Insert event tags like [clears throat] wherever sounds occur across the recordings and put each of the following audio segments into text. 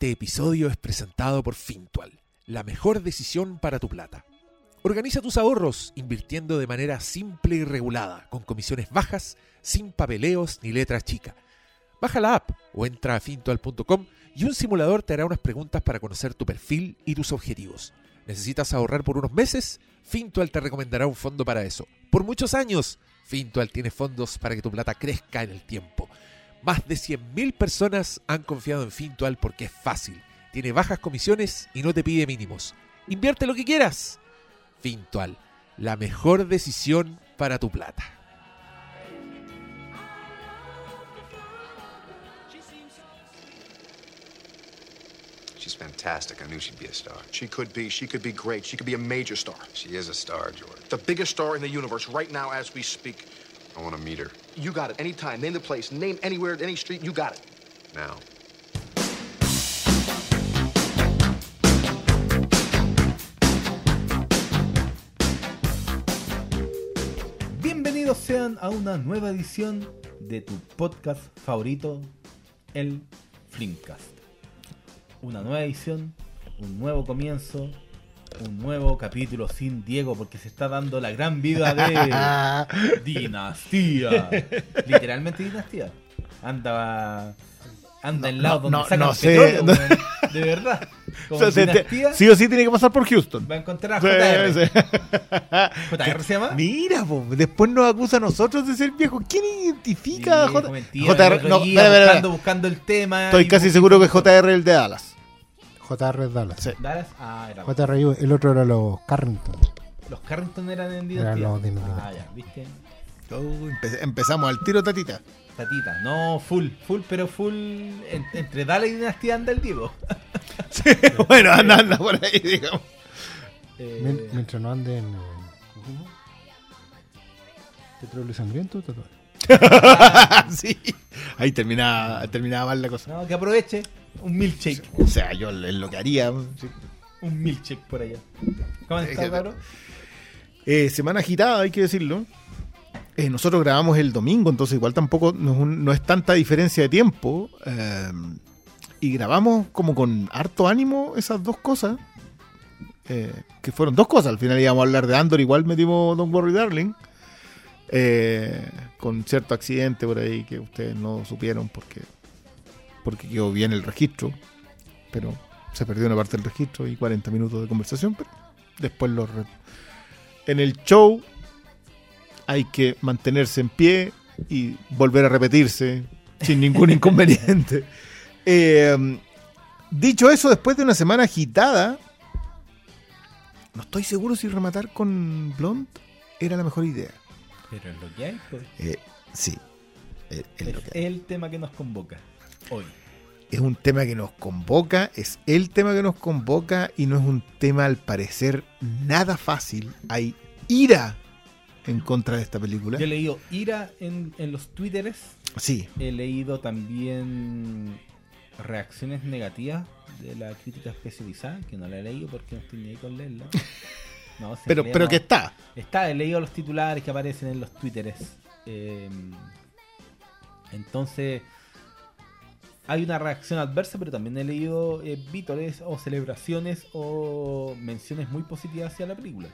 Este episodio es presentado por Fintual, la mejor decisión para tu plata. Organiza tus ahorros invirtiendo de manera simple y regulada, con comisiones bajas, sin papeleos ni letras chicas. Baja la app o entra a fintual.com y un simulador te hará unas preguntas para conocer tu perfil y tus objetivos. ¿Necesitas ahorrar por unos meses? Fintual te recomendará un fondo para eso. Por muchos años, Fintual tiene fondos para que tu plata crezca en el tiempo. Más de 100.000 personas han confiado en Fintual porque es fácil, tiene bajas comisiones y no te pide mínimos. Invierte lo que quieras. Fintual, la mejor decisión para tu plata. She's fantastic. I knew she'd be a star. She could be. She could be great. She could be a major star. She is a star, George. The biggest star in the universe right now as we speak. I want to meet her You got it. Anytime. Name the place. Name anywhere, any street. You got it. now. Bienvenidos sean a una nueva edición de tu podcast favorito, el Flimcast. Una nueva edición, un nuevo comienzo, un nuevo capítulo sin Diego porque se está dando la gran vida de [laughs] Dinastía. Literalmente Dinastía. Anda anda en lado no, donde no sacan sé. petróleo, weón. de verdad. [laughs] O sea, te- Dinastía sí o sí tiene que pasar por Houston. va a encontrar a JR. sí. JR [laughs] se llama. Mira, po, después nos acusa a nosotros de ser viejos. ¿Quién identifica a Sí, J- fue mentira, JR? otro No, día buscando, buscando el tema. Estoy casi seguro que es JR el de Dallas. JR Dallas. Sí. Dallas, ah, era. JR, el otro era los Carrington. Los Carrington eran en Eran los de. Ah, ya, viste. Oh, empe- empezamos al tiro, tatita. Tatita, no, full, full, pero full. en- entre Dallas y Dinastía anda el Diego. [laughs] Sí, bueno, anda, anda por ahí, digamos. Eh, Mien- Mientras no anden. ¿cómo? Petróleo sangriento, tatuaje. [laughs] sí. Ahí terminaba, terminaba mal la cosa. no, que aproveche un milkshake. O sea, yo es lo que haría. sí. Un milkshake por allá. ¿Cómo que- cabrón? Eh, semana agitada, hay que decirlo. Eh, nosotros grabamos el domingo, entonces igual tampoco no es, un- no es tanta diferencia de tiempo. eh, y grabamos como con harto ánimo esas dos cosas. eh, que fueron dos cosas. Al final íbamos a hablar de Andor, igual metimos Don't Worry Darling. eh, con cierto accidente por ahí que ustedes no supieron porque, porque quedó bien el registro. Pero se perdió una parte del registro y 40 minutos de conversación. Pero después lo re- en el show hay que mantenerse en pie y volver a repetirse [laughs] sin ningún inconveniente. Eh, dicho eso, después de una semana agitada, no estoy seguro si rematar con Blonde era la mejor idea. Pero es lo que hay, pues. Eh, sí, eh, es, Es lo que hay. el tema que nos convoca hoy. es un tema que nos convoca, es el tema que nos convoca y no es un tema al parecer nada fácil. Hay ira en contra de esta película. Yo he leído ira en, en los twitteres. Sí, He leído también reacciones negativas de la crítica especializada, que no la he leído porque no estoy ni ahí con leerla. [laughs] No, pero, pero que está. Está, he leído los titulares que aparecen en los twitteres. Eh, entonces, hay una reacción adversa, pero también he leído eh, vítores o celebraciones o menciones muy positivas hacia la película.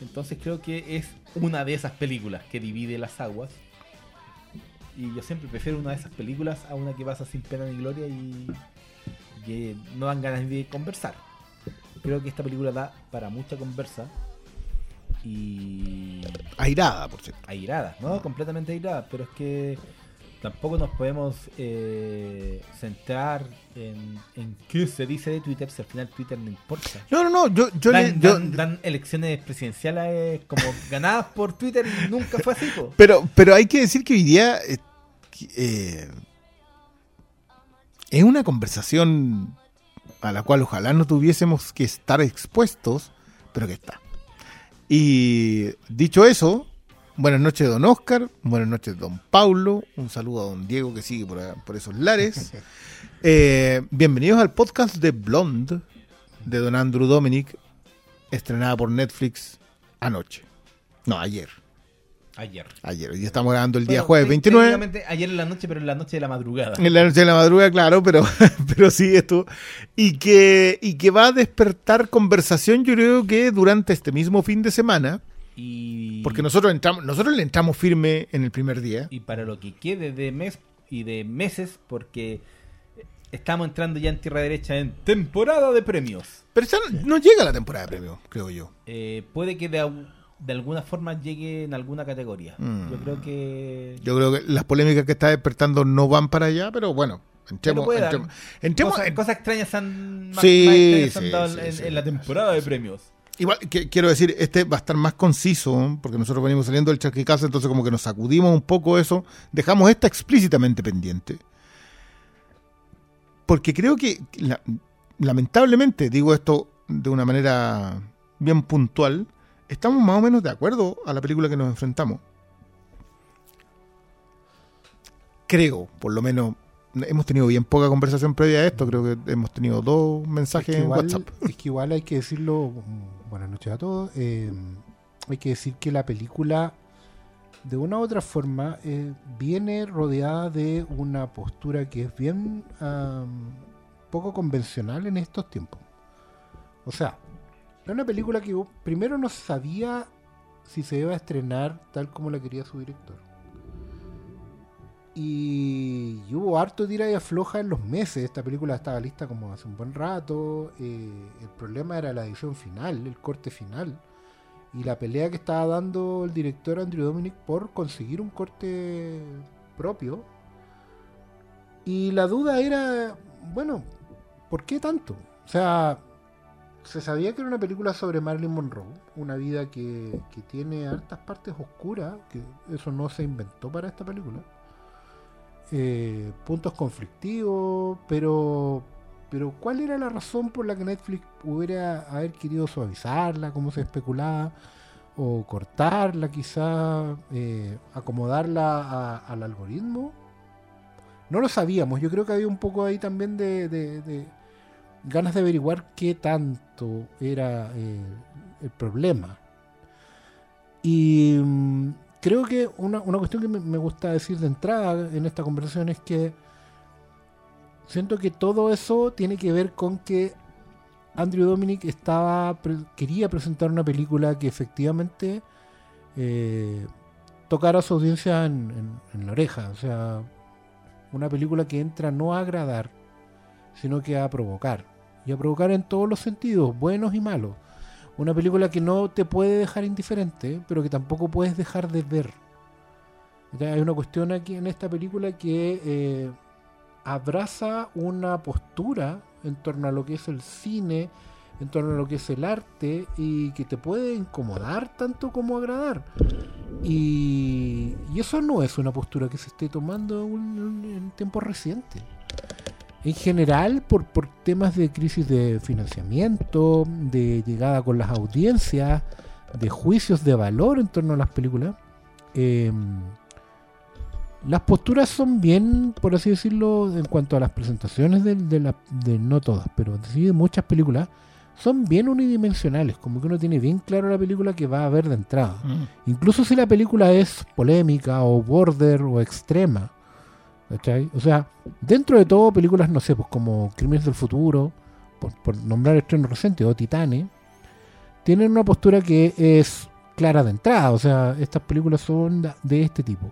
Entonces creo que es una de esas películas que divide las aguas. Y yo siempre prefiero una de esas películas a una que pasa sin pena ni gloria y que no dan ganas de conversar. Creo que esta película da para mucha conversa y Airada, por cierto. airada, ¿no? Completamente airada, pero es que tampoco nos podemos eh, centrar en, en qué se dice de Twitter si al final Twitter no importa. No, no, no, yo, yo, le- dan, yo- dan- dan elecciones presidenciales como [laughs] ganadas por Twitter y nunca fue así, po. pero, pero hay que decir que hoy día eh, eh, es una conversación a la cual ojalá no tuviésemos que estar expuestos, pero que está. Y dicho eso, buenas noches don Oscar, buenas noches don Paulo, un saludo a don Diego que sigue por, por esos lares. [laughs] Eh, bienvenidos al podcast de Blonde de don Andrew Dominic, estrenada por Netflix anoche. No, ayer. Ayer. Ayer, hoy estamos grabando el día jueves te- 29. técnicamente Ayer en la noche, pero en la noche de la madrugada. En la noche de la madrugada, claro, pero, [laughs] pero sí esto. Y que, y que va a despertar conversación, yo creo que durante este mismo fin de semana, Y, porque nosotros entramos, nosotros le entramos firme en el primer día. y para lo que quede de mes y de meses, porque estamos entrando ya en tierra derecha en temporada de premios. Pero ya no, no llega la temporada de premios, creo yo. Eh, puede que de, alguna forma llegue en alguna categoría. Mm. Yo creo que. Yo creo que las polémicas que está despertando no van para allá, pero bueno, entremos. Pero entremos, entremos- cosas, cosas extrañas han, Sí, más extrañas han sí, dado sí, en, sí. en la temporada de premios. Igual, que, quiero decir, este va a estar más conciso, porque nosotros venimos saliendo del charquicasa, entonces como que nos sacudimos un poco eso, dejamos esta explícitamente pendiente. Porque creo que, la- lamentablemente, digo esto de una manera bien puntual, estamos más o menos de acuerdo a la película que nos enfrentamos. Creo, por lo menos, hemos tenido bien poca conversación previa a esto, creo que hemos tenido dos Es mensajes que, en WhatsApp. es que igual hay que decirlo, buenas noches a todos, eh, hay que decir que la película de una u otra forma eh, viene rodeada de una postura que es bien am, poco convencional en estos tiempos. O sea, era una película que primero no sabía si se iba a estrenar tal como la quería su director. Y, hubo harto tira y afloja en los meses. Esta película estaba lista como hace un buen rato. eh, el problema era la edición final, el corte final. Y la pelea que estaba dando el director Andrew Dominic por conseguir un corte propio. Y la duda era, bueno, ¿por qué tanto? O sea, se sabía que era una película sobre Marilyn Monroe, una vida que, que tiene hartas partes oscuras, que eso no se inventó para esta película. Eh, puntos conflictivos, pero pero ¿cuál era la razón por la que Netflix hubiera haber querido suavizarla, como se especulaba, o cortarla quizá, eh, acomodarla al algoritmo? No lo sabíamos, yo creo que había un poco ahí también de ganas de averiguar qué tanto era eh, el problema. Y mm, creo que una, una cuestión que me, gusta decir de entrada en esta conversación es que siento que todo eso tiene que ver con que Andrew Dominic estaba quería presentar una película que efectivamente eh, tocara a su audiencia en, en- en la oreja. O sea, una película que entra no a agradar, sino que a provocar. Y a provocar en todos los sentidos, buenos y malos. Una película que no te puede dejar indiferente, pero que tampoco puedes dejar de ver. Hay una cuestión aquí en esta película que eh, abraza una postura en torno a lo que es el cine, en torno a lo que es el arte y que te puede incomodar tanto como agradar. Y, eso no es una postura que se esté tomando un- en tiempos recientes. En general, por, por temas de crisis de financiamiento, de llegada con las audiencias, de juicios de valor en torno a las películas, eh, las posturas son bien, por así decirlo, en cuanto a las presentaciones de, de la- de no todas, pero sí de muchas películas, son bien unidimensionales, como que uno tiene bien claro la película que va a ver de entrada. Incluso si la película es polémica o border o extrema. O sea, dentro de todo, películas, no sé, pues como Crímenes del Futuro, por, por nombrar estrenos recientes, o Titane, tienen una postura que es clara de entrada. O sea, estas películas son de- este tipo.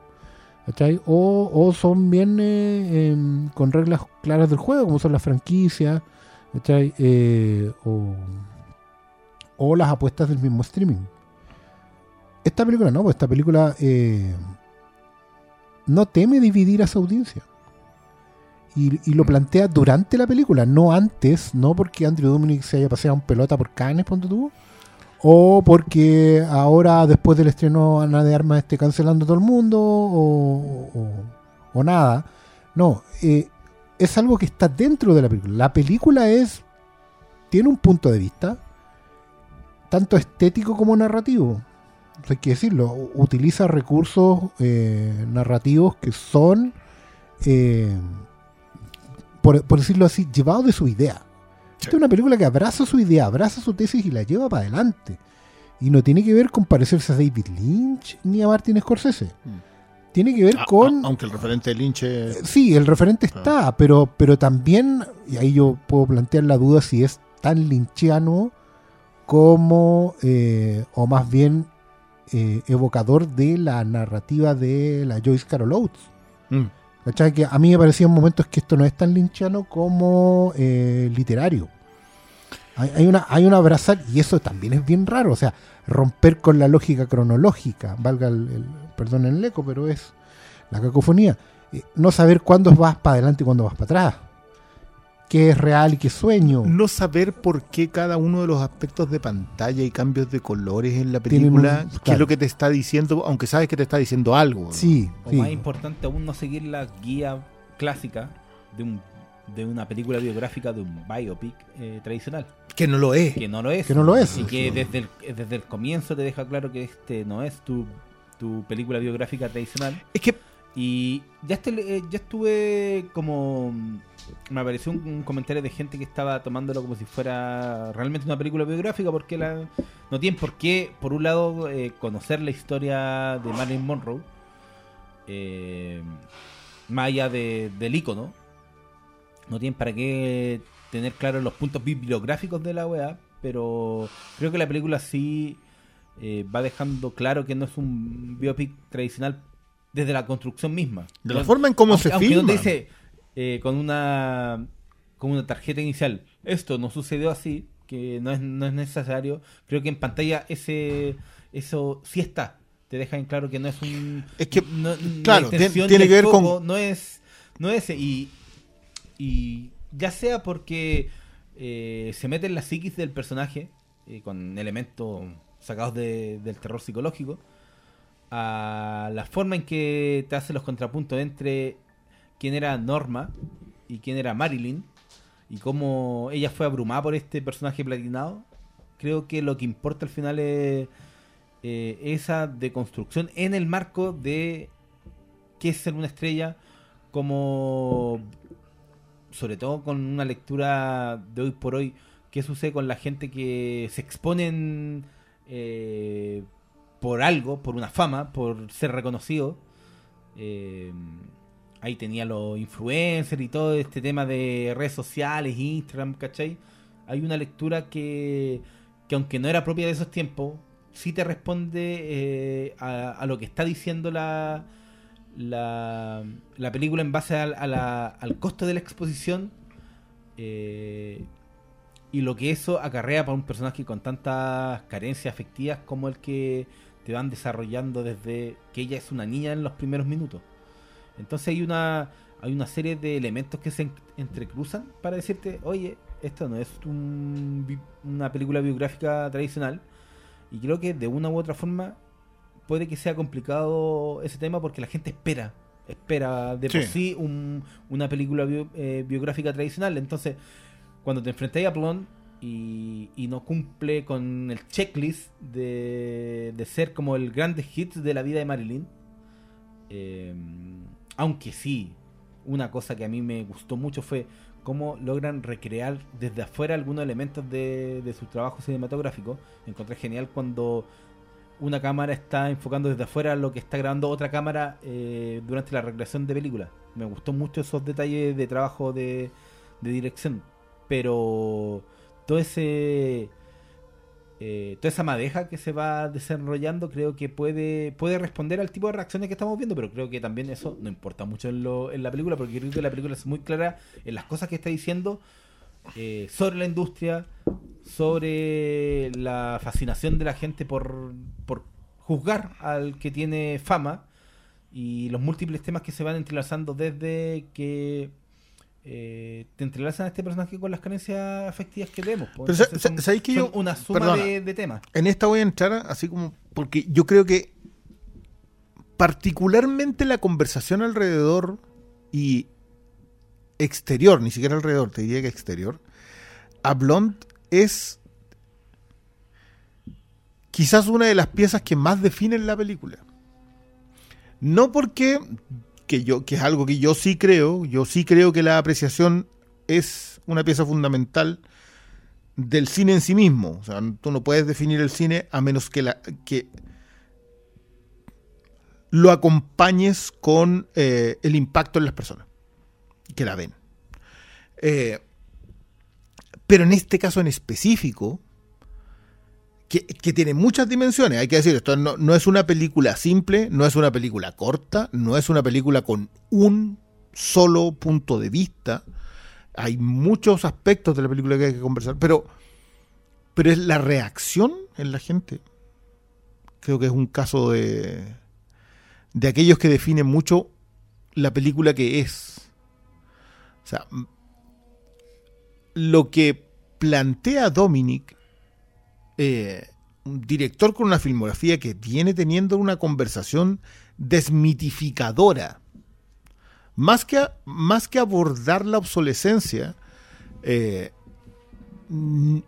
O, son bien eh, em, con reglas claras del juego, como son las franquicias, ¿cachai? Eh, o, o las apuestas del mismo streaming. Esta película no, pues esta película eh, no teme dividir a su audiencia. Y, y lo plantea durante la película, no antes, no porque Andrew Dominic se haya paseado en pelota por Cannes, ponte tú, o porque ahora después del estreno Ana de Armas esté cancelando todo el mundo, o, o- o nada. No, eh, es algo que está dentro de la película. La película es tiene un punto de vista, tanto estético como narrativo. Hay que decirlo, utiliza recursos eh, narrativos que son, eh, por, por decirlo así, llevados de su idea. Esta es una película que abraza su idea, abraza su tesis y la lleva para adelante. Y no tiene que ver con parecerse a David Lynch ni a Martin Scorsese. Mm. Tiene que ver A- con... a- aunque el referente de Lynch es- Sí, el referente está, pero, pero también, y ahí yo puedo plantear la duda si es tan lynchiano como, eh, o más bien eh, evocador de la narrativa de la Joyce Carol Oates. Mm. ¿Cachai? Que a mí me parecía en momentos que esto no es tan lynchiano como eh, literario. Hay, hay una, hay una abrazar, y eso también es bien raro, o sea, romper con la lógica cronológica, valga el, el- perdón el eco, pero es la cacofonía. Eh, no saber cuándo vas para adelante y cuándo vas para atrás. Qué es real y qué sueño. no saber por qué cada uno de los aspectos de pantalla y cambios de colores en la Tienen un- película, qué es lo que te está diciendo, aunque sabes que te está diciendo algo. Sí, O sí. más importante aún, no seguir la guía clásica de, un, de una película biográfica de un biopic eh, tradicional. Que no lo es. Que no lo es. Que no lo es. Y que desde el, desde el comienzo te deja claro que este no es tu, tu película biográfica tradicional. Es que Y ya, este- eh, ya estuve como... Me apareció un, comentario de gente que estaba tomándolo como si fuera realmente una película biográfica porque la, no tienen por qué, por un lado, eh, conocer la historia de Marilyn Monroe, eh, más allá de- del icono. No tienen para qué tener claros los puntos bibliográficos de la weá, pero creo que la película sí eh, va dejando claro que no es un biopic tradicional desde la construcción misma. de la forma en cómo aunque, se aunque filma. no te dice eh, con una con una tarjeta inicial esto no sucedió así que no es, no es necesario creo que en pantalla ese eso sí está te deja en claro que no es un Es que, no- la claro, tiene que ver con- no es no es y y ya sea porque eh, se mete en la psiquis del personaje eh, con elementos sacados de- del terror psicológico a la forma en que te hace los contrapuntos entre quién era Norma y quién era Marilyn y cómo ella fue abrumada por este personaje platinado creo que lo que importa al final es eh, esa deconstrucción en el marco de qué es ser una estrella como sobre todo con una lectura de hoy por hoy qué sucede con la gente que se exponen eh, por algo, por una fama, por ser reconocido. Eh, ahí tenía los influencers y todo este tema de redes sociales, Instagram, ¿cachai? Hay una lectura que, que aunque no era propia de esos tiempos, sí te responde eh, a, a lo que está diciendo la, la, la película en base al, a la- al costo de la exposición eh, y lo que eso acarrea para un personaje con tantas carencias afectivas como el que te van desarrollando desde que ella es una niña en los primeros minutos. Entonces hay una hay una serie de elementos que se en- entrecruzan para decirte, oye, esto no es un una película biográfica tradicional. Y creo que de una u otra forma puede que sea complicado ese tema porque la gente espera, espera de por Sí. sí un- una película bio- eh, biográfica tradicional. Entonces, cuando te enfrentáis a Plon y, y no cumple con el checklist de, de ser como el grande hit de la vida de Marilyn, eh, aunque sí, una cosa que a mí me gustó mucho fue cómo logran recrear desde afuera algunos elementos de, de su trabajo cinematográfico. Encontré genial cuando una cámara está enfocando desde afuera lo que está grabando otra cámara eh, durante la recreación de película. Me gustó mucho esos detalles de trabajo de, de dirección. Pero todo ese eh, toda esa madeja que se va desarrollando creo que puede puede responder al tipo de reacciones que estamos viendo pero creo que también eso no importa mucho en, lo, en la película porque creo que la película es muy clara en las cosas que está diciendo eh, sobre la industria sobre la fascinación de la gente por, por juzgar al que tiene fama y los múltiples temas que se van entrelazando desde que eh, te entrelazan a este personaje con las carencias afectivas que vemos. po. Pero sa- Entonces sa- son- ¿sabéis que yo- una suma perdona. de, de temas. En esta voy a entrar así como. Porque yo creo que. Particularmente la conversación alrededor y exterior, ni siquiera alrededor, te diría que exterior. A Blonde es. Quizás una de las piezas que más definen la película. No porque. Que, yo, que es algo que yo sí creo. Yo sí creo que la apreciación es una pieza fundamental del cine en sí mismo. O sea, tú no puedes definir el cine a menos que, la, que lo acompañes con eh, el impacto en las personas que la ven. Eh, pero en este caso en específico, que, que tiene muchas dimensiones, hay que decir, esto no, no es una película simple, no es una película corta, no es una película con un solo punto de vista. Hay muchos aspectos de la película que hay que conversar, pero, pero es la reacción en la gente. Creo que es un caso de, de aquellos que definen mucho la película que es. O sea, lo que plantea Dominic, eh, un director con una filmografía que viene teniendo una conversación desmitificadora, más que, más que abordar la obsolescencia, eh,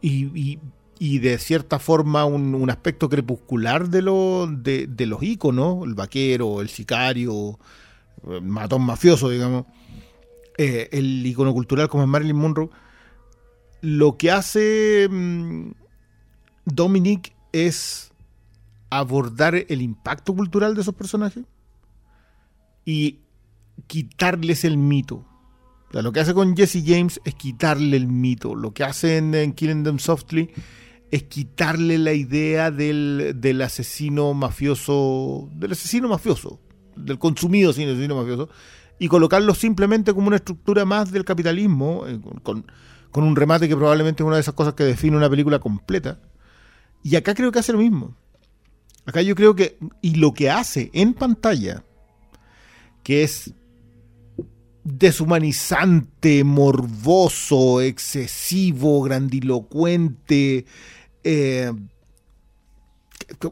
y, y- de cierta forma un, aspecto crepuscular de, lo, de los íconos, el vaquero, el sicario, el matón mafioso, digamos, eh, el icono cultural como es Marilyn Monroe, lo que hace mm, Dominic es abordar el impacto cultural de esos personajes y quitarles el mito. Lo que hace con Jesse James es quitarle el mito. Lo que hace en, Killing Them Softly es quitarle la idea del, del asesino mafioso, del asesino mafioso, del consumido asesino mafioso, y colocarlo simplemente como una estructura más del capitalismo, eh, con- con un remate que probablemente es una de esas cosas que define una película completa. Y acá creo que hace lo mismo. Acá yo creo que, y lo que hace en pantalla, que es deshumanizante, morboso, excesivo, grandilocuente, eh,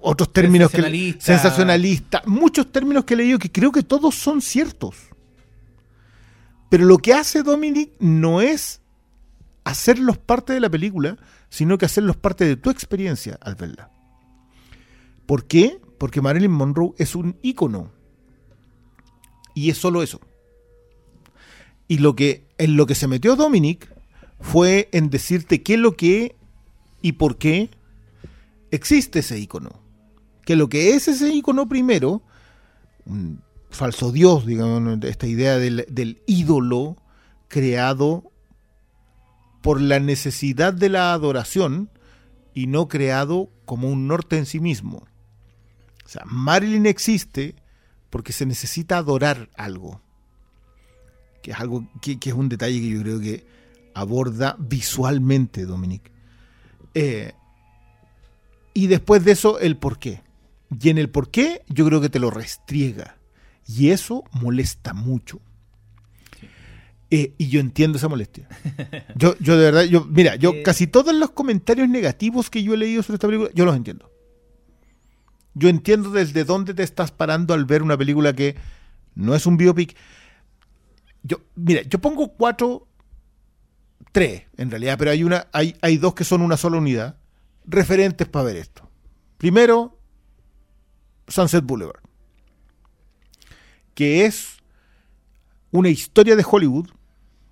otros términos que Sensacionalista. sensacionalista, muchos términos que he leído que creo que todos son ciertos. Pero lo que hace Dominic no es hacerlos parte de la película, sino que hacerlos parte de tu experiencia al verla. ¿Por qué? Porque Marilyn Monroe es un ícono. Y es solo eso. Y lo que, en lo que se metió Dominic fue en decirte qué es lo que y por qué existe ese icono. Que lo que es ese icono primero, un falso dios, digamos, esta idea del, del ídolo creado por la necesidad de la adoración y no creado como un norte en sí mismo. O sea, Marilyn existe porque se necesita adorar algo. Que es algo que, es un detalle que yo creo que aborda visualmente Dominic. Eh, y después de eso, el por qué. Y en el por qué, yo creo que te lo restriega. Y eso molesta mucho. Eh, y yo entiendo esa molestia. Yo, yo de verdad, yo, mira, yo Eh. casi todos los comentarios negativos que yo he leído sobre esta película, yo los entiendo. Yo entiendo desde dónde te estás parando al ver una película que no es un biopic. Yo, mira, yo pongo cuatro, tres en realidad, pero hay una, hay, hay dos que son una sola unidad, referentes para ver esto. Primero, Sunset Boulevard, que es una historia de Hollywood,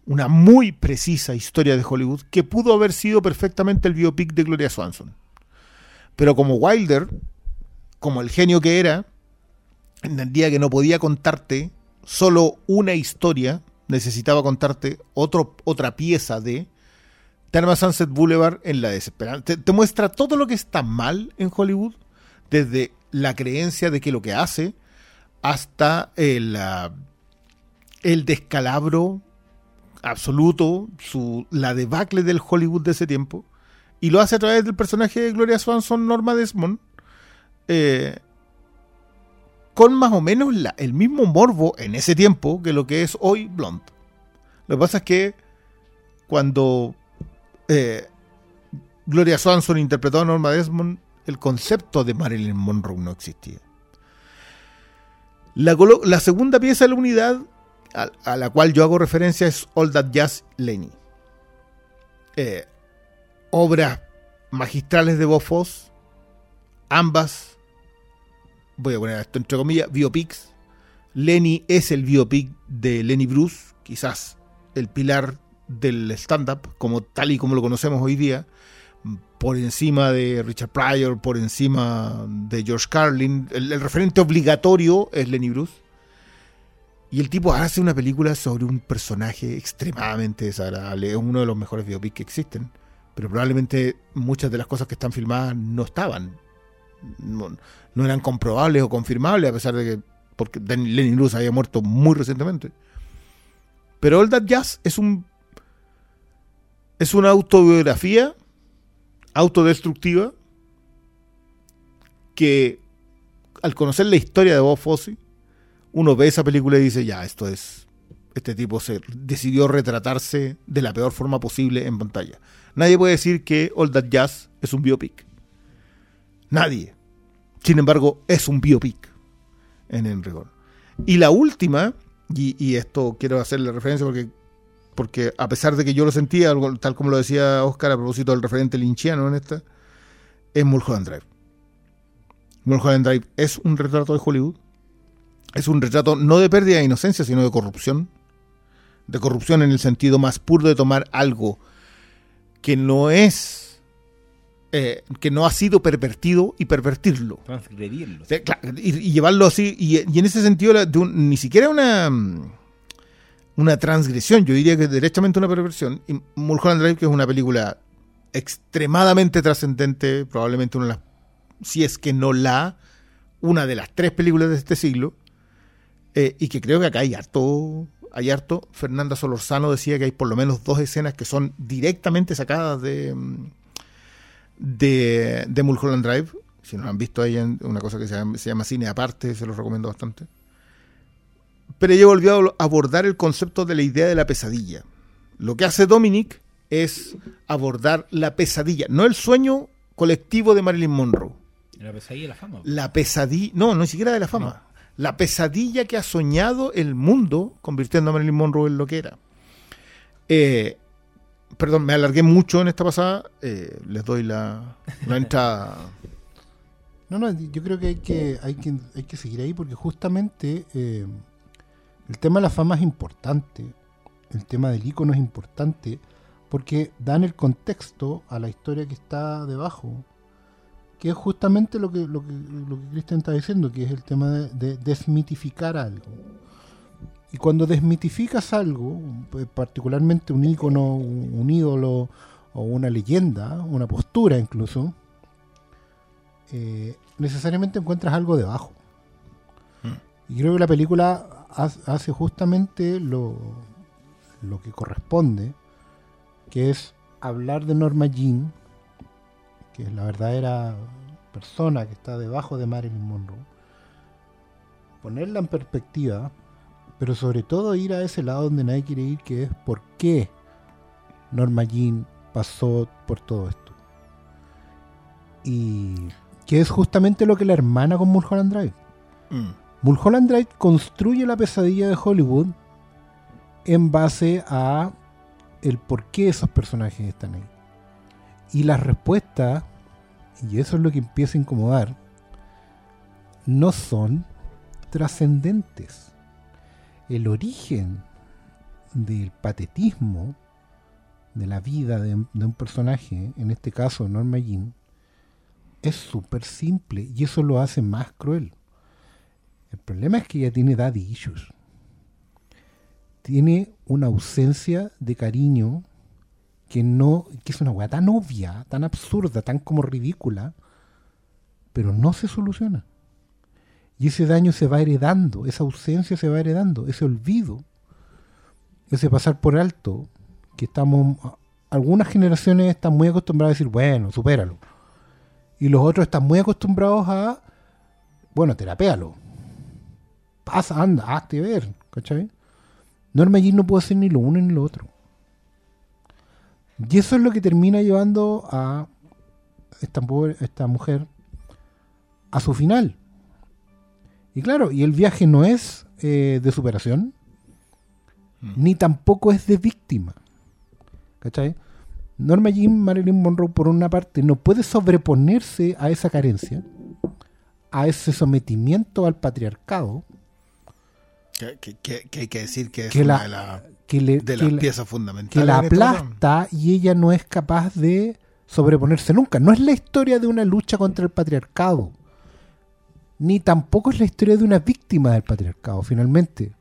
una muy precisa historia de Hollywood, que pudo haber sido perfectamente el biopic de Gloria Swanson. Pero como Wilder, como el genio que era, entendía que no podía contarte solo una historia, necesitaba contarte otra pieza de Terma Sunset Boulevard en la desesperanza. Te, te muestra todo lo que está mal en Hollywood, desde la creencia de que lo que hace hasta el, ah, el descalabro absoluto, su, la debacle del Hollywood de ese tiempo, y lo hace a través del personaje de Gloria Swanson, Norma Desmond, eh, con más o menos la- el mismo morbo en ese tiempo que lo que es hoy Blonde. Lo que pasa es que cuando eh, Gloria Swanson interpretó a Norma Desmond, el concepto de Marilyn Monroe no existía. La, la segunda pieza de la unidad a, la cual yo hago referencia es All That Jazz Lenny. Eh, obras magistrales de Bob Fosse, ambas, voy a poner esto entre comillas, biopics. Lenny es el biopic de Lenny Bruce, quizás el pilar del stand-up, como tal y como lo conocemos hoy día, por encima de Richard Pryor, por encima de George Carlin. El referente obligatorio es Lenny Bruce. Y el tipo hace una película sobre un personaje extremadamente desagradable. Es uno de los mejores biopics que existen. Pero probablemente muchas de las cosas que están filmadas no estaban. No, eran comprobables o confirmables, a pesar de que porque Lenny Bruce había muerto muy recientemente. Pero All That Jazz es un es una autobiografía autodestructiva que al conocer la historia de Bob Fosse uno ve esa película y dice ya esto es este tipo se decidió retratarse de la peor forma posible en pantalla nadie puede decir que All That Jazz es un biopic nadie sin embargo es un biopic en el rigor y la última y, y esto quiero hacerle referencia porque porque a pesar de que yo lo sentía, tal como lo decía Oscar a propósito del referente linchiano en esta, es Mulholland Drive. Mulholland Drive es un retrato de Hollywood. Es un retrato no de pérdida de inocencia, sino de corrupción. De corrupción en el sentido más puro de tomar algo que no es, eh, que no ha sido pervertido y pervertirlo. Transgredirlo. Claro, y, y llevarlo así, y, y en ese sentido, la- de un- ni siquiera una, una transgresión, yo diría que derechamente una perversión. Y Mulholland Drive, que es una película extremadamente trascendente, probablemente una de las, si es que no la, una de las tres películas de este siglo, eh, y que creo que acá hay harto, hay harto. Fernanda Solorzano decía que hay por lo menos dos escenas que son directamente sacadas de, mm, de, de Mulholland Drive. Si no lo han visto, hay en- una cosa que se llama, se llama cine aparte, se los recomiendo bastante. Pero ella volvió a abordar el concepto de la idea de la pesadilla. Lo que hace Dominic es abordar la pesadilla, no el sueño colectivo de Marilyn Monroe. La pesadilla de la fama. La pesadilla, no, no ni siquiera de la fama. La pesadilla que ha soñado el mundo convirtiendo a Marilyn Monroe en lo que era. Eh, perdón, me alargué mucho en esta pasada. eh, les doy la, la entrada. [laughs] No, no, yo creo que hay que, hay que, hay que seguir ahí porque justamente eh, el tema de la fama es importante, el tema del icono es importante, porque dan el contexto a la historia que está debajo, que es justamente lo que, lo que, lo que Cristian está diciendo, que es el tema de, de desmitificar algo. Y cuando desmitificas algo, eh, particularmente un icono, un, un ídolo o una leyenda, una postura incluso, eh, necesariamente encuentras algo debajo. Y creo que la película ha- hace justamente lo, lo que corresponde, que es hablar de Norma Jean, que es la verdadera persona que está debajo de Marilyn Monroe, ponerla en perspectiva, pero sobre todo ir a ese lado donde nadie quiere ir, que es por qué Norma Jean pasó por todo esto. Y que es justamente lo que la hermana con Mulholland Drive. Mm. Mulholland Drive construye la pesadilla de Hollywood en base a el por qué esos personajes están ahí. Y las respuestas, y eso es lo que empieza a incomodar, no son trascendentes. El origen del patetismo de la vida de, un personaje, en este caso Norma Jean, es súper simple y eso lo hace más cruel. El problema es que ella tiene daddy issues. Tiene una ausencia de cariño que no, que es una weá tan obvia, tan absurda, tan como ridícula, pero no se soluciona. Y ese daño se va heredando, esa ausencia se va heredando, ese olvido, ese pasar por alto, que estamos, algunas generaciones están muy acostumbradas a decir, bueno, supéralo. Y los otros están muy acostumbrados a, bueno, terapéalo. Pasa, anda, hazte ver, ¿cachai? Norma no puede hacer ni lo uno ni lo otro. Y eso es lo que termina llevando a esta, pobre- esta mujer a su final. Y claro, y el viaje no es eh, de superación, ni tampoco es de víctima. ¿Cachai? Norma Jean Marilyn Monroe, por una parte, no puede sobreponerse a esa carencia, a ese sometimiento al patriarcado, Que, que- que- que hay que decir que es Que una la- de, la- que, le, de que las la- piezas fundamentales. que la trama. aplasta y ella no es capaz de sobreponerse nunca. No es la historia de una lucha contra el patriarcado, ni tampoco es la historia de una víctima del patriarcado, finalmente.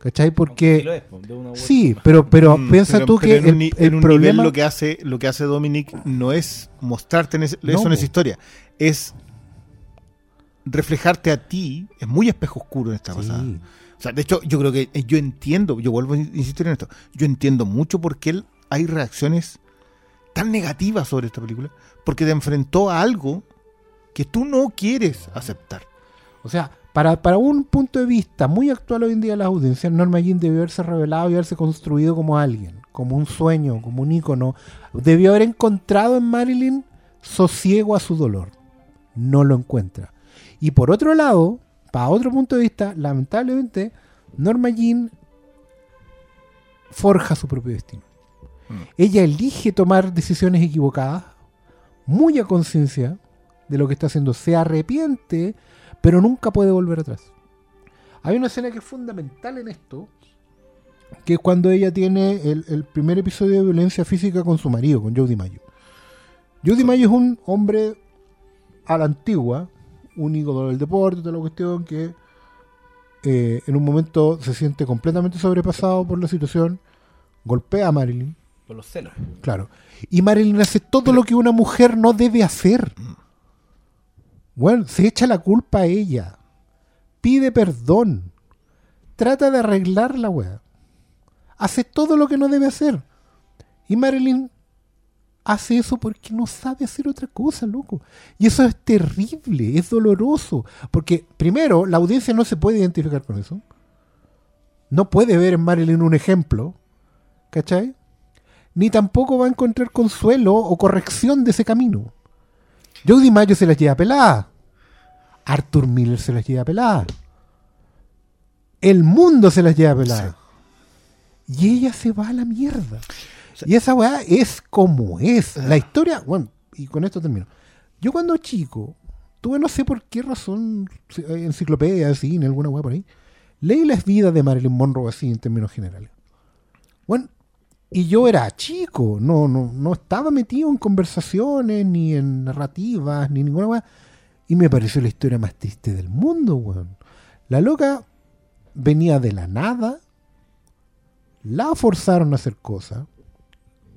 ¿Cachai? Porque... Sí, pero, pero Mm, piensa pero- tú pero que en el, un, ni- el en un problema... nivel lo que hace lo que hace Dominic no es mostrarte en ese- No, eso en esa historia, es reflejarte a ti, es muy espejo oscuro en esta Sí. pasada. O sea, de hecho, yo creo que eh, yo entiendo, yo vuelvo a insistir en esto, yo entiendo mucho por qué hay reacciones tan negativas sobre esta película, porque te enfrentó a algo que tú no quieres aceptar. O sea, para, para un punto de vista muy actual hoy en día de las audiencias, Norma Jean debió haberse revelado y haberse construido como alguien, como un sueño, como un ícono. Debió haber encontrado en Marilyn sosiego a su dolor. No lo encuentra. Y por otro lado, para otro punto de vista, lamentablemente, Norma Jean forja su propio destino. Mm. Ella elige tomar decisiones equivocadas, muy a conciencia de lo que está haciendo. Se arrepiente, pero nunca puede volver atrás. Hay una escena que es fundamental en esto, que es cuando ella tiene el, el primer episodio de violencia física con su marido, con Joe DiMaggio. Joe DiMaggio es un hombre a la antigua, un ícono del deporte, toda la cuestión, que eh, en un momento se siente completamente sobrepasado por la situación, golpea a Marilyn, Por los celos. Claro. Y Marilyn hace todo lo que una mujer no debe hacer. Bueno, se echa la culpa a ella. Pide perdón. Trata de arreglar la weá. Hace todo lo que no debe hacer. Y Marilyn hace eso porque no sabe hacer otra cosa, loco. Y eso es terrible, es doloroso. Porque, primero, la audiencia no se puede identificar con eso. No puede ver en Marilyn un ejemplo. ¿Cachai? ni tampoco va a encontrar consuelo o corrección de ese camino. Joe DiMaggio se las lleva pelada. Arthur Miller se las lleva pelada. El mundo se las lleva pelada. Y ella se va a la mierda. Y esa weá es como es. La historia, bueno, y con esto termino. Yo cuando chico, tuve no sé por qué razón, eh, enciclopedia, cine, alguna weá por ahí, leí las vidas de Marilyn Monroe así en términos generales. Bueno, y yo era chico, no, no, no estaba metido en conversaciones, ni en narrativas, ni ninguna weá. Y me pareció la historia más triste del mundo, weón. La loca venía de la nada, la forzaron a hacer cosas.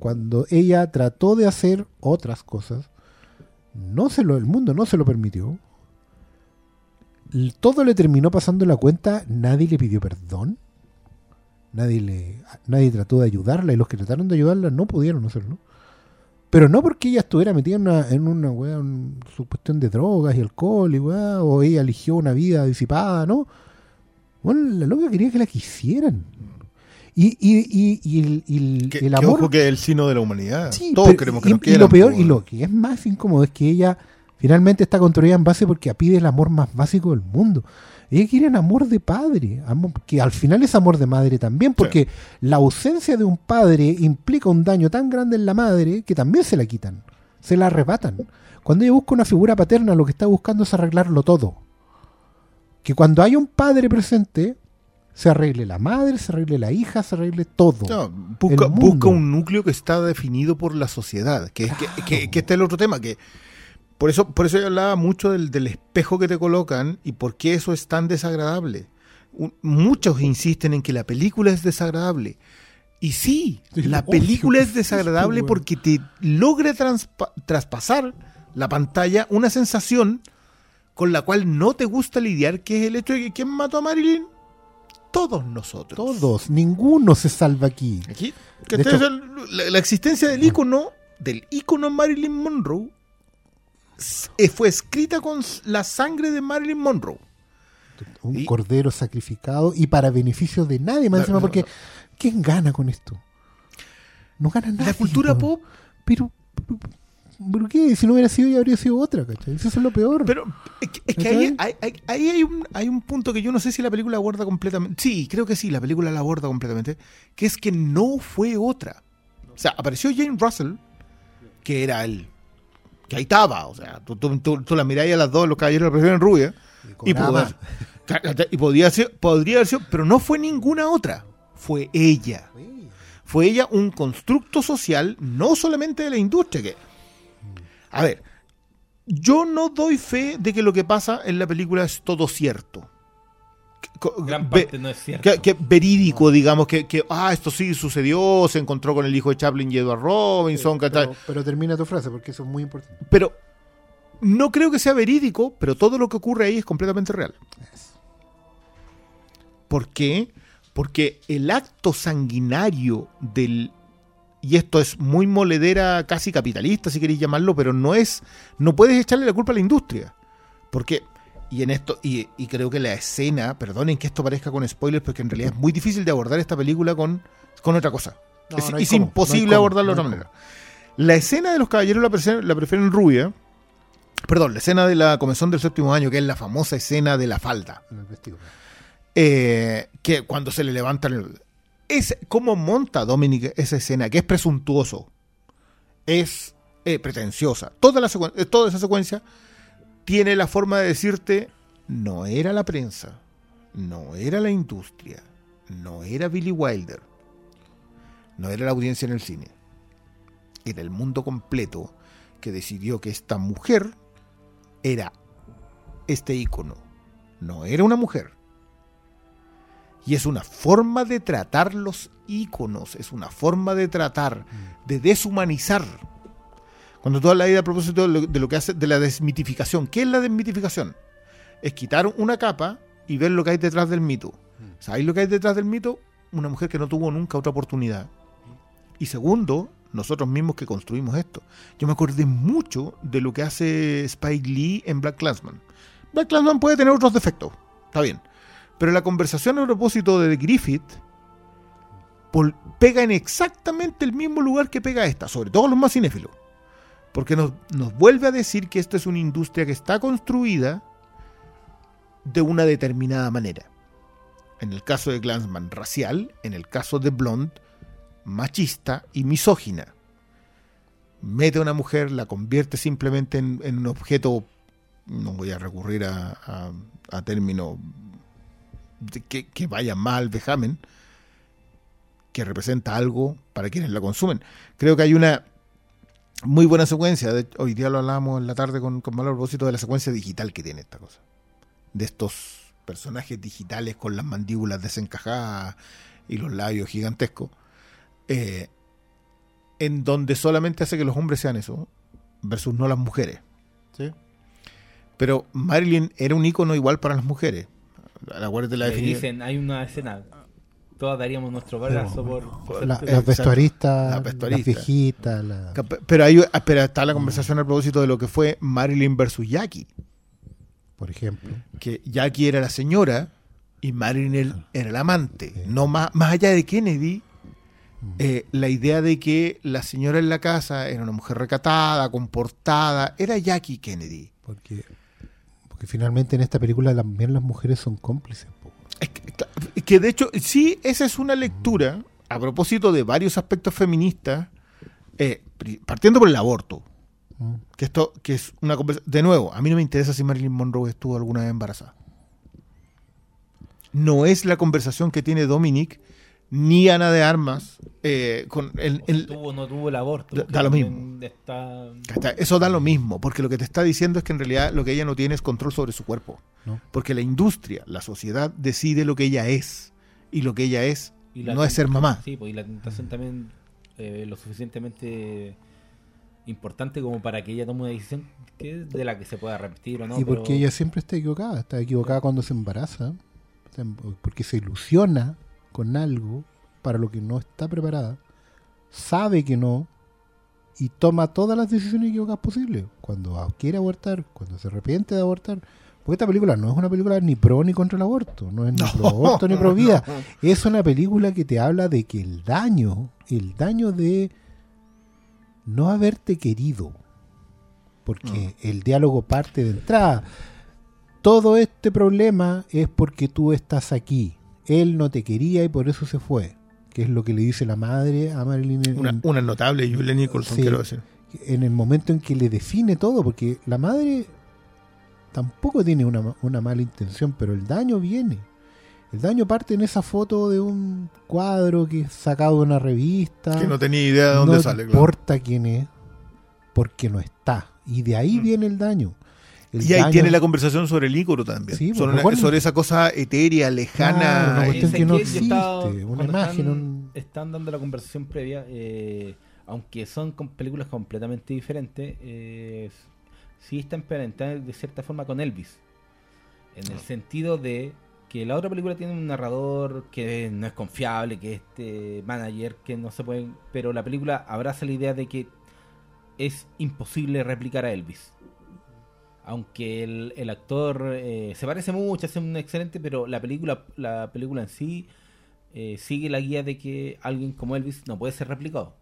Cuando ella trató de hacer otras cosas, no se lo, el mundo no se lo permitió. Todo le terminó pasando la cuenta, nadie le pidió perdón. Nadie le nadie trató de ayudarla y los que trataron de ayudarla no pudieron hacerlo. Pero no porque ella estuviera metida en una, en una weá, en su cuestión de drogas y alcohol y weá, o ella eligió una vida disipada, ¿no? Bueno, la loca quería que la quisieran. Y, y, y, y el, y el- Que, el que amor. ojo que es el sino de la humanidad. Sí, Todos pero- queremos que y, nos y quieran. lo peor, y lo que es más incómodo es que ella finalmente está construida en base porque pide el amor más básico del mundo. Ella quiere un amor de padre, amor- que al final es amor de madre también, porque la ausencia de un padre implica un daño tan grande en la madre que también se la quitan, se la arrebatan. Cuando ella busca una figura paterna, lo que está buscando es arreglarlo todo. Que cuando hay un padre presente, se arregle la madre, se arregle la hija, se arregle todo. No, busca, un núcleo que está definido por la sociedad. Que, es que, que, que este es el otro tema. que Por eso, por eso yo hablaba mucho del, del espejo que te colocan y por qué eso es tan desagradable. Un- muchos insisten en que la película es desagradable. Y sí, Sí, la película es [laughs] desagradable porque te logra traspasar la pantalla una sensación con la cual no te gusta lidiar, que es el hecho de que ¿quién mató a Marilyn? Todos nosotros. Todos, ninguno se salva aquí. Aquí, De que hecho- es el- la, la existencia del ícono, del ícono Marilyn Monroe, fue escrita con la sangre de Marilyn Monroe. Un Y- cordero sacrificado y para beneficio de nadie más La- encima, porque ¿quién gana con esto? No gana nadie. La cultura pop, Pero, pero, pero qué? Si no hubiera sido, ya habría sido otra, ¿cachai? Eso es lo peor. pero es que, es que ¿Cachai? ahí, hay, hay- ahí hay, un, hay un punto que yo no sé si la película aborda completamente. Sí, creo que sí, la película la aborda completamente, que es que no fue otra. O sea, apareció Jane Russell, que era el... que ahí estaba, o sea, tú, tú, tú- tú la miráis a las dos, los caballeros la presión en rubia, y haber, Y podría ser, podría haber sido, pero no fue ninguna otra. Fue ella. Fue ella un constructo social, no solamente de la industria. Que, a ver, yo no doy fe de que lo que pasa en la película es todo cierto. Gran parte no es cierto. que, que verídico, digamos, que, que, ah, esto sí sucedió, se encontró con el hijo de Chaplin y Edward Robinson, que tal. Pero, pero termina tu frase, porque eso es muy importante. Pero no creo que sea verídico, pero todo lo que ocurre ahí es completamente real. ¿Por qué? Porque el acto sanguinario del... Y esto es muy moledera, casi capitalista, si queréis llamarlo, pero no es... No puedes echarle la culpa a la industria. Porque... Y en esto, y, y creo que la escena, perdonen que esto parezca con spoilers, porque en realidad es muy difícil de abordar esta película con, con otra cosa. No, es no hay es cómo, imposible no abordarlo de otra manera. La escena de los caballeros la prefieren, la prefieren rubia. Perdón, la escena de la comezón del séptimo año, que es la famosa escena de la falda. En el vestido. Eh, que cuando se le levantan el... Es cómo monta Dominic esa escena, que es presuntuoso. Es eh, pretenciosa. Toda, la eh, toda esa secuencia tiene la forma de decirte, no era la prensa, no era la industria, no era Billy Wilder, no era la audiencia en el cine. Era el mundo completo que decidió que esta mujer era este ícono. No era una mujer. Y es una forma de tratar los íconos, es una forma de tratar, de deshumanizar. Cuando tú hablas ahí a propósito de lo, de lo que hace, de la desmitificación, ¿qué es la desmitificación? Es quitar una capa y ver lo que hay detrás del mito. ¿Sabéis lo que hay detrás del mito? Una mujer que no tuvo nunca otra oportunidad. Y segundo, nosotros mismos que construimos esto. Yo me acordé mucho de lo que hace Spike Lee en Black Clansman. Black Clansman puede tener otros defectos, está bien. Pero la conversación a propósito de Griffith pega en exactamente el mismo lugar que pega esta, sobre todo los más cinéfilos. Porque nos, vuelve a decir que esta es una industria que está construida de una determinada manera. En el caso de Glansman, racial, en el caso de Blonde, machista y misógina. Mete a una mujer, la convierte simplemente en, en un objeto, no voy a recurrir a, a, a términos que, que vayan más al vejamen, que representa algo para quienes la consumen. Creo que hay una muy buena secuencia, de- hoy día lo hablábamos en la tarde con, con Malo propósito de la secuencia digital que tiene esta cosa. De estos personajes digitales con las mandíbulas desencajadas y los labios gigantescos. eh, en donde solamente hace que los hombres sean eso, versus no las mujeres. ¿Sí? Pero Marilyn era un icono igual para las mujeres. Acuérdate la Le definición. dicen, hay una escena. Todas daríamos nuestro brazo por. por La- las vestuaristas, La las viejitas, la- Pero, hay, ah, pero está la conversación a propósito de lo que fue Marilyn versus Jackie. por ejemplo. Que Jackie era la señora y Marilyn el- era el amante. No más, más allá de Kennedy, eh, la idea de que la señora en la casa era una mujer recatada, comportada, era Jackie Kennedy. Porque, porque finalmente en esta película también las mujeres son cómplices. Es que, de hecho, sí, esa es una lectura a propósito de varios aspectos feministas, eh, partiendo por el aborto. Mm. Que esto, que es una conversa- De nuevo, a mí no me interesa si Marilyn Monroe estuvo alguna vez embarazada. No es la conversación que tiene Dominic ni Ana de Armas eh, con el, el- tuvo o no tuvo el aborto. Da- lo Está... ¿Cachai? Eso da lo mismo, porque lo que te está diciendo es que en realidad lo que ella no tiene es control sobre su cuerpo. No. Porque la industria, la sociedad decide lo que ella es. Y lo que ella es y no es ser mamá. Sí, pues, y la tentación también eh, lo suficientemente importante como para que ella tome una decisión que de la que se pueda arrepentir o no. y porque pero- ella siempre está equivocada. Está equivocada cuando se embaraza. sea, Porque se ilusiona con algo para lo que no está preparada. Sabe que no. Y toma todas las decisiones equivocadas posibles. Cuando quiere abortar, cuando se arrepiente de abortar. Porque esta película no es una película ni pro ni contra el aborto. No es ni [laughs] pro aborto ni pro vida. Es una película que te habla de que el daño, el daño de no haberte querido, porque el diálogo parte de entrada. Todo este problema es porque tú estás aquí. Él no te quería y por eso se fue. Que es lo que le dice la madre a Marilyn en, Una, una notable Julia Nicholson, Sí. quiero decir. en el momento en que le define todo, porque la madre tampoco tiene una, una mala intención, pero el daño viene. El daño parte en esa foto de un cuadro que es sacado de una revista. Que no tenía idea de dónde no sale. claro. importa quién es, porque no está. Y de ahí viene el daño. El. Y ahí daño- tiene la conversación sobre el ícoro también. Sí, pues, sobre, una- recuerden- sobre esa cosa etérea, lejana. una y- cuestión ¿sabes que no estaba- existe, una imagen, Están, un- están dando la conversación previa, eh, aunque son com- películas completamente diferentes, eh, sí está emparentada de cierta forma con Elvis. En Ah. el sentido de que la otra película tiene un narrador que no es confiable, que es este manager, que no se puede... Pero la película abraza la idea de que es imposible replicar a Elvis. Aunque el, el actor eh, se parece mucho, hace un excelente, pero la película, la película en sí eh, sigue la guía de que alguien como Elvis no puede ser replicado.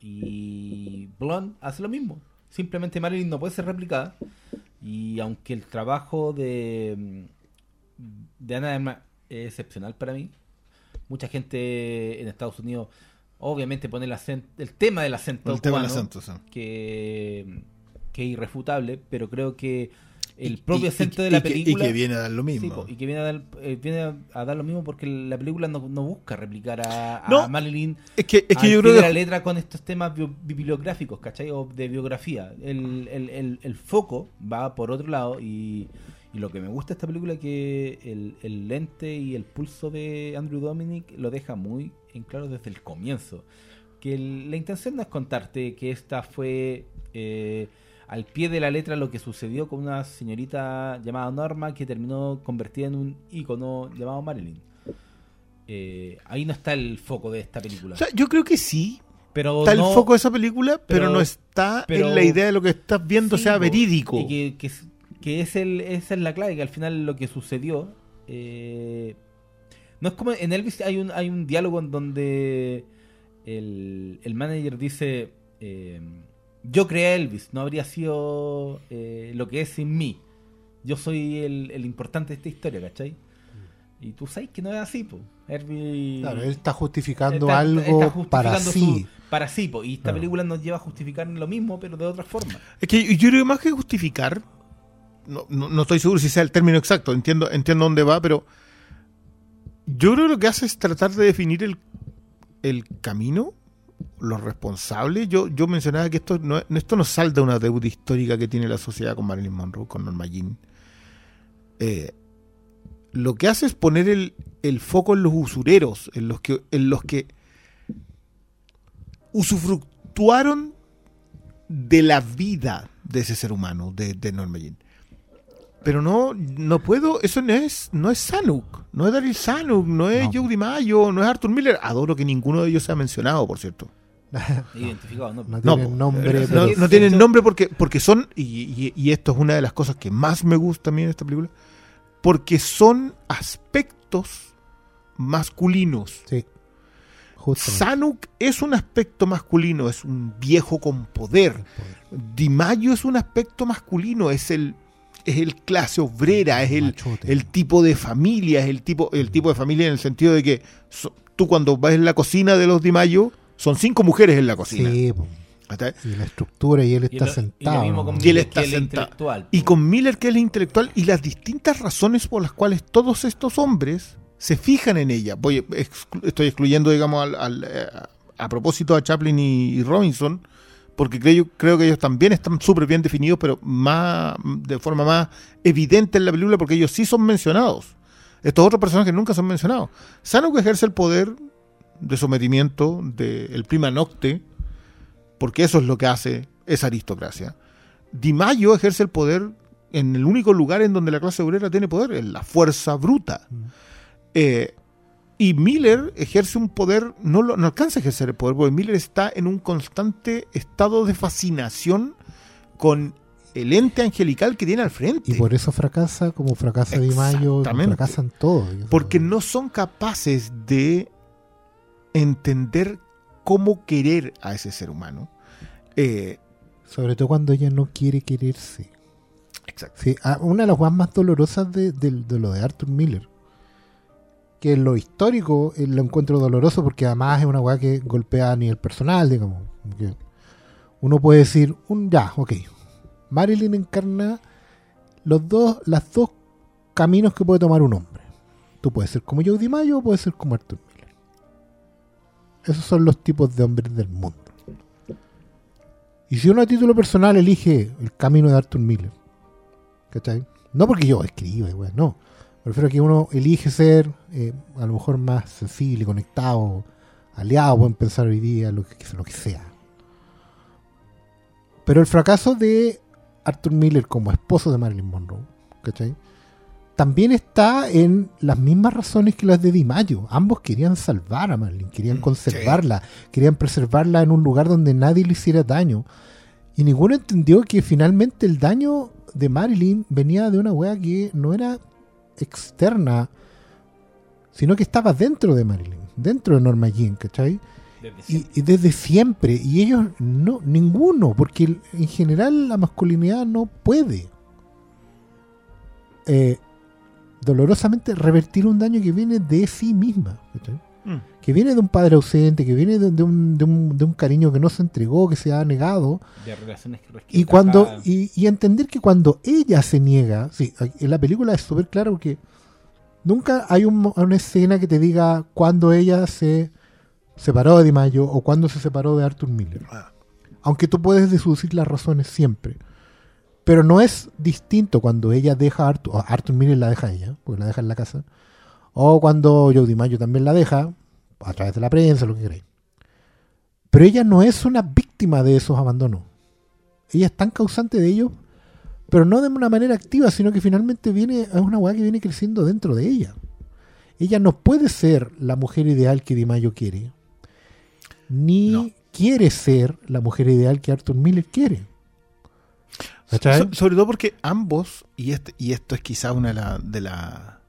Y Blonde hace lo mismo. Simplemente Marilyn no puede ser replicada. Y aunque el trabajo de, de Ana es excepcional para mí, mucha gente en Estados Unidos obviamente pone el, acento, el tema del acento el tema del acento, sí. que, que es irrefutable, pero creo que el propio y- acento y- de la y que- película... Y que viene a dar lo Sí, mismo. po, y que viene a dar, eh, viene a- a dar lo mismo porque la película no, no busca replicar a, a No, Marilyn es que, es que yo creo que. la letra con estos temas bio- bibliográficos, ¿cachai? O de biografía. El, el- el- el foco va por otro lado y, y lo que me gusta de esta película es que el, el lente y el pulso de Andrew Dominic lo deja muy en claro desde el comienzo. Que la intención no es contarte que esta fue eh, al pie de la letra lo que sucedió con una señorita llamada Norma que terminó convertida en un ícono llamado Marilyn. Eh, ahí no está el foco de esta película. O sea, yo creo que sí. pero Está no- el foco de esa película, pero, pero- no está pero- en la idea de lo que estás viendo Sí, sea verídico. Y que, que, es- que es el, esa es la clave, que al final lo que sucedió. eh, no es como en Elvis hay un, hay un diálogo en donde el, el manager dice: eh, Yo creé a Elvis, no habría sido eh, lo que es sin mí. Yo soy el, el importante de esta historia, ¿cachai? Y tú sabes que no es así, po. Elvis. Claro, él está justificando está- algo está justificando para su- sí. para sí, po. Y esta Claro. película nos lleva a justificar lo mismo, pero de otra forma. Es que yo creo que más que justificar, no, no, no estoy seguro si sea el término exacto, entiendo, entiendo dónde va, pero yo creo que lo que hace es tratar de definir el, el camino, los responsables. Yo, yo mencionaba que esto no, esto no salda una deuda histórica que tiene la sociedad con Marilyn Monroe, con Norma Jean. Eh, lo que hace es poner el, el foco en los usureros, en los que, en los que usufructuaron de la vida de ese ser humano, de, de Norma Jean. Pero no, no puedo, eso no es, no es Sanuk, no es Daryl Sanuk, no es No. Joe DiMaggio, no es Arthur Miller. Adoro que ninguno de ellos sea mencionado, por cierto. [laughs] Identificado, ¿no? No No, tiene po, nombre. no, pero- no tienen nombre porque, porque son, y, y- y esto es una de las cosas que más me gusta a mí en esta película, porque son aspectos masculinos. Sí. Justamente. Sanuk es un aspecto masculino, es un viejo con poder. Dimayo es un aspecto masculino, es el, es el clase obrera, es el, el tipo de familia, es el tipo, el tipo de familia en el sentido de que so- tú cuando vas en la cocina de los Dimayo, son cinco mujeres en la cocina. Sí, y la estructura y él Y está y lo sentado. mismo ¿no? con Y él Miller, está sentado. intelectual. Y con Miller, que es el intelectual, y las distintas razones por las cuales todos estos hombres se fijan en ella. Voy, exclu- estoy excluyendo, digamos, al, al, eh, a propósito a Chaplin y, y Robinson, porque creo, creo que ellos también están súper bien definidos, pero más de forma más evidente en la película, porque ellos sí son mencionados. Estos otros personajes nunca son mencionados. Sanuk ejerce el poder de sometimiento del prima nocte, porque eso es lo que hace esa aristocracia. Di Maio ejerce el poder en el único lugar en donde la clase obrera tiene poder, en la fuerza bruta. Eh, y Miller ejerce un poder, no, lo- no alcanza a ejercer el poder, porque Miller está en un constante estado de fascinación con el ente angelical que tiene al frente. Y por eso fracasa, como fracasa Di Mayo, fracasan todos. Porque no son capaces de entender cómo querer a ese ser humano. Eh, Sobre todo cuando ella no quiere quererse. exacto. Sí, ah, una de las cosas más dolorosas de, de- de lo de Arthur Miller. Que en lo histórico eh, lo encuentro doloroso porque además es una weá que golpea a nivel personal, digamos. Uno puede decir, un ya, ok. Marilyn encarna los dos, las dos caminos que puede tomar un hombre. Tú puedes ser como Joe DiMaggio o puedes ser como Arthur Miller. Esos son los tipos de hombres del mundo. Y si uno a título personal elige el camino de Arthur Miller, ¿cachai? No porque yo escriba, no. Me refiero a que uno elige ser eh, a lo mejor más sensible, conectado, aliado, pueden pensar hoy día, lo que, lo que sea. Pero el fracaso de Arthur Miller como esposo de Marilyn Monroe, ¿cachai? También está en las mismas razones que las de DiMaggio. Ambos querían salvar a Marilyn, querían Mm, conservarla, querían preservarla en un lugar donde nadie le hiciera daño. Y ninguno entendió que finalmente el daño de Marilyn venía de una wea que no era externa, sino que estaba dentro de Marilyn, dentro de Norma Jean, ¿cachai? Y, y desde siempre. Y ellos no, ninguno, porque en general la masculinidad no puede eh, dolorosamente revertir un daño que viene de sí misma. ¿cachai? Mm. Que viene de un padre ausente, que viene de, de un, de un- de un cariño que no se entregó, que se ha negado. De relaciones que Y cuando y, y entender que cuando ella se niega, sí, en la película es súper claro porque nunca hay un una escena que te diga cuando ella se separó de Di Maggio o cuando se separó de Arthur Miller. Ah. Aunque tú puedes deducir las razones siempre. Pero no es distinto cuando ella deja a Arthur, o Arthur Miller la deja a ella, porque la deja en la casa, o cuando Joe DiMaggio también la deja, a través de la prensa, lo que queráis. Pero ella no es una víctima de esos abandonos. Ella es tan causante de ellos, pero no de una manera activa, sino que finalmente viene, es una weá que viene creciendo dentro de ella. Ella no puede ser la mujer ideal que Di Maggio quiere, ni No. quiere ser la mujer ideal que Arthur Miller quiere. Sobre todo porque ambos, y, este, y esto es quizá una de, la- de, la-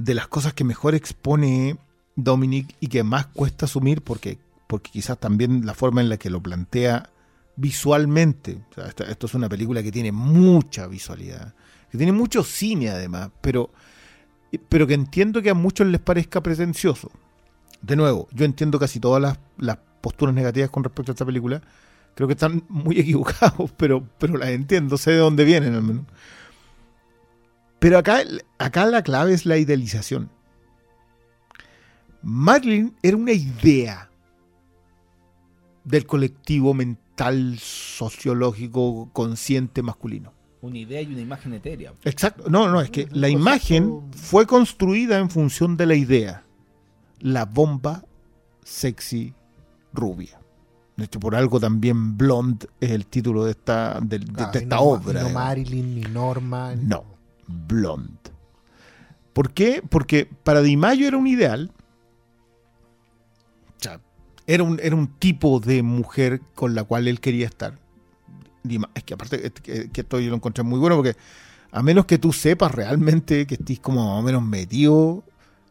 de las cosas que mejor expone Dominic y que más cuesta asumir, porque, porque quizás también la forma en la que lo plantea visualmente, esto es una película que tiene mucha visualidad, que tiene mucho cine además, pero, pero que entiendo que a muchos les parezca pretencioso. De nuevo, yo entiendo casi todas las, las posturas negativas con respecto a esta película, creo que están muy [laughs] equivocados, pero, pero las entiendo, sé de dónde vienen al menos. Pero acá, acá la clave es la idealización. Marilyn era una idea del colectivo mental, sociológico, consciente masculino. Una idea y una imagen etérea. Exacto. No, no, es que la imagen fue construida en función de la idea. La bomba sexy rubia. De hecho, por algo también Blonde es el título de esta, de, de- de Claro, y esta no, obra. No. Marilyn, ni Norma. ni- No, Blonde. ¿Por qué? Porque para Di Maggio era un ideal. O sea, era un, tipo de mujer con la cual él quería estar. Es que aparte que, esto yo lo encontré muy bueno porque a menos que tú sepas realmente que estés como más o menos metido,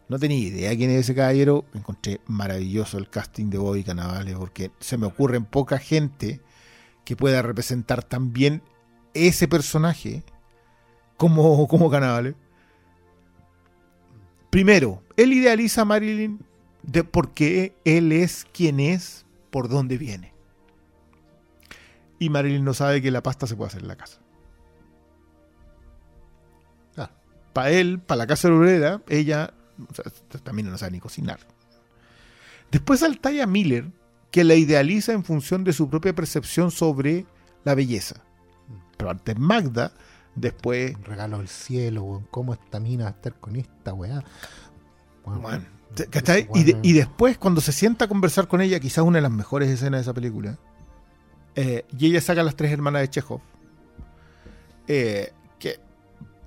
no tenía idea quién es ese caballero, encontré maravilloso el casting de Bobby Cannavale porque se me ocurre poca gente que pueda representar tan bien ese personaje como, como Cannavale. Primero, él idealiza a Marilyn de porque él es quien es, por dónde viene. Y Marilyn no sabe que la pasta se puede hacer en la casa. Claro. Para él, para la casa obrera, ella o sea, también no sabe ni cocinar. Después salta a Miller, que la idealiza en función de su propia percepción sobre la belleza. Pero antes Magda, después Un regalo del cielo, weón. ¿Cómo esta mina va a estar con esta weá? Bueno, ¿cachai? Y, de- es- y después, cuando se sienta a conversar con ella, quizás una de las mejores escenas de esa película, eh, y ella saca a las tres hermanas de Chekhov, eh, que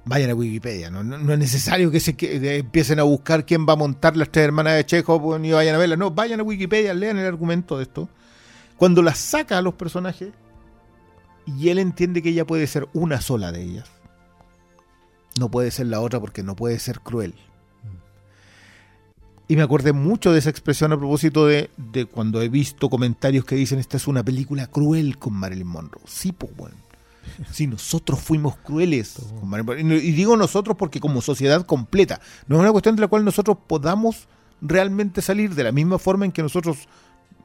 vayan a Wikipedia, ¿no? No, no es necesario que se que, empiecen a buscar quién va a montar las tres hermanas de Chekhov ni vayan a verlas, no, vayan a Wikipedia, lean el argumento de esto. Cuando las saca a los personajes, y él entiende que ella puede ser una sola de ellas, no puede ser la otra porque no puede ser cruel. Y me acordé mucho de esa expresión a propósito de, de cuando he visto comentarios que dicen esta es una película cruel con Marilyn Monroe. Sí, pues bueno. [laughs] Sí, nosotros fuimos crueles con Marilyn Monroe. Y digo nosotros porque como sociedad completa. No es una cuestión de la cual nosotros podamos realmente salir de la misma forma en que nosotros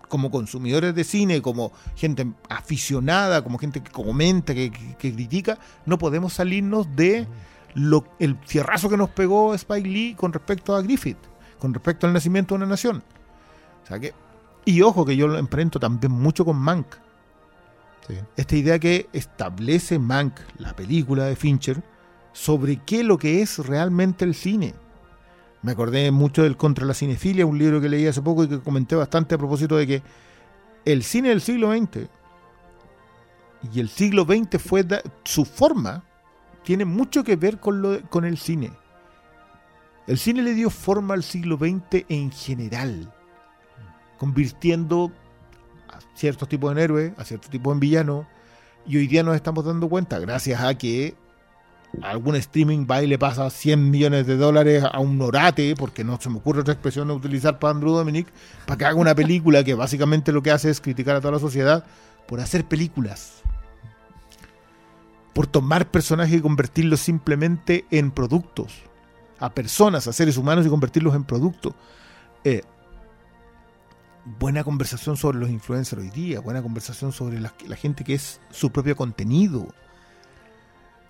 como consumidores de cine, como gente aficionada, como gente que comenta, que, que- que critica, no podemos salirnos de lo, el fierrazo que nos pegó Spike Lee con respecto a Griffith, con respecto al nacimiento de una nación. O sea que, y ojo que yo lo emprento también mucho con Mank. Sí. Esta idea que establece Mank, la película de Fincher, sobre qué es lo que es realmente el cine. Me acordé mucho del Contra la Cinefilia, un libro que leí hace poco y que comenté bastante a propósito de que el cine del siglo XX y el siglo XX fue su forma tiene mucho que ver con, lo, con el cine. El cine le dio forma al siglo XX en general, convirtiendo a ciertos tipos en héroes, a ciertos tipos en villanos, y hoy día nos estamos dando cuenta, gracias a que algún streaming va y le pasa 100 millones de dólares a un orate, porque no se me ocurre otra expresión a utilizar para Andrew Dominic, para que haga una película que básicamente lo que hace es criticar a toda la sociedad por hacer películas. Por tomar personajes y convertirlos simplemente en productos. A personas, a seres humanos y convertirlos en productos. Eh, buena conversación sobre los influencers hoy día, buena conversación sobre la, la gente que es su propio contenido.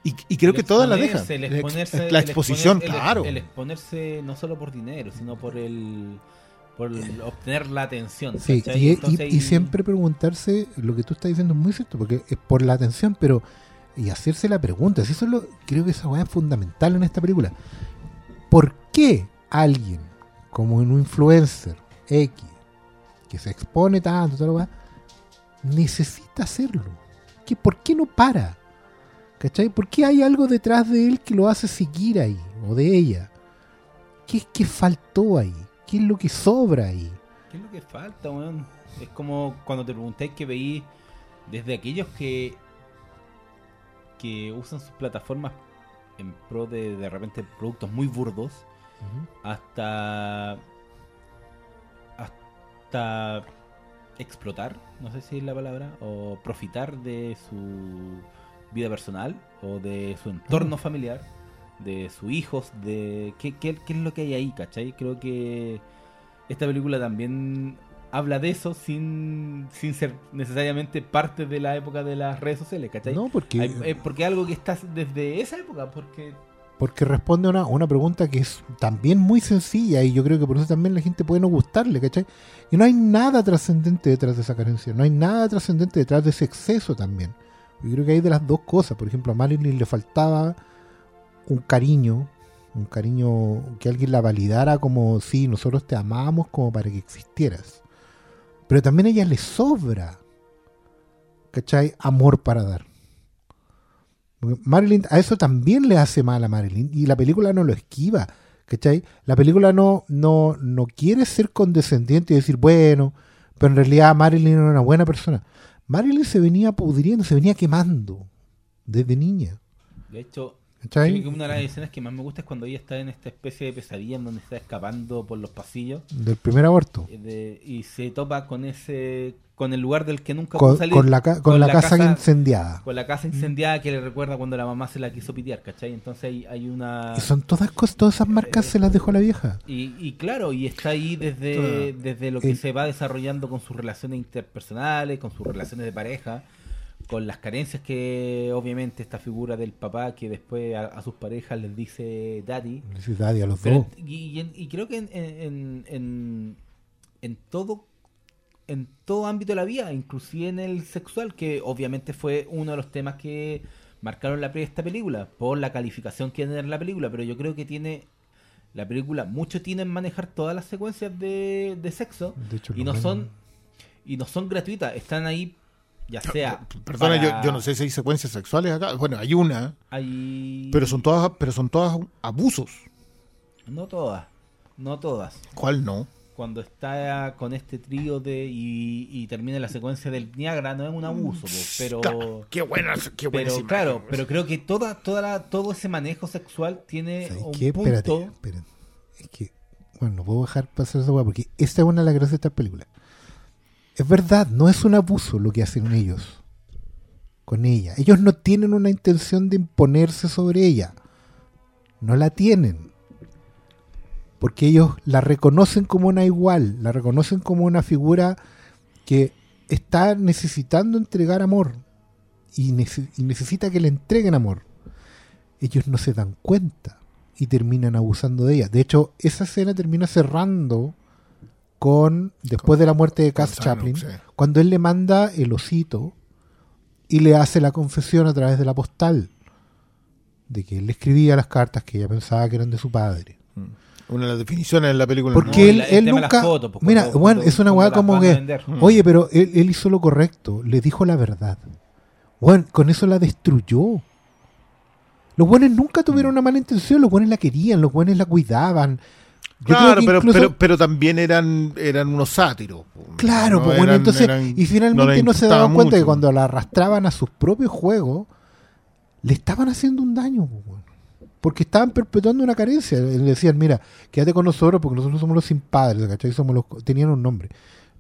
Y, y creo El que todas la dejan. exponerse, La ex- exposición, exponer- claro. El exponerse no solo por dinero, sino por el por obtener la atención. Sí, y, y- Entonces, y siempre preguntarse, lo que tú estás diciendo es muy cierto, porque es por la atención, pero y hacerse la pregunta, si eso es lo, creo que esa weá es fundamental en esta película. ¿Por qué alguien como un influencer X, que se expone tanto, weá, necesita hacerlo? ¿Qué, ¿Por qué no para? ¿Cachai? ¿Por qué hay algo detrás de él que lo hace seguir ahí? O de ella. ¿Qué, qué faltó ahí? ¿Qué es lo que sobra ahí? ¿Qué es lo que falta, weón? Es como cuando te preguntáis que veís desde aquellos que que usan sus plataformas en pro de de repente productos muy burdos hasta hasta explotar, no sé si es la palabra, o profitar de su vida personal o de su entorno familiar, de sus hijos, de qué, qué, qué es lo que hay ahí, ¿cachai? Creo que esta película también habla de eso sin, sin ser necesariamente parte de la época de las redes sociales, ¿cachai? No, porque, Hay- eh, porque algo que está desde esa época, porque porque responde a una, a una pregunta que es también muy sencilla y yo creo que por eso también la gente puede no gustarle, ¿cachai? Y no hay nada trascendente detrás de esa carencia, no hay nada trascendente detrás de ese exceso también. Yo creo que hay de las dos cosas, por ejemplo, a Marilyn le faltaba un cariño, un cariño que alguien la validara como si nosotros te amamos como para que existieras. Pero también a ella le sobra, ¿cachai? Amor para dar. Marilyn, a eso también le hace mal a Marilyn y la película no lo esquiva, ¿cachai? La película no, no, no quiere ser condescendiente y decir, bueno, pero en realidad Marilyn era una buena persona. Marilyn se venía pudriendo, se venía quemando desde niña, de hecho ¿cachai? Creo que una de las escenas que más me gusta es cuando ella está en esta especie de pesadilla en donde está escapando por los pasillos Del primer aborto. eh, de- y se topa con ese con el lugar del que nunca Con, pudo salir con la, ca- con la casa incendiada. con la casa incendiada que le recuerda cuando la mamá se la quiso pitear ¿cachai? entonces hay, hay una Y son todas cosas, todas esas marcas se las dejó la vieja. y, y claro y está ahí desde, desde lo que se va desarrollando con sus relaciones interpersonales con sus relaciones de pareja con las carencias que obviamente esta figura del papá que después a, a sus parejas les dice daddy Felicidad y a los Pero- dos. y, y creo que en, en, en, en todo en todo ámbito de la vida, inclusive en el sexual, que obviamente fue uno de los temas que marcaron la pre- esta película, por la calificación que tiene la película, pero yo creo que tiene la película, mucho tiene en manejar todas las secuencias de, de sexo De hecho, y no menos- son y no son gratuitas, están ahí ya sea Perdona, para- yo, yo no sé si hay secuencias sexuales acá. Bueno, hay una, hay pero son todas, pero son todas abusos. no todas, no todas. ¿Cuál no? Cuando está con este trío de y, y termina la secuencia del Niagara no es un abuso pero qué buena, qué buena pero claro pero creo que toda toda la, todo ese manejo sexual tiene ¿Sabes un qué? punto Espérate, espérate. Es que, bueno, no puedo dejar pasar esa weá porque esta es una de las gracias de esta película. Es verdad, no es un abuso lo que hacen ellos con ella. Ellos no tienen una intención de imponerse sobre ella. No la tienen. Porque ellos la reconocen como una igual, la reconocen como una figura que está necesitando entregar amor y, nece- y necesita que le entreguen amor. Ellos no se dan cuenta y terminan abusando de ella. De hecho, esa escena termina cerrando con, después de la muerte de Cass Chaplin, sí. cuando él le manda el osito y le hace la confesión a través de la postal de que él le escribía las cartas que ella pensaba que eran de su padre. Una de las definiciones en la película. Porque No, él, él nunca. fotos, pues, mira, cuando- bueno, cuando- es una weá como que. [laughs] Oye, pero él, él hizo lo correcto. Le dijo la verdad. Bueno, con eso la destruyó. Los buenos nunca tuvieron una mala intención. Los buenos la querían. Los buenos la cuidaban. Yo Claro, pero, incluso- pero, pero también eran, eran unos sátiros. Claro, No pues bueno, eran- entonces, eran- y finalmente no, se daban cuenta que cuando la arrastraban a sus propios juegos, le estaban haciendo un daño, pues. Porque estaban perpetuando una carencia. Le decían, mira, quédate con nosotros porque nosotros somos los sin padres, ¿cachai? Somos los, tenían un nombre.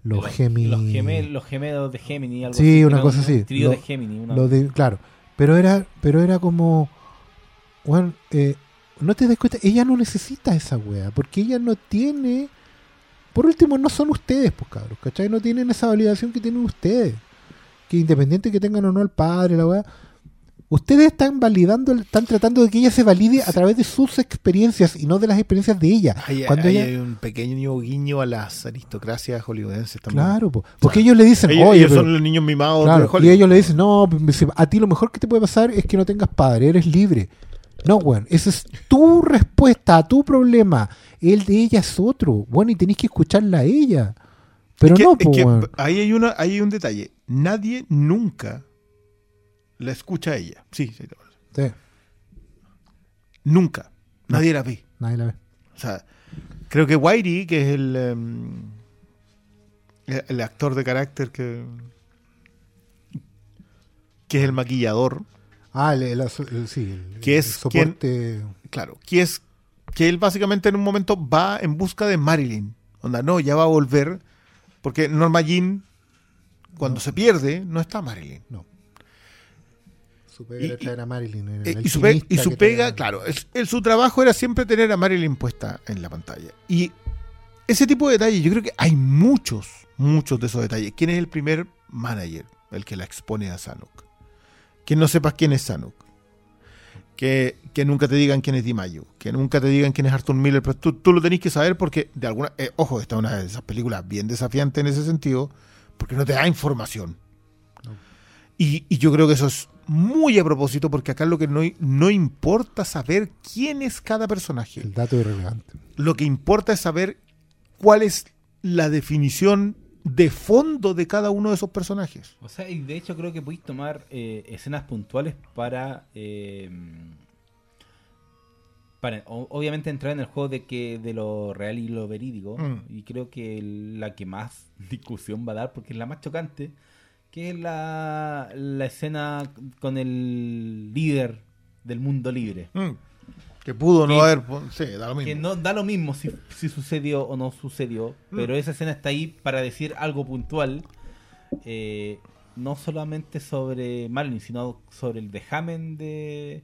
Los, Gemini. Los, gemel- los gemelos de Gemini, algo Sí, así, una cosa un así. Trío de Gemini. una- Lo de- claro, pero era, pero era como, bueno, eh, no te des cuenta, ella no necesita esa wea, porque ella no tiene, por último, no son ustedes, pues cabros, ¿cachai? No tienen esa validación que tienen ustedes, que independiente que tengan o no al padre, la wea, ustedes están validando, están tratando de que ella se valide a través de sus experiencias y no de las experiencias de ella. Cuando ella- hay un pequeño guiño a las aristocracias hollywoodenses también. Claro, po, porque ellos le dicen, Ellos, oye, ellos pero- son los niños mimados Claro, de y ellos le dicen, no, dice, a ti lo mejor que te puede pasar es que no tengas padre, eres libre. No, weón, esa es tu respuesta a tu problema. El de ella es otro, bueno, y tenéis que escucharla a ella. Pero Es que- no, es po, que weón. ahí hay una, ahí hay un detalle. Nadie nunca la escucha ella. Sí, sí, Sí, nunca. Nadie la ve. nadie la ve. O sea, creo que Whitey, que es el, em, el, actor de carácter que, que es el maquillador, Ah, el, el aso- el- sí, Que es soporte. claro, que es que él básicamente en un momento va en busca de Marilyn. Onda, no, ya va a volver, porque Norma Jean, cuando se pierde, no está Marilyn. Su pega Y- era traer a Marilyn. era Eh, el y su, y pega, traía- claro, el- su trabajo era siempre tener a Marilyn puesta en la pantalla. Y ese tipo de detalles, yo creo que hay muchos, muchos de esos detalles. ¿Quién es el primer manager? El que la expone a Sanuk. Que no sepas quién es Sanuk. Que, que nunca te digan quién es Di Maio. Que nunca te digan quién es Arthur Miller. Pero tú, tú lo tenés que saber porque, de alguna. eh, ojo, esta es una de esas películas bien desafiante en ese sentido. Porque no te da información. Y, y yo creo que eso es muy a propósito, porque acá lo que no, no importa saber quién es cada personaje. El dato irrelevante. Lo que importa es saber cuál es la definición de fondo de cada uno de esos personajes. O sea, y de hecho creo que podéis tomar eh, escenas puntuales para... eh, para o- obviamente entrar en el juego de que de lo real y lo verídico. Mm. Y creo que la que más [laughs] discusión va a dar, porque es la más chocante, que es la, la escena con el líder del mundo libre. Que pudo no Que- haber. Sí, da lo mismo. Que no da lo mismo si, si sucedió o no sucedió, pero esa escena está ahí para decir algo puntual, eh, no solamente sobre Marlin, sino sobre el dejamen de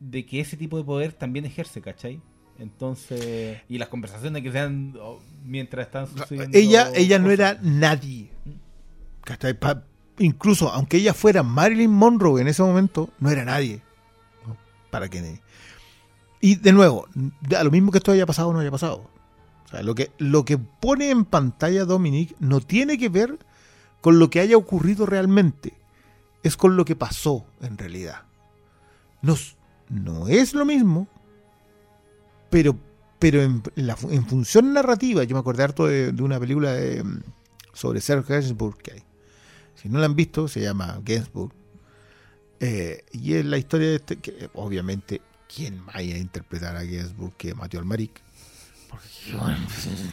de que ese tipo de poder también ejerce, ¿cachai? Entonces, y las conversaciones que sean oh, mientras están sucediendo. ella, ella no era nadie. ¿Cachai? Pa- incluso, aunque ella fuera Marilyn Monroe en ese momento, no era nadie. Para Kennedy. Y de nuevo, da lo mismo que esto haya pasado o no haya pasado. O sea, lo que, lo que pone en pantalla Dominic no tiene que ver con lo que haya ocurrido realmente. Es con lo que pasó en realidad. No, s- no es lo mismo, pero, pero en, función narrativa, yo me acordé harto de, una película de, mm, sobre Serge Gainsbourg que. Si no la han visto, se llama Gainsbourg. Eh, y es la historia de este, eh, obviamente, ¿quién vaya a interpretar a Gainsbourg que Mateo Almaric? Porque, bueno,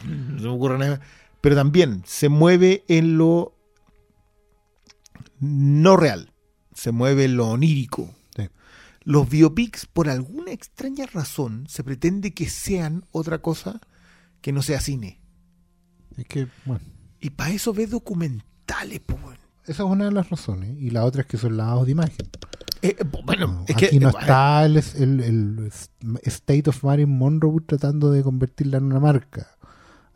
[laughs] no me ocurre nada. Pero también se mueve en lo no real, se mueve en lo onírico. Los biopics, por alguna extraña razón, se pretende que sean otra cosa que no sea cine. Es que, bueno, Y para eso ves documentales, pues. bueno. esa es una de las razones. Y la otra es que son lavados de imagen. Eh, bueno, es Aquí que no eh, está el, el- el State of Marilyn Monroe tratando de convertirla en una marca.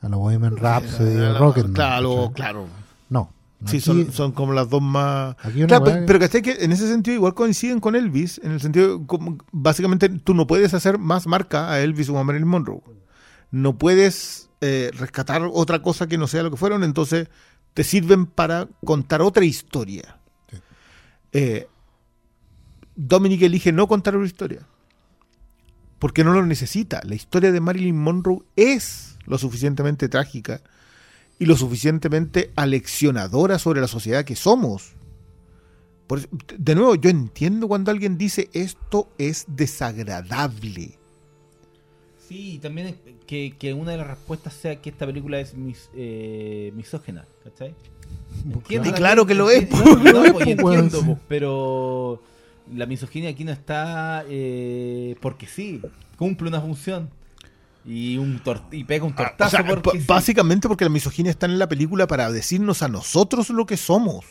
a la Bohemian Rhapsody de Rocketman. Claro, claro. No. Sí, son, son como las dos más. Claro, weá pe- que- pero que que en ese sentido igual coinciden con Elvis, en el sentido, como, básicamente tú no puedes hacer más marca a Elvis o a Marilyn Monroe. No puedes eh, rescatar otra cosa que no sea lo que fueron, entonces te sirven para contar otra historia. Eh, Dominic elige no contar una historia. Porque no lo necesita. La historia de Marilyn Monroe es lo suficientemente trágica y lo suficientemente aleccionadora sobre la sociedad que somos. Por eso, de nuevo, yo entiendo cuando alguien dice esto es desagradable. Sí, y también es que, que una de las respuestas sea que esta película es mis, eh, misógena, ¿cachai? Entiendo Y claro que lo es, no, no, pues, y [laughs] Pues, entiendo, pues, pero la misoginia aquí no está eh, porque sí, cumple una función y un y pega un Ah, tortazo o sea, porque b- sí. básicamente porque la misoginia está en la película para decirnos a nosotros lo que somos.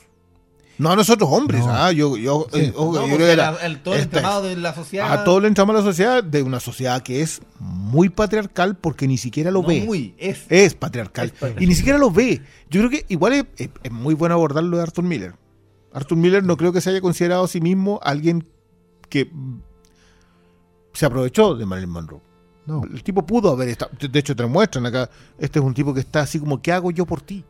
No a nosotros hombres. No. ah, yo, yo, Sí. eh, No, yo creo que la- la- el, todo el entramado de la sociedad a todo le entramos a la sociedad, de una sociedad que es muy patriarcal porque ni siquiera lo no ve. muy es Es patriarcal. Es patriarcal. Y ni siquiera lo ve. Yo creo que igual es, muy bueno abordarlo de Arthur Miller. Arthur Miller no creo que se haya considerado a sí mismo alguien que se aprovechó de Marilyn Monroe. No. El tipo pudo haber estado. De hecho, te lo muestran acá. Este es un tipo que está así como, ¿qué hago yo por ti?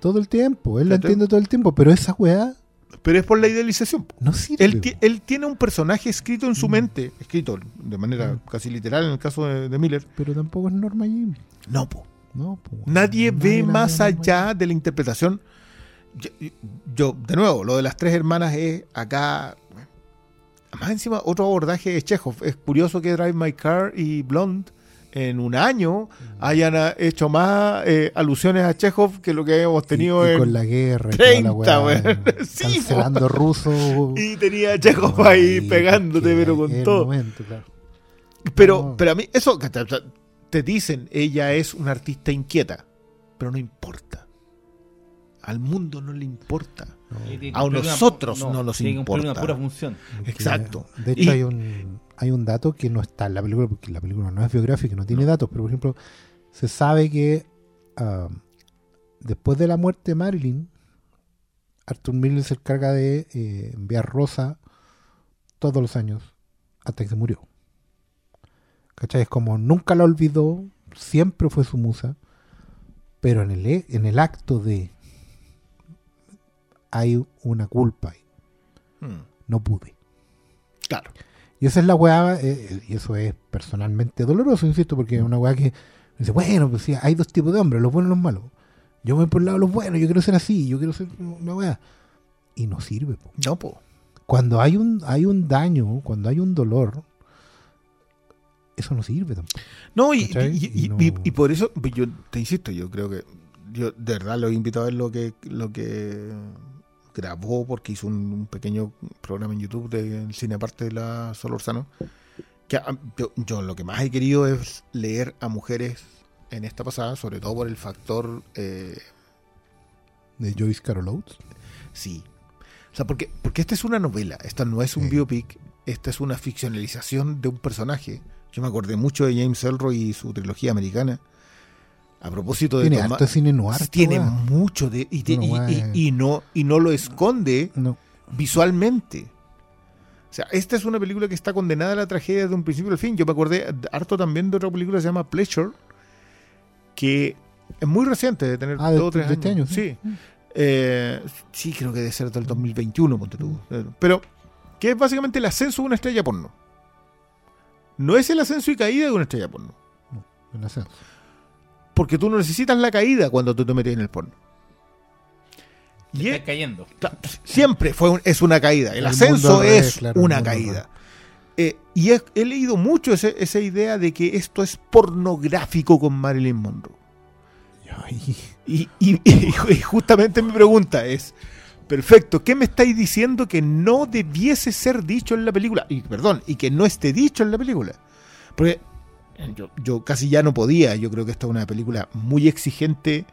Todo el tiempo, él lo entiende todo el tiempo, pero esa weá Pero es por la idealización. no sirve. Él, él tiene un personaje escrito en su Mm. mente, escrito de manera casi literal en el caso de, de Miller. Pero tampoco es Norma Jean. No, po. No, po. Nadie ve más Norma allá de la interpretación. Yo, yo, de nuevo, lo de las tres hermanas es acá. Más encima, otro abordaje de Chekhov. Es curioso que Drive My Car y Blonde en un año hayan ah, hecho más eh, alusiones a Chekhov que lo que hemos Jean. tenido Y, y en. con la guerra y 30, toda la weá. [laughs] Sí, cancelando ruso. Y tenía a Chekhov ahí pegándote, pero con todo. momento, claro. Pero, No. pero a mí, eso te dicen, ella es una artista inquieta, pero no importa. Al mundo no le importa. A una- nosotros no nos tiene cumplir importa. una pura función Exacto. De hecho, Y- hay un hay un dato que no está en la película, porque la película no es biográfica, no tiene datos, pero por ejemplo, se sabe que ah, después de la muerte de Marilyn, Arthur Miller se encarga de eh, enviar Rosa todos los años hasta que se murió. ¿Cachai? Es como nunca la olvidó, siempre fue su musa, pero en el, en el acto de hay una culpa ahí, Hmm, no pude. Claro. Y esa es la weá, eh, y eso es personalmente doloroso, insisto, porque es una weá que dice, bueno, pues sí, hay dos tipos de hombres, los buenos y los malos. Yo me voy por el lado de los buenos, yo quiero ser así, yo quiero ser una weá. Y no sirve. po. No, po. Cuando hay un, hay un daño, cuando hay un dolor, eso no sirve tampoco. No, y, y- y- Y no- y- y por eso, pues, yo te insisto, yo creo que yo de verdad lo he invitado a ver lo que, lo que grabó, porque hizo un, un pequeño programa en YouTube del cine aparte de la Solorzano. Que ah, yo, yo lo que más he querido es leer a mujeres en esta pasada, sobre todo por el factor eh, De Joyce Carol Oates. Sí. O sea, porque, porque esta es una novela, esta no es un Sí. biopic, esta es una ficcionalización de un personaje. Yo me acordé mucho de James Elroy y su trilogía americana. A propósito de Tiene harto cine noir. tiene mucho de y, te- Una y- weá. y- y no y no lo esconde No. visualmente. O sea, esta es una película que está condenada a la tragedia desde un principio al fin. Yo me acordé harto también de otra película que se llama Pleasure, que es muy reciente, de tener Ah, de- dos o tres de este año, sí. Sí. Eh, sí, creo que debe ser del 2021, ponte tú. Pero, que es básicamente el ascenso de una estrella porno. No es el ascenso y caída de una estrella porno. En ascenso. Porque tú no necesitas la caída cuando tú te metes en el porno. Y está es- cayendo siempre fue un- es una caída. El, El ascenso revés, es claro, una caída. Eh, y he, he leído mucho ese- esa idea de que esto es pornográfico con Marilyn Monroe. Y- y justamente mi pregunta es, perfecto, ¿qué me estáis diciendo que no debiese ser dicho en la película? Y perdón, y que no esté dicho en la película. Porque yo, yo casi ya no podía, yo creo que esta es una película muy exigente,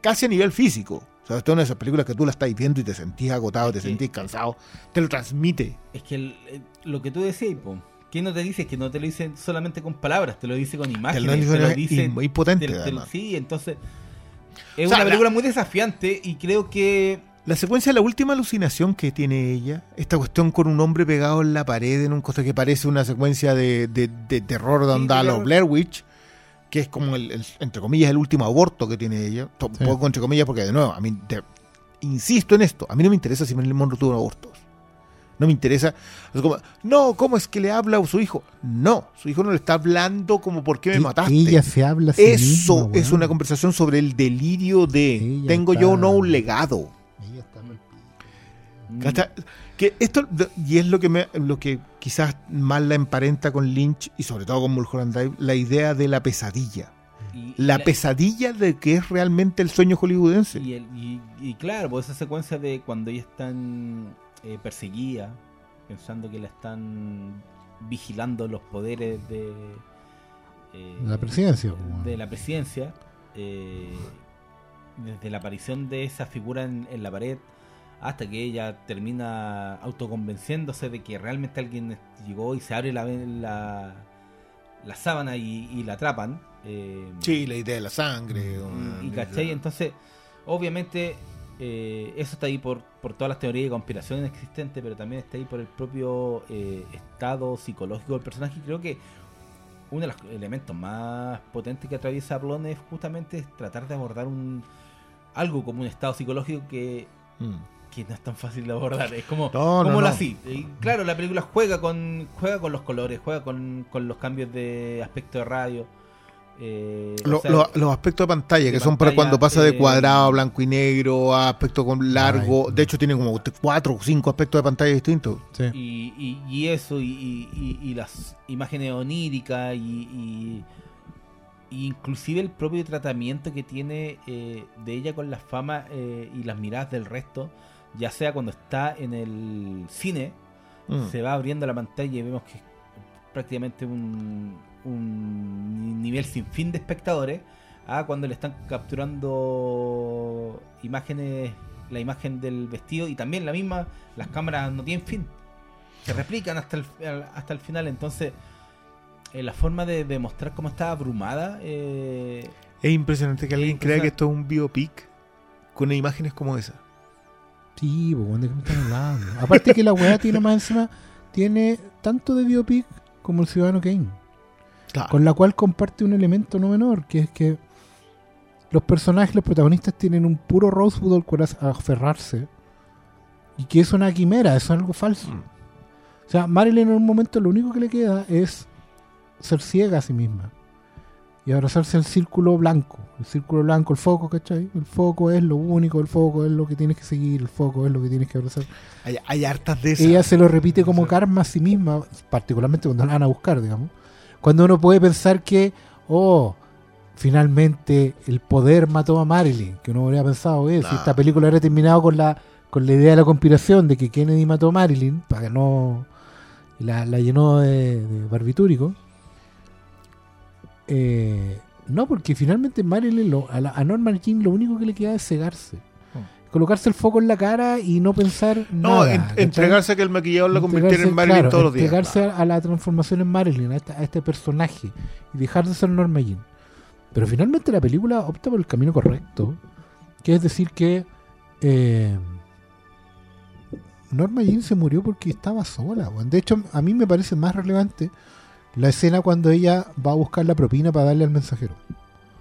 casi a nivel físico. O sea, esta es una de esas películas que tú la estás viendo y te sentís agotado, te sentís cansado, te lo transmite. es que el- el- lo que tú decías po, ¿Qué no te dice? Que no te lo dice solamente con palabras, te lo dice con Te imágenes. lo te lo dice y muy potente, te- te- sí, entonces es O sea, una la- película muy desafiante y creo que La secuencia, la última alucinación que tiene ella, esta cuestión con un hombre pegado en la pared, en un cosa que parece una secuencia de, de- de terror de Sí, onda a de los terror. Blair Witch, que es como, el, el- entre comillas, el último aborto que tiene ella. Sí. Pongo entre comillas porque, de nuevo, a mí, te- insisto en esto, a mí no me interesa si Marilyn Monroe tuvo un aborto. No me interesa. Es como, no, ¿cómo es que le habla a su hijo? No, su hijo no le está hablando como, ¿por qué me E- mataste? Ella se habla a sí Eso misma, es una conversación sobre el delirio de Ella tengo está- yo o no un legado. Ella está mal. ¿Cachai? Que esto, y es lo que me, lo que quizás más la emparenta con Lynch y sobre todo con Mulholland Drive, la idea de la pesadilla. y- La pesadilla de que es realmente el sueño hollywoodense. Y, el- y- y claro, pues esa secuencia de cuando ella están eh, perseguida, pensando que la están vigilando los poderes de eh, La presidencia, de la presidencia, eh, desde la aparición de esa figura en, en la pared hasta que ella termina autoconvenciéndose de que realmente alguien llegó y se abre la, la, la sábana y, y la atrapan. eh, Sí, la idea de la sangre. y, y, ¿cachai? Entonces, obviamente, eh, eso está ahí por, por todas las teorías de conspiración existentes, pero también está ahí por el propio eh, estado psicológico del personaje. Y creo que uno de los elementos más potentes que atraviesa Blonde es justamente tratar de abordar un algo como un estado psicológico que, Mm. que no es tan fácil de abordar. Es como, No, no, como no. así. Y claro, la película juega con juega con los colores, juega con, con los cambios de aspecto de radio. eh, o Lo- sea, lo- los aspectos de pantalla, de que son para cuando pasa de eh, cuadrado a blanco y negro, a aspecto con largo. Ay. De hecho, tiene como cuatro o cinco aspectos de pantalla distintos. Sí. y, y- y eso, y, y- y- y las imágenes oníricas, y inclusive el propio tratamiento que tiene eh, de ella con la fama eh, y las miradas del resto, ya sea cuando está en el cine, Mm. se va abriendo la pantalla y vemos que es prácticamente un, un nivel sin fin de espectadores, a cuando le están capturando imágenes, la imagen del vestido y también la misma, las cámaras no tienen fin, se replican hasta el, hasta el final, entonces eh, la forma de demostrar cómo está abrumada eh, Es impresionante que alguien crea que esto es un biopic con imágenes como esa. Sí, pues, ¿de qué me están hablando? Aparte que la weá tiene más encima, tiene tanto de biopic como el Ciudadano Kane. Claro. Con la cual comparte un elemento no menor, que es que los personajes, los protagonistas tienen un puro Rosewood al cual a- aferrarse. Y que es una quimera, es algo falso. Mm. O sea, Marilyn en un momento lo único que le queda es ser ciega a sí misma. Y abrazarse al círculo blanco. El círculo blanco, el foco, ¿cachai? El foco es lo único, el foco es lo que tienes que seguir, el foco es lo que tienes que abrazar. Hay, hay hartas de esas. Ella se lo repite como karma a sí misma, particularmente cuando la van a buscar, digamos. Cuando uno puede pensar que, oh, finalmente el poder mató a Marilyn, que uno habría pensado, eh, si esta película hubiera terminado con la, con la idea de la conspiración de que Kennedy mató a Marilyn, para que no. la, la llenó de, de barbitúrico. Eh, no, porque finalmente Marilyn, lo- a, la- a Norman Jean lo único que le queda es cegarse. Colocarse el foco en la cara y no pensar No, nada. entregarse a que el maquillador la convirtiera en Marilyn claro, todos los días. entregarse a, a la transformación en Marilyn, a, esta- a este personaje, y dejar de ser Norma Jean. Pero finalmente la película opta por el camino correcto, que es decir que eh, Norma Jean se murió porque estaba sola. De hecho, a mí me parece más relevante la escena cuando ella va a buscar la propina para darle al mensajero.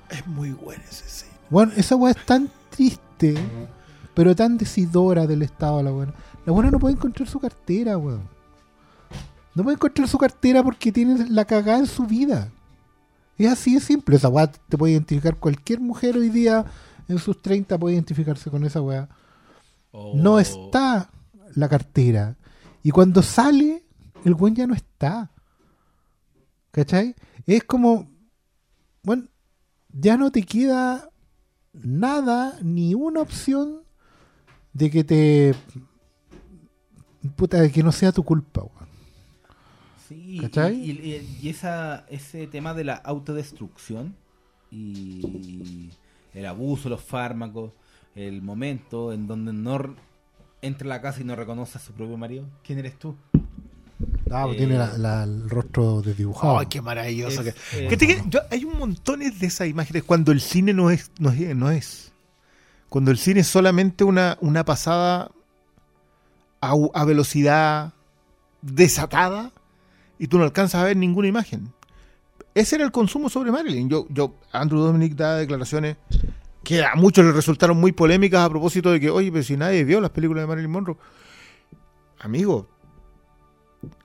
Es muy buena esa escena. Bueno, esa weá es tan triste, pero tan decidora del estado de la buena. La buena no puede encontrar su cartera, weón. No puede encontrar su cartera porque tiene la cagada en su vida. Es así de simple. Esa weá te puede identificar cualquier mujer hoy día en sus 30 puede identificarse con esa weá. No está la cartera. Y cuando sale, el buen ya no está. ¿Cachai? Es como, bueno, ya no te queda nada, ni una opción de que te... Puta, de que no sea tu culpa, weón. Sí, ¿Cachai? y, y- y esa, ese tema de la autodestrucción y el abuso, los fármacos, el momento en donde no entra a la casa y no reconoce a su propio marido. ¿Quién eres tú? Ah, pues Eh, tiene la- la- el rostro desdibujado. Ay, qué maravilloso. Es, que- eh, que te- que yo- hay un montones de esas imágenes cuando el cine no es, no es, no es. Cuando el cine es solamente una, una pasada a velocidad desatada y tú no alcanzas a ver ninguna imagen. Ese era el consumo sobre Marilyn. Yo, yo, Andrew Dominic da declaraciones que a muchos les resultaron muy polémicas a propósito de que, oye, pero si nadie vio las películas de Marilyn Monroe. Amigo,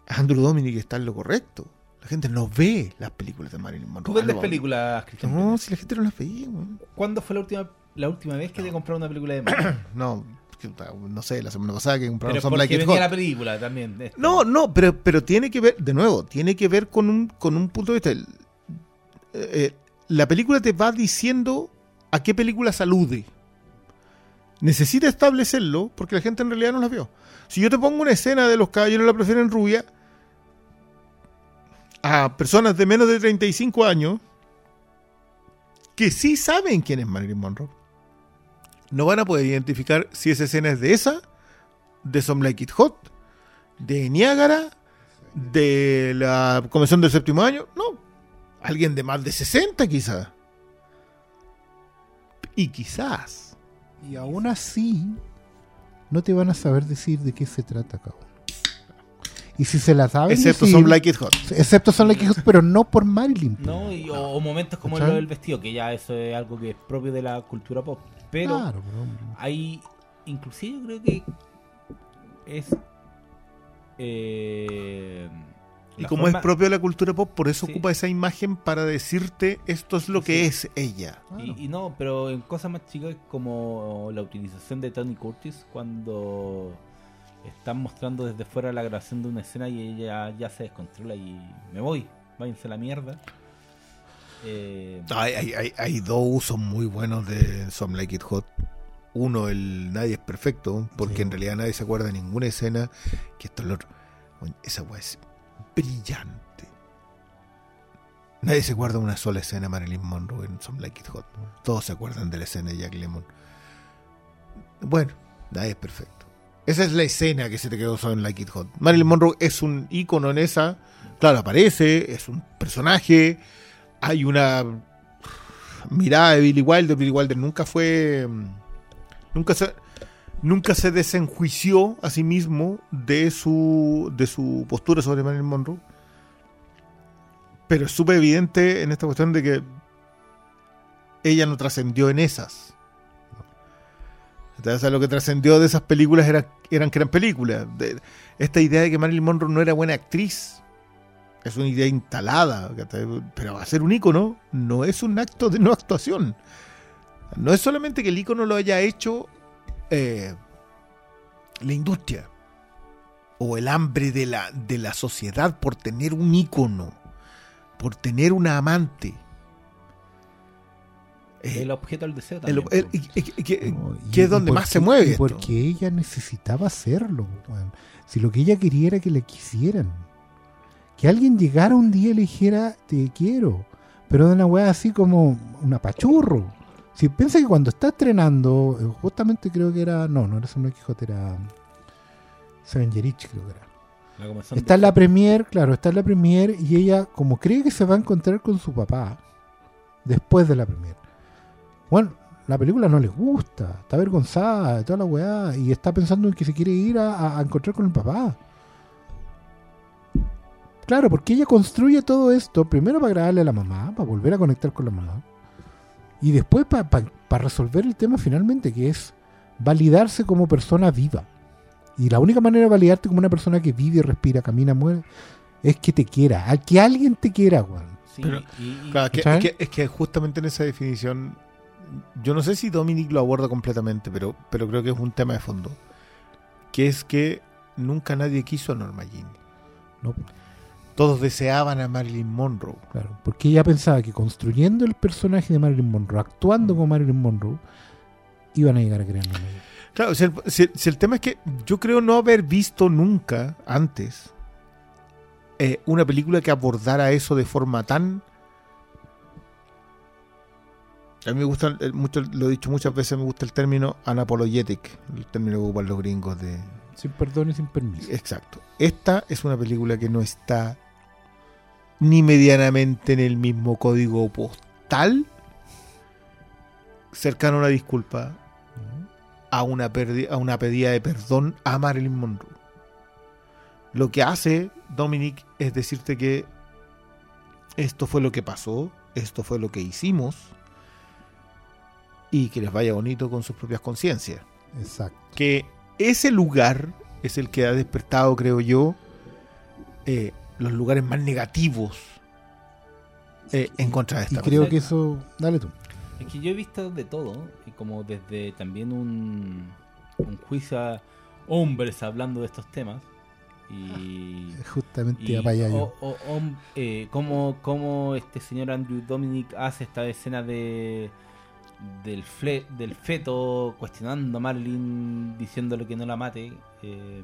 Andrew Dominic está en lo correcto. La gente no ve las películas de Marilyn Monroe. ¿Tú vendes Algo- películas, Cristian? No, si la gente no las veía. ¿Cuándo fue la última, la última vez que te compraron una película de [clears throat] Marvel? No, no sé, la semana pasada que compraron Pero porque venía la película también. esto. No, no, pero, pero tiene que ver, de nuevo, tiene que ver con un, con un punto de vista. El- eh, eh, la película te va diciendo a qué película salude. Necesita establecerlo porque la gente en realidad no las vio. Si yo te pongo una escena de los caballeros la prefieren rubia a personas de menos de 35 años que sí saben quién es Marilyn Monroe, no van a poder identificar si esa escena es de esa, de Some Like It Hot, de Niágara, de la Convención del Séptimo Año. No, alguien de más de 60 quizás. Y quizás. Y aún así, no te van a saber decir de qué se trata uno. Y si se la saben Excepto Some Like It Hot. excepto son Like It Hot, pero no por Marilyn. No, y- o, o momentos como ¿Cachai? lo del vestido, que ya eso es algo que es propio de la cultura pop. Pero Claro, pero- hay, inclusive yo creo que es... eh, Y como forma- es propio de la cultura pop, por eso Sí. ocupa esa imagen para decirte esto es lo que Sí. es ella. Y, y no, pero en cosas más chicas como la utilización de Tony Curtis cuando están mostrando desde fuera la grabación de una escena y ella ya se descontrola y me voy, váyanse a la mierda. Eh, Hay, hay- hay- hay dos usos muy buenos de Some Like It Hot. Uno, el Nadie es perfecto, porque Sí. en realidad nadie se acuerda de ninguna escena. Que esto es lo otro. Esa weá es brillante. Nadie se acuerda de una sola escena de Marilyn Monroe en Some Like It Hot. Todos se acuerdan de la escena de Jack Lemmon. Bueno, nadie es perfecto. Esa es la escena que se te quedó en Like It Hot. Marilyn Monroe es un ícono en esa. Claro, aparece, es un personaje. Hay una mirada de Billy Wilder. Billy Wilder nunca fue. mm, Nunca se, nunca se desenjuició a sí mismo de su, de su postura sobre Marilyn Monroe. Pero es súper evidente en esta cuestión de que ella no trascendió en esas. Entonces, lo que trascendió de esas películas era, eran que eran películas. Esta idea de que Marilyn Monroe no era buena actriz es una idea instalada. Pero hacer un ícono no es un acto de no actuación. No es solamente que el ícono lo haya hecho eh, la industria o el hambre de la, de la sociedad por tener un ícono, por tener una amante. Eh, el objeto del deseo también. el- po. y- y- y- que- No, y- que es donde porque- más se mueve. esto. porque ella necesitaba hacerlo. Si lo que ella quería era que le quisieran. Que alguien llegara un día y le dijera, te quiero. Pero de una weá así como un apachurro. Si piensa que cuando está estrenando, eh, justamente creo que era. No, no era Samuel Quijote, era. Seven Yerich, creo que era. La Está en la premier, claro, está en la premier y ella como cree que se va a encontrar con su papá después de la premier. Bueno, la película no le gusta, está avergonzada de toda la weá y está pensando en que se quiere ir a, a- encontrar con el papá. Claro, porque ella construye todo esto primero para agradarle a la mamá, para volver a conectar con la mamá y después para resolver el tema finalmente, que es validarse como persona viva. Y la única manera de validarte como una persona que vive, respira, camina, muere, es que te quiera. A que alguien te quiera, weón. Sí, Pero- y- y- Claro, que- ¿Cachai? es, que, es que justamente en esa definición, yo no sé si Dominic lo aborda completamente, pero, pero creo que es un tema de fondo. Que es que nunca nadie quiso a Norma Jean. No, Todos deseaban a Marilyn Monroe. claro. Porque ella pensaba que construyendo el personaje de Marilyn Monroe, actuando como Marilyn Monroe, iban a llegar a creer en ella. Claro, si el, si- si el tema es que yo creo no haber visto nunca antes eh, una película que abordara eso de forma tan... A mí me gusta, el- mucho, lo he dicho muchas veces, me gusta el término unapologetic, el término que ocupan los gringos de Sin perdón y sin permiso. Exacto. Esta es una película que no está ni medianamente en el mismo código postal cercano a una disculpa a una, a una pedida de perdón a Marilyn Monroe. Lo que hace Dominic es decirte que esto fue lo que pasó, esto fue lo que hicimos y que les vaya bonito con sus propias conciencias Exacto. que ese lugar es el que ha despertado, creo yo, eh, los lugares más negativos eh, en contra de Y esta creo cosa. que eso. Dale tú. Es que yo he visto de todo, y como desde también un, un juicio a hombres hablando de estos temas. Y, Justamente y iba para allá yo. o- o- hom- eh, cómo, cómo este señor Andrew Dominic hace esta escena de del, fle- del feto cuestionando a Marilyn diciéndole que no la mate. Eh,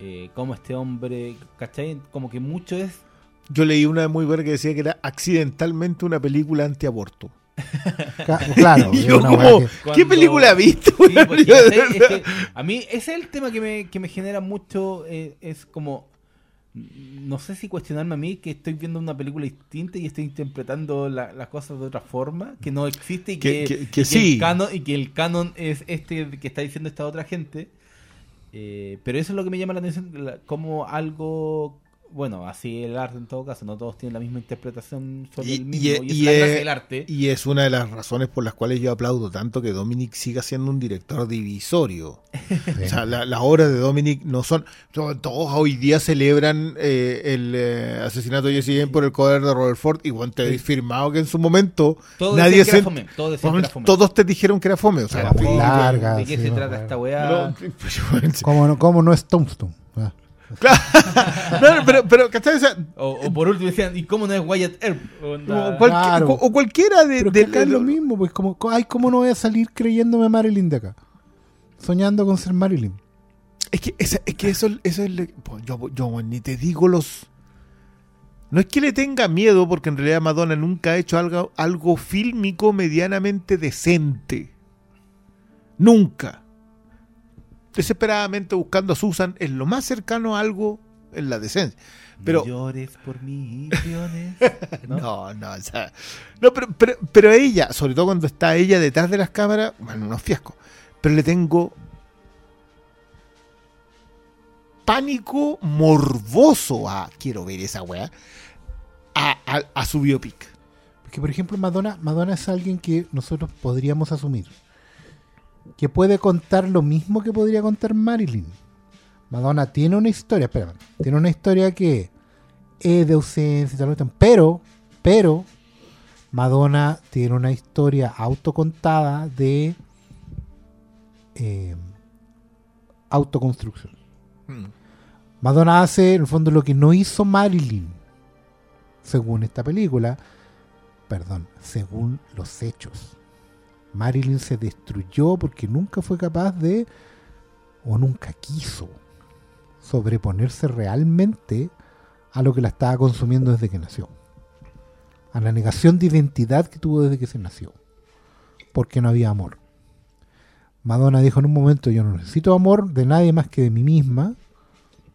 eh, cómo este hombre, ¿cachai? Como que mucho es Yo leí una muy buena que decía que era accidentalmente una película antiaborto. [laughs] Claro, [laughs] yo una como, que- ¿qué Cuando- película has visto? Sí, pues. [laughs] Es que a mí ese es el tema que me, que me genera mucho, eh, es como, no sé si cuestionarme a mí que estoy viendo una película distinta y estoy interpretando la- las cosas de otra forma, que no existe y Que- que, que el sí. canon, y que el canon es este que está diciendo esta otra gente. Eh, pero eso es lo que me llama la atención, la- como algo... Bueno, así el arte en todo caso, no todos tienen la misma interpretación sobre Y- el mismo, y- y, es y la es- gracia del arte. Y es una de las razones por las cuales yo aplaudo tanto que Dominic siga siendo un director divisorio. [laughs] O sea, la- las obras de Dominic no son. to- Todos hoy día celebran eh, el eh, asesinato de Jesse James por el poder de Robert Ford. Y bueno, te he firmado que en su momento Todos nadie decían que se. era fome, todos decían que era fome. Todos te dijeron que era fome. O sea, Era muy larga. ¿De qué sí, se no, trata bueno. esta weá? no, [laughs] pues, bueno, sí. ¿Cómo no, cómo no es Tombstone? Ah. [laughs] No, pero, pero ¿cachai? O sea, O, o por último decían, ¿y cómo no es Wyatt Earp? O, Claro. o cualquiera de. Pero de- es lo mismo, pues como, ay, ¿cómo no voy a salir creyéndome Marilyn de acá? Soñando con ser Marilyn. Es que, esa- es que eso, eso es. lo- pues, yo, yo ni te digo los. No es que le tenga miedo, porque en realidad Madonna nunca ha hecho algo, algo fílmico medianamente decente. Nunca. Desesperadamente buscando a Susan es lo más cercano a algo en la decencia. Pero, No llores por millones. [laughs] ¿no? no, no, o sea, no, pero, pero, pero ella, sobre todo cuando está ella detrás de las cámaras, bueno, unos fiascos. Pero le tengo pánico morboso a quiero ver esa weá a, a, a su biopic. Porque, por ejemplo, Madonna, Madonna es alguien que nosotros podríamos asumir. Que puede contar lo mismo que podría contar Marilyn. Madonna tiene una historia, espérame, tiene una historia que es de ausencia y tal, tal, pero, pero, Madonna tiene una historia autocontada de eh, autoconstrucción. Madonna hace, en el fondo, lo que no hizo Marilyn, según esta película, perdón, según los hechos. Marilyn se destruyó porque nunca fue capaz de, o nunca quiso, sobreponerse realmente a lo que la estaba consumiendo desde que nació. A la negación de identidad que tuvo desde que se nació. Porque no había amor. Madonna dijo en un momento, yo no necesito amor de nadie más que de mí misma.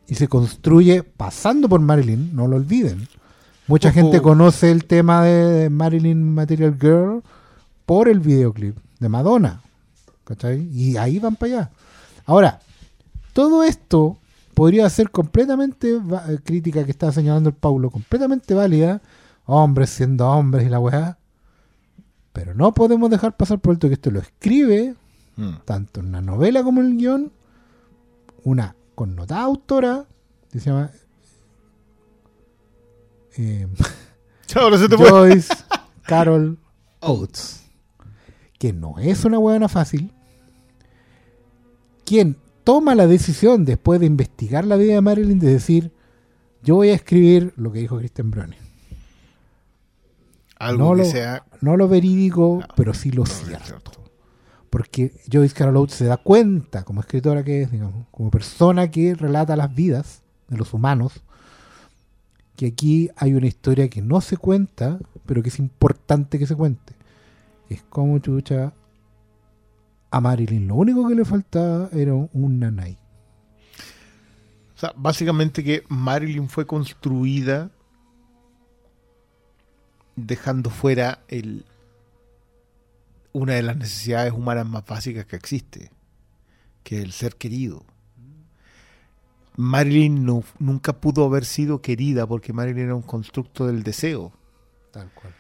Y se construye pasando por Marilyn, no lo olviden. Mucha gente conoce el tema de Marilyn Material Girl por el videoclip de Madonna. ¿Cachai? Y ahí van para allá. Ahora, todo esto podría ser completamente eh, crítica que estaba señalando el Paulo, completamente válida, hombres siendo hombres y la weá. Pero no podemos dejar pasar por alto que esto lo escribe, Mm. tanto en la novela como en el guion, una connotada autora, que se llama eh, [laughs] Ahora se te. [laughs] Joyce Carol Oates, que no es una huevona fácil, quien toma la decisión después de investigar la vida de Marilyn de decir, yo voy a escribir lo que dijo Christian Brone. Algo no que lo- sea. No lo verídico, No, pero sí lo no, cierto. cierto. Porque Joyce Carol Oates se da cuenta, como escritora que es, digamos, como persona que relata las vidas de los humanos, que aquí hay una historia que no se cuenta, pero que es importante que se cuente. Es como chucha A Marilyn lo único que le faltaba era un nanay. O sea, básicamente que Marilyn fue construida dejando fuera el una de las necesidades humanas más básicas que existe, que es el ser querido. Marilyn no- nunca pudo haber sido querida porque Marilyn era un constructo del deseo, Tal cual.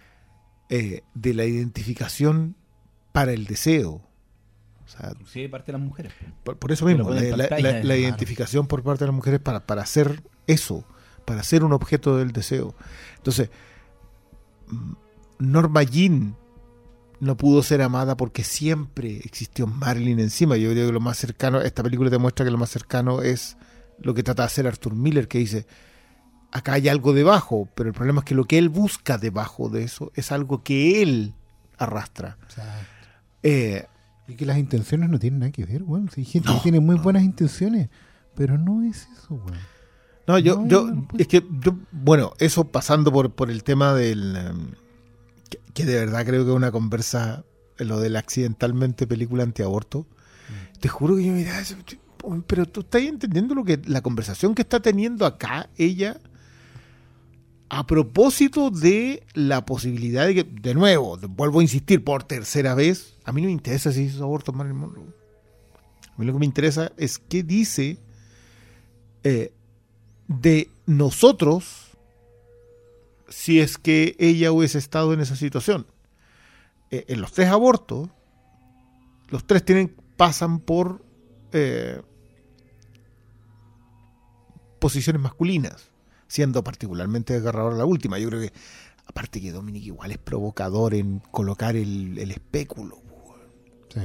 Eh, de la identificación para el deseo. O sea, Sí, de parte de las mujeres. por, por eso mismo, ponen la, identificación por parte de las mujeres para, para hacer eso, para ser un objeto del deseo. Entonces, mm, Norma Jean no pudo ser amada porque siempre existió Marilyn encima. Yo creo que lo más cercano, esta película demuestra que lo más cercano es lo que trata de hacer Arthur Miller, que dice, acá hay algo debajo, pero el problema es que lo que él busca debajo de eso es algo que él arrastra. Eh, Y que las intenciones no tienen nada que ver, weón. Si hay gente No, que tiene muy buenas intenciones, pero no es eso, weón. No, yo, No, yo, es que, yo- bueno, eso pasando por, por el tema del, em, que, que de verdad creo que es una conversa, eh, lo del accidentalmente película antiaborto, Mm. te juro que yo miraba eso, "Uy, pero tú estás entendiendo lo que, la conversación que está teniendo acá ella, a propósito de la posibilidad de que, de nuevo, vuelvo a insistir por tercera vez, a mí no me interesa si hizo aborto Marilyn Monroe. A mí lo que me interesa es qué dice eh, de nosotros si es que ella hubiese estado en esa situación. Eh, en los tres abortos, los tres tienen, pasan por eh, posiciones masculinas, siendo particularmente desgarradora la última. Yo creo que, aparte que Dominic igual es provocador en colocar el, el espéculo Sí.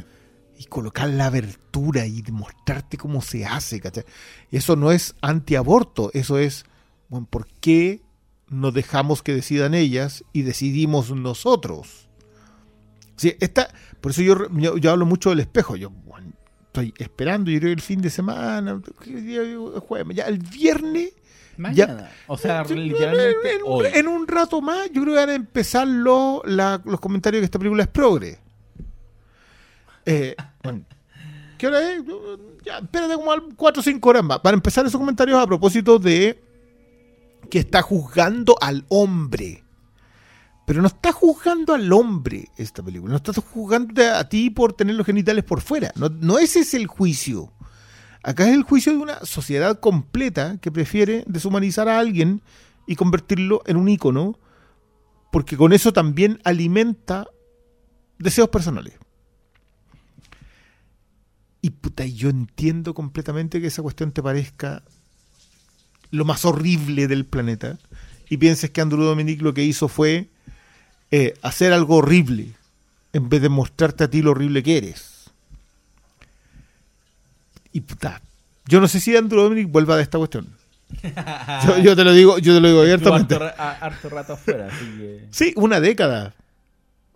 y colocar la abertura y mostrarte cómo se hace, ¿cachai? Eso no es antiaborto, eso es, bueno, ¿por qué no dejamos que decidan ellas y decidimos nosotros? Sí, esta, por eso yo, yo, yo hablo mucho del espejo, yo bueno, estoy esperando, yo creo que el fin de semana, ¿qué día? jueves, ya el viernes, Mañana. O sea, literalmente en, un- hoy. en un rato más, yo creo que van a empezar lo- la- los comentarios que esta película es progre. Eh, bueno, ¿Qué hora es? Ya, espérate como 4 o 5 horas más. Van a empezar esos comentarios a propósito de que está juzgando al hombre. Pero no está juzgando al hombre esta película. No está juzgando a ti por tener los genitales por fuera. No, no ese es el juicio. Acá es el juicio de una sociedad completa que prefiere deshumanizar a alguien y convertirlo en un ícono, porque con eso también alimenta deseos personales. Y puta, yo entiendo completamente que esa cuestión te parezca lo más horrible del planeta y pienses que Andrew Dominic lo que hizo fue eh, hacer algo horrible en vez de mostrarte a ti lo horrible que eres. Y puta, yo no sé si Andrew Dominic vuelva de esta cuestión. Yo, yo te lo digo, yo te lo digo [laughs] abiertamente. harto, harto rato afuera, así que. Sí, una década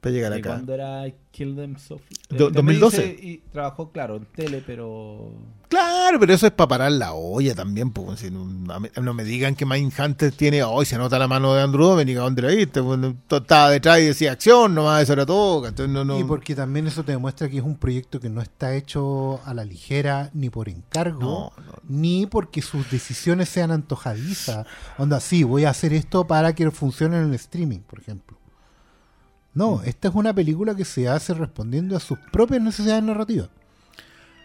para llegar ¿De acá. cuándo era Kill Them Softly? Do- Eh, 2012. dice- Y trabajó, claro, en tele, pero. Claro, pero eso es para parar la olla también. Pues, si no, me digan que Mindhunter tiene, hoy se nota la mano de Andrew Dominic, ¿a dónde la viste? Estaba detrás y decía acción, nomás eso era todo. Entonces, no, no, Y porque también eso te demuestra que es un proyecto que no está hecho a la ligera, ni por encargo, No, no. ni porque sus decisiones sean antojadizas. Onda, sí, voy a hacer esto para que funcione en el streaming, por ejemplo. No, esta es una película que se hace respondiendo a sus propias necesidades narrativas.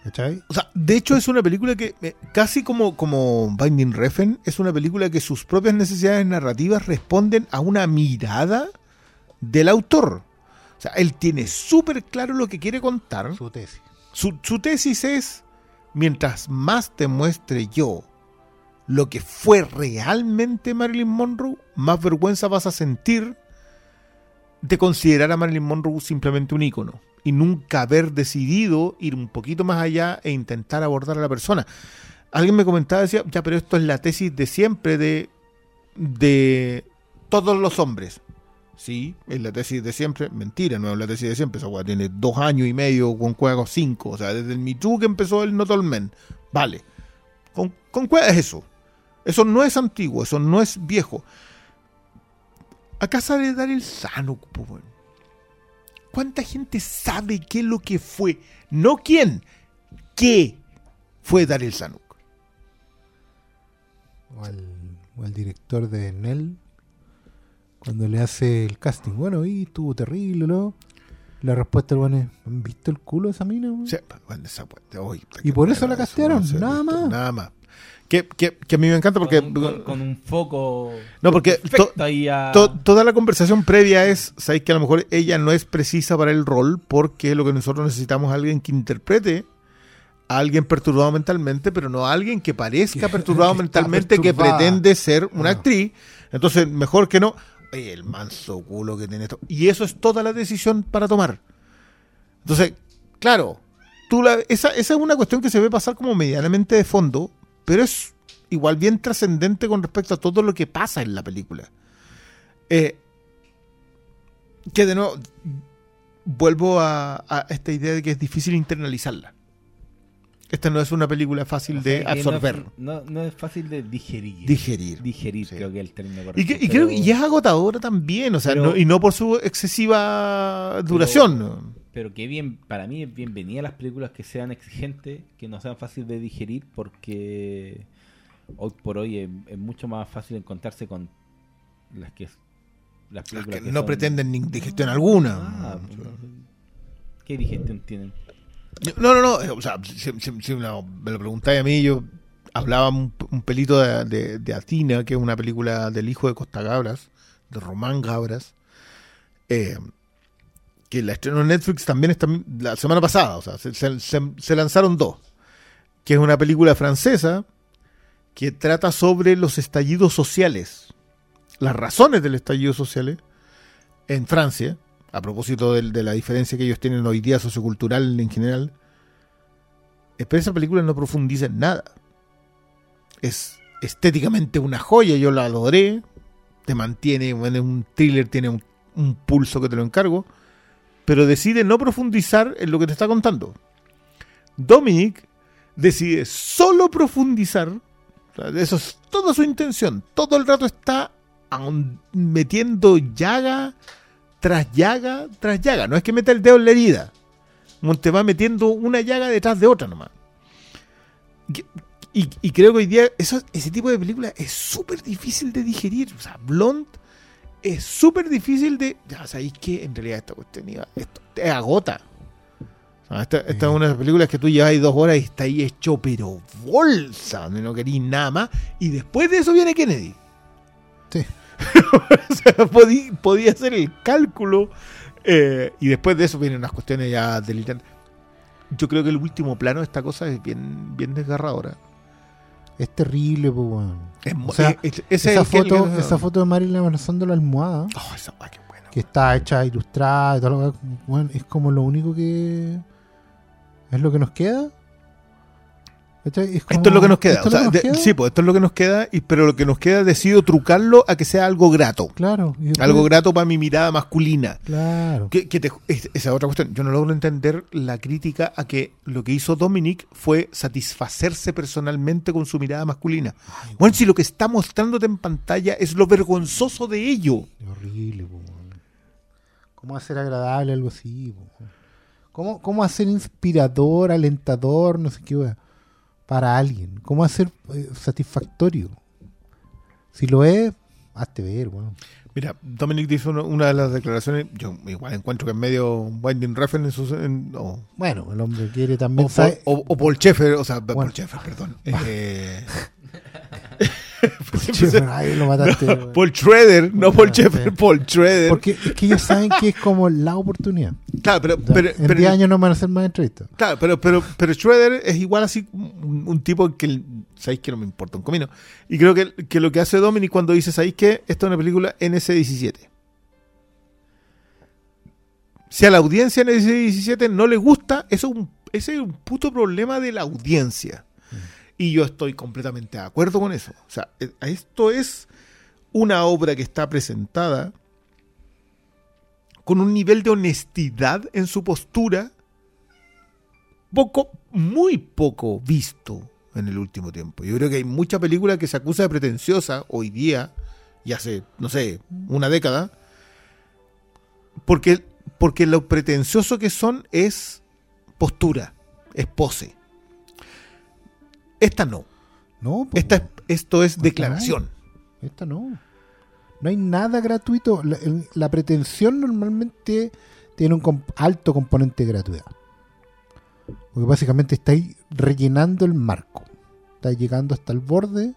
¿Cachai? O sea, de hecho es una película que, eh, casi como, como Binding Refn, es una película que sus propias necesidades narrativas responden a una mirada del autor. O sea, él tiene súper claro lo que quiere contar. Su tesis. Su, su tesis es, mientras más te muestre yo lo que fue realmente Marilyn Monroe, más vergüenza vas a sentir de considerar a Marilyn Monroe simplemente un ícono y nunca haber decidido ir un poquito más allá e intentar abordar a la persona. Alguien me comentaba, decía, ya, pero esto es la tesis de siempre de, de todos los hombres. Sí, es la tesis de siempre. Mentira, no es la tesis de siempre. Esa weá tiene dos años y medio con juegos cinco. O sea, desde el Too que empezó el Not Men. Vale. Con, con cueva es eso. Eso no es antiguo, eso no es viejo. Acá sale dar el sano. ¿cuánta gente sabe qué es lo que fue? No quién, qué fue Daryl Zanuck. O al, o al director de Nell, cuando le hace el casting. Bueno, y estuvo terrible, ¿no? La respuesta del bueno es, ¿han visto el culo de esa mina? weón?" O sea, bueno, esa- oye, Y por eso la eso castearon, nada visto, más. Nada más. Que, que- que a mí me encanta porque... con, con- con un foco. No, porque to- ahí a- To- toda la conversación previa es, sabéis que a lo mejor ella no es precisa para el rol porque lo que nosotros necesitamos es alguien que interprete a alguien perturbado mentalmente, pero no a alguien que parezca perturbado [laughs] mentalmente que pretende ser una Ah. actriz. Entonces, mejor que no. El manso culo que tiene esto. Y eso es toda la decisión para tomar. Entonces, claro, tú esa, esa es una cuestión que se ve pasar como medianamente de fondo, pero es igual bien trascendente con respecto a todo lo que pasa en la película. Eh, que de nuevo, vuelvo a esta idea de que es difícil internalizarla. Esta no es una película fácil o sea, de no absorber, No, no es fácil de digerir. digerir. Digerir, Sí. creo que es el término Y, correcto. que, y creo que es agotadora también, o sea, Pero- no- y no por su excesiva duración. Pero que bien, para mí es bienvenida las películas que sean exigentes, que no sean fáciles de digerir, porque hoy por hoy es, es mucho más fácil encontrarse con las que las Las películas que que no son- pretenden ni digestión alguna. Ah, ¿Qué digestión tienen? No, no, no. eh, O sea, si, me lo preguntáis a mí, yo hablaba un, pelito de, Atina, que es una película del hijo de Costa Gabras, de Román Gabras, eh, que la estrenó en Netflix también esta, la semana pasada. O sea, se, se- se- se lanzaron dos. Que es una película francesa que trata sobre los estallidos sociales, las razones del estallido social en Francia a propósito de, la diferencia que ellos tienen hoy día sociocultural en general, pero esa película no profundiza en nada. Es estéticamente una joya, yo la adoré, te mantiene, bueno, es un thriller, tiene un, un pulso que te lo encargo, pero decide no profundizar en lo que te está contando. Dominic decide solo profundizar, eso es toda su intención, todo el rato está metiendo llaga tras llaga tras llaga. No es que meta el dedo en la herida. Como Te va metiendo una llaga detrás de otra nomás. Y, y- y creo que hoy día eso, ese tipo de película es súper difícil de digerir. O sea, Blonde es súper difícil de... Ya sabéis que en realidad esta cuestión iba- esto te agota. Esta, es una de las películas que tú llevas dos horas y está ahí hecho pero bolsa, donde no querís nada más. Y después de eso viene Kennedy. Sí. [laughs] o sea, podí- podía hacer el cálculo eh, y después de eso vienen unas cuestiones ya delirantes. Yo creo que el último plano de esta cosa es bien, bien desgarradora. Es terrible, pues, weón. Es mo- O sea, es- es- ese esa, que- foto, esa foto de Marilyn abrazando la almohada, Oh, esa weá, qué buena. que está hecha ilustrada y todo lo que- es como lo único que. ¿Es lo que nos queda? Es como- Esto es lo que nos queda. ¿esto o es lo sea, que nos de- queda? sí, pues esto es lo que nos queda, y, pero lo que nos queda decido trucarlo a que sea algo grato. Claro. Algo grato para mi mirada masculina. Claro. Que, que te- es- esa es otra cuestión. Yo no logro entender la crítica a que lo que hizo Dominic fue satisfacerse personalmente con su mirada masculina. bueno, si lo que está mostrándote en pantalla es lo vergonzoso de ello. Es horrible, po. ¿Cómo hacer agradable algo así? po? ¿Cómo, ¿Cómo hacer inspirador, alentador, no sé qué, weón, para alguien? ¿Cómo hacer eh, satisfactorio? Si lo es, hazte ver, weón. Mira, Dominic dice una, una de las declaraciones, yo igual encuentro que es medio winding refn en sus... en- o, Bueno, el hombre quiere también... Sabe- o- o Paul Schaeffer, o sea, Paul Bueno. Schaeffer, perdón. [laughs] Eh, [laughs] Ahí lo mataste, weón. Paul Schroeder, no Paul. Paul Schroeder. Porque es que ellos saben que es como la oportunidad. Claro, pero, O sea, pero, en pero- 10 años no van a hacer más entrevistas. Claro, pero, pero, pero Schroeder es igual así un, un tipo que sabéis que no me importa un comino. Y creo que, que lo que hace Dominic cuando dice, sabéis que esta es una película NC-17. Si a la audiencia NC-17 no le gusta, eso es un, ese es un puto problema de la audiencia. Y yo estoy completamente de acuerdo con eso. O sea, eh, esto es una obra que está presentada con un nivel de honestidad en su postura poco, muy poco visto en el último tiempo. Yo creo que hay mucha película que se acusa de pretenciosa hoy día, y hace, no sé, una década, porque, porque lo pretencioso que son es postura, es pose. Esta no. No, pues, Esta, es- esto es no. declaración. Esta no. No hay nada gratuito. La, la pretensión normalmente tiene un comp- alto componente de gratuidad. Porque básicamente estáis rellenando el marco. Estáis llegando hasta el borde.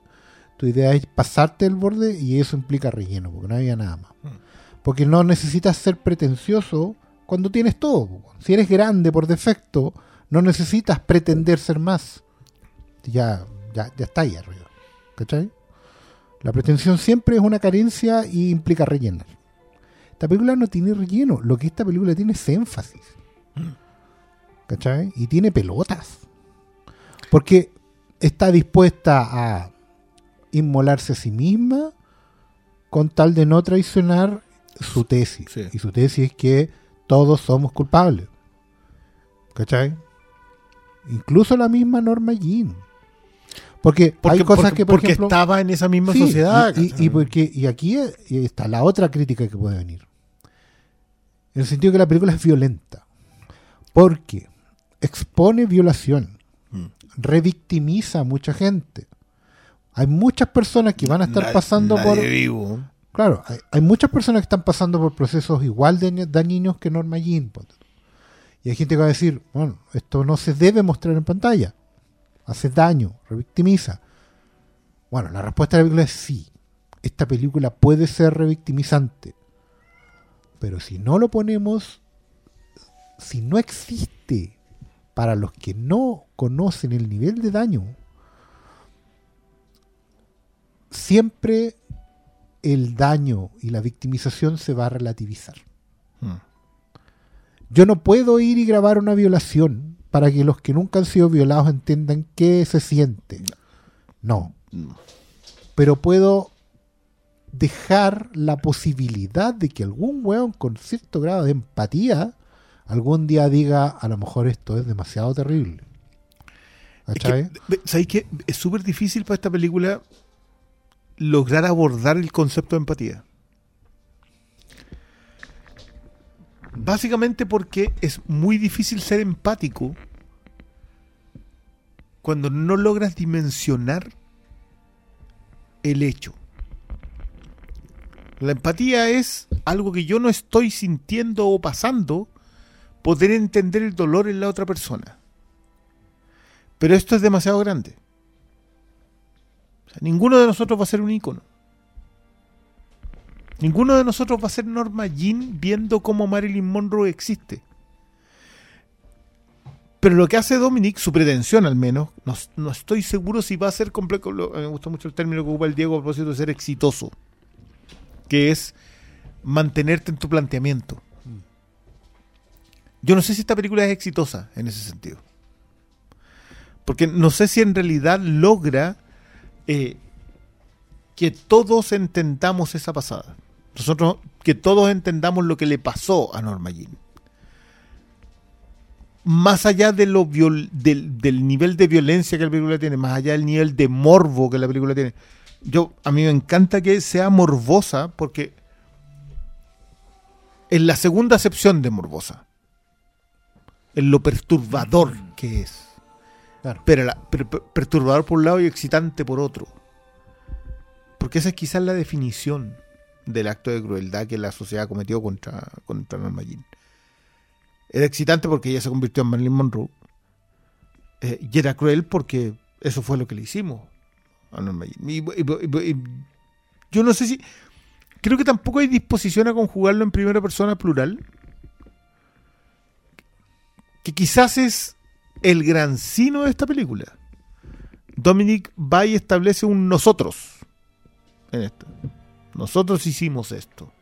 Tu idea es pasarte el borde y eso implica relleno, porque no había nada más. Porque no necesitas ser pretencioso cuando tienes todo. Si eres grande por defecto, no necesitas pretender ser más. Ya, ya, ya está ahí arriba. ¿Cachai? La pretensión siempre es una carencia y implica rellenar. Esta película no tiene relleno. Lo que esta película tiene es énfasis. ¿Cachai? Y tiene pelotas. Porque está dispuesta a inmolarse a sí misma con tal de no traicionar su tesis. Sí. Y su tesis es que todos somos culpables. ¿Cachai? Incluso la misma Norma Jean. Porque, Porque, hay cosas porque- que, por porque ejemplo, estaba en esa misma Sí, sociedad. Y, y- ¿cachai? y porque, y aquí eh, está la otra crítica que puede venir. En el sentido que la película es violenta. Porque expone violación. Mm. Revictimiza a mucha gente. Hay muchas personas que van a estar Nadie- pasando nadie por. vivo. Claro, hay, hay muchas personas que están pasando por procesos igual de dañi- dañinos que Norma Jean. Y hay gente que va a decir, bueno, esto no se debe mostrar en pantalla. Hace daño, revictimiza. Bueno, la respuesta de la película es sí. Esta película puede ser revictimizante. Pero si no lo ponemos, si no existe para los que no conocen el nivel de daño, siempre el daño y la victimización se va a relativizar. Mm. Yo no puedo ir y grabar una violación para que los que nunca han sido violados entiendan qué se siente. No. Pero puedo dejar la posibilidad de que algún weón con cierto grado de empatía algún día diga, a lo mejor esto es demasiado terrible. Que, ¿Sabéis qué? Es súper difícil para esta película lograr abordar el concepto de empatía. Básicamente porque es muy difícil ser empático cuando no logras dimensionar el hecho. La empatía es algo que yo no estoy sintiendo o pasando, poder entender el dolor en la otra persona. Pero esto es demasiado grande. Ninguno de nosotros va a ser un ícono. Ninguno de nosotros va a ser Norma Jean viendo cómo Marilyn Monroe existe. Pero lo que hace Dominic, su pretensión al menos, no, estoy seguro si va a ser completo. lo- Me gusta mucho el término que ocupa el Diego a propósito de ser exitoso. Que es mantenerte en tu planteamiento. Yo no sé si esta película es exitosa en ese sentido. Porque no sé si en realidad logra eh, que todos entendamos esa pasada. Nosotros, que todos entendamos lo que le pasó a Norma Jean. Más allá de lo viol- del, del nivel de violencia que la película tiene, más allá del nivel de morbo que la película tiene. Yo, a mí me encanta que sea morbosa porque en la segunda acepción de morbosa. En lo perturbador que es Claro. pero, la- per- per- perturbador por un lado y excitante por otro. Porque esa es quizás la definición del acto de crueldad que la sociedad cometió contra, contra Norma Jean. Era excitante porque ella se convirtió en Marilyn Monroe. eh, y era cruel porque eso fue lo que le hicimos a Norma. Y- yo no sé si... Creo que tampoco hay disposición a conjugarlo en primera persona plural. Que quizás es el gran sino de esta película. Dominic va y establece un nosotros en esto. Nosotros hicimos esto.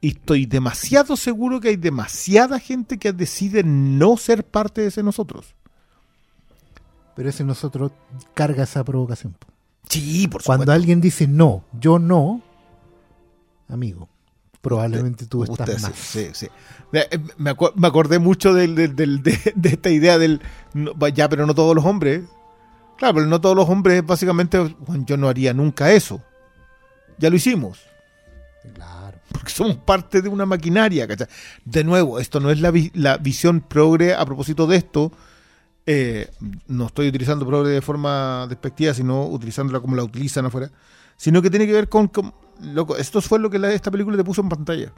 Y estoy demasiado seguro que hay demasiada gente que decide no ser parte de ese nosotros. Pero ese nosotros carga esa provocación. Sí, por Cuando alguien dice no, yo no, amigo, probablemente tú Usted estás sí, más. sí, sí. Me, eh, me acordé mucho del, del- del- de, de esta idea del ya, pero no todos los hombres. Claro, pero no todos los hombres, básicamente, bueno, yo no haría nunca eso. Ya lo hicimos. Claro. porque somos parte de una maquinaria, ¿cachai? De nuevo, esto no es la, vi- la visión progre a propósito de esto. eh, no estoy utilizando progre de forma despectiva, sino utilizándola como la utilizan afuera. Sino que tiene que ver con. con- loco, esto fue lo que la- esta película te puso en pantalla.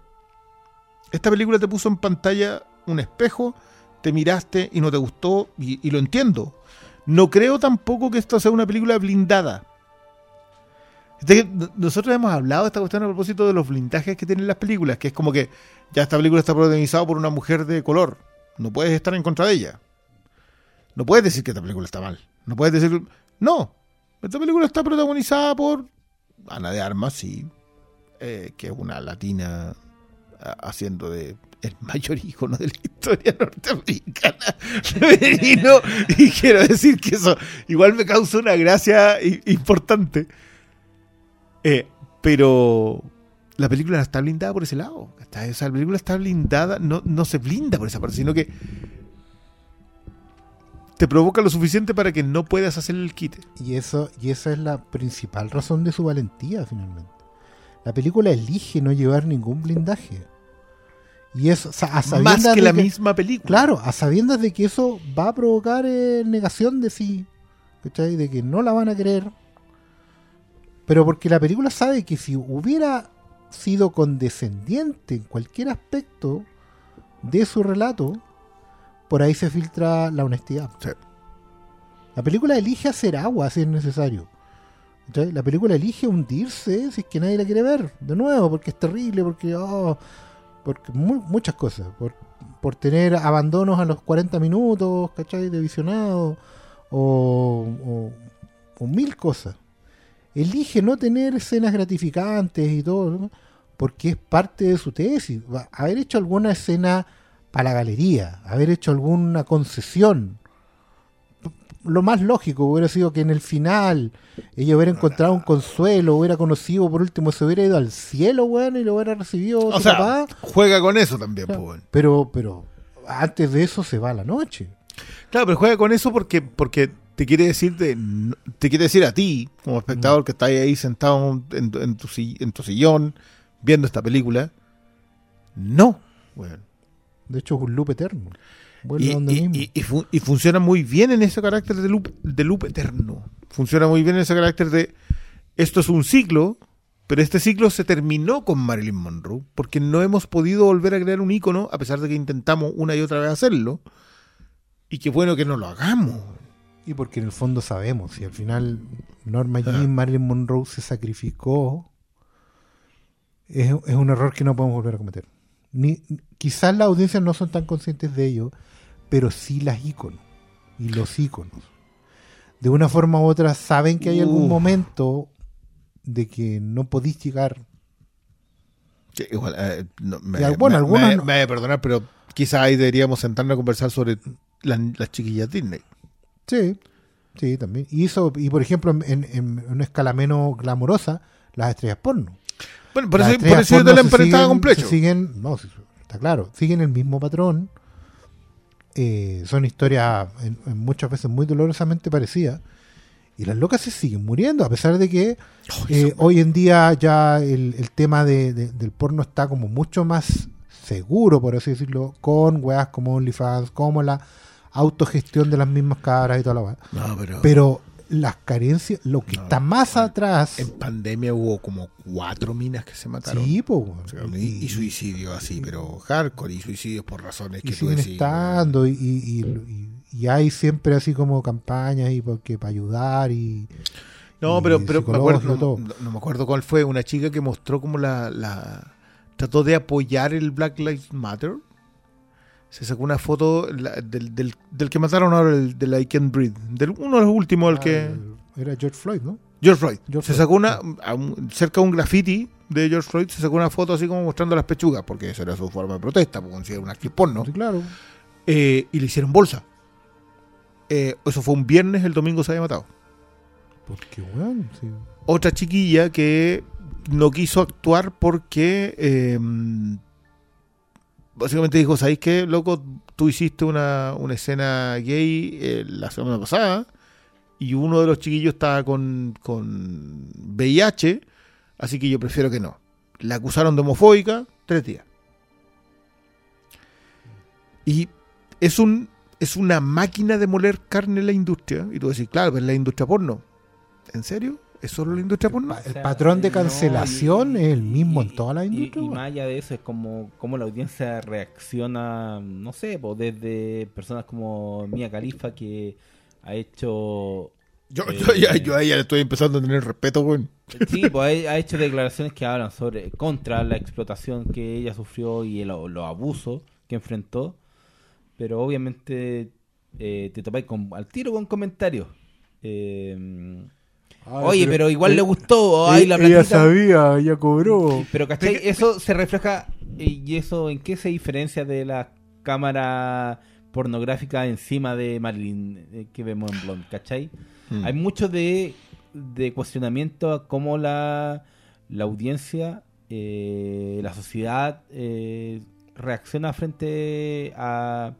Esta película te puso en pantalla un espejo, te miraste y no te gustó, y, y lo entiendo. No creo tampoco que esto sea una película blindada. Nosotros hemos hablado de esta cuestión a propósito de los blindajes que tienen las películas, que es como que ya esta película está protagonizada por una mujer de color. No puedes estar en contra de ella. No puedes decir que esta película está mal. No puedes decir. No. Esta película está protagonizada por Ana de Armas, sí. eh, que es una latina a- haciendo de el mayor ícono de la historia norteamericana [laughs] femenino. Y quiero decir que eso igual me causa una gracia importante. Eh, pero la película está blindada por ese lado. O sea, la película está blindada, no, no se blinda por esa parte, sino que te provoca lo suficiente para que no puedas hacer el quite. Y, eso, y esa es la principal razón de su valentía, finalmente. La película elige no llevar ningún blindaje. Y eso, o sea, a Más sabiendas que de la misma película. Claro, a sabiendas de que eso va a provocar eh, negación de sí. ¿Cachai? De que no la van a querer. Pero porque la película sabe que si hubiera sido condescendiente en cualquier aspecto de su relato, por ahí se filtra la honestidad. Sí. La película elige hacer agua si es necesario. ¿Cachai? La película elige hundirse si es que nadie la quiere ver. De nuevo, porque es terrible, porque... oh, mu- muchas cosas. Por, por tener abandonos a los 40 minutos, ¿cachai? De visionado. O, mil cosas. Elige no tener escenas gratificantes y todo, porque es parte de su tesis. Haber hecho alguna escena para la galería, haber hecho alguna concesión. Lo más lógico hubiera sido que en el final ella hubiera encontrado un consuelo, hubiera conocido, por último, se hubiera ido al cielo, weón, y lo hubiera recibido O su sea, papá. juega con eso también, Claro. pues. Pero, pero antes de eso se va la noche. Claro, pero juega con eso porque, porque te quiere decir de- te quiere decir a ti, como espectador que está ahí sentado en, tu- en tu, si- en tu sillón viendo esta película. No. Bueno. De hecho, es un loop eterno. Vuelve Y, donde y- mismo. y- y fu- y funciona muy bien en ese carácter de loop, de loop eterno. Funciona muy bien en ese carácter de esto es un ciclo, pero este ciclo se terminó con Marilyn Monroe, porque no hemos podido volver a crear un ícono, a pesar de que intentamos una y otra vez hacerlo. Y qué bueno que no lo hagamos. Y porque en el fondo sabemos, y al final Norma Jean, Marilyn Monroe se sacrificó, es, es un error que no podemos volver a cometer. Ni, quizás las audiencias no son tan conscientes de ello, pero sí las íconos y los íconos. De una forma u otra saben que hay algún Uf. momento de que no podéis llegar. Sí, igual, eh, no, me, Y al- bueno, me- algunos me- no- me debe perdonar, pero quizás ahí deberíamos sentarnos a conversar sobre la- las chiquillas Disney. Sí, sí, también. Y, eso, y por ejemplo, en, en- una escala menos glamorosa, las estrellas porno. Bueno, por Las eso, por estrellas eso yo te la emparentaba siguen- con Plecho. siguen, no, está claro, siguen el mismo patrón. Eh, son historias en- en muchas veces muy dolorosamente parecidas. Y las locas se siguen muriendo, a pesar de que eh, hoy en día ya el, el tema de- de- del porno está como mucho más seguro, por así decirlo, con weas como OnlyFans, como la autogestión de las mismas cabras y toda la wea. No, pero, Pero las carencias, lo que No, está más atrás. en pandemia hubo como cuatro minas que se mataron. Sí, po, weón. O sea, y, y suicidios así, pero hardcore y suicidios por razones y que tú siguen decís. estando y, y, hay siempre así como campañas y porque para ayudar y No, pero, pero me acuerdo, no, no me acuerdo cuál fue, una chica que mostró como la, la trató de apoyar el Black Lives Matter. Se sacó una foto la- del, del, del que mataron ahora, el del I Can't Breathe, del, uno de los últimos, el que... Ah, era George Floyd, ¿no? George Floyd. George se Floyd. sacó una, un- cerca de un graffiti de George Floyd, se sacó una foto así como mostrando las pechugas, porque eso era su forma de protesta, porque considera una actriz porno, Sí, claro. eh, y le hicieron bolsa. Eh, eso fue un viernes, el domingo se había matado. Porque, weón, sí. Otra chiquilla que no quiso actuar porque eh, básicamente dijo, ¿sabéis qué, loco? Tú hiciste una, una escena gay eh, la semana pasada y uno de los chiquillos estaba con, con VIH, así que yo prefiero que no. la acusaron de homofóbica, tres días. Y es un es una máquina de moler carne en la industria. Y tú decís, claro, pero es la industria porno. ¿En serio? ¿Es solo la industria porno? El patrón de no, cancelación y- es el mismo en y- toda la y- industria. Y, weón. más allá de eso, es como, como la audiencia reacciona, no sé, pues desde personas como Mia Khalifa que ha hecho. Yo, eh, yo, ya, yo a ella le estoy empezando a tener respeto, weón. Sí, pues ha, ha hecho declaraciones que hablan sobre contra la explotación que ella sufrió y el- los abusos que enfrentó. Pero obviamente eh, te topáis con, al tiro con comentarios. Eh, Ay, Oye, pero, igual eh, le gustó. Ay, la ella platita. sabía, ella cobró. Pero, ¿cachai? Eso se refleja. ¿Y eso en qué se diferencia de la cámara pornográfica encima de Marilyn eh, que vemos en Blonde? ¿cachai? Mm. Hay mucho de, de cuestionamiento a cómo la, la audiencia, eh, la sociedad eh, reacciona frente a,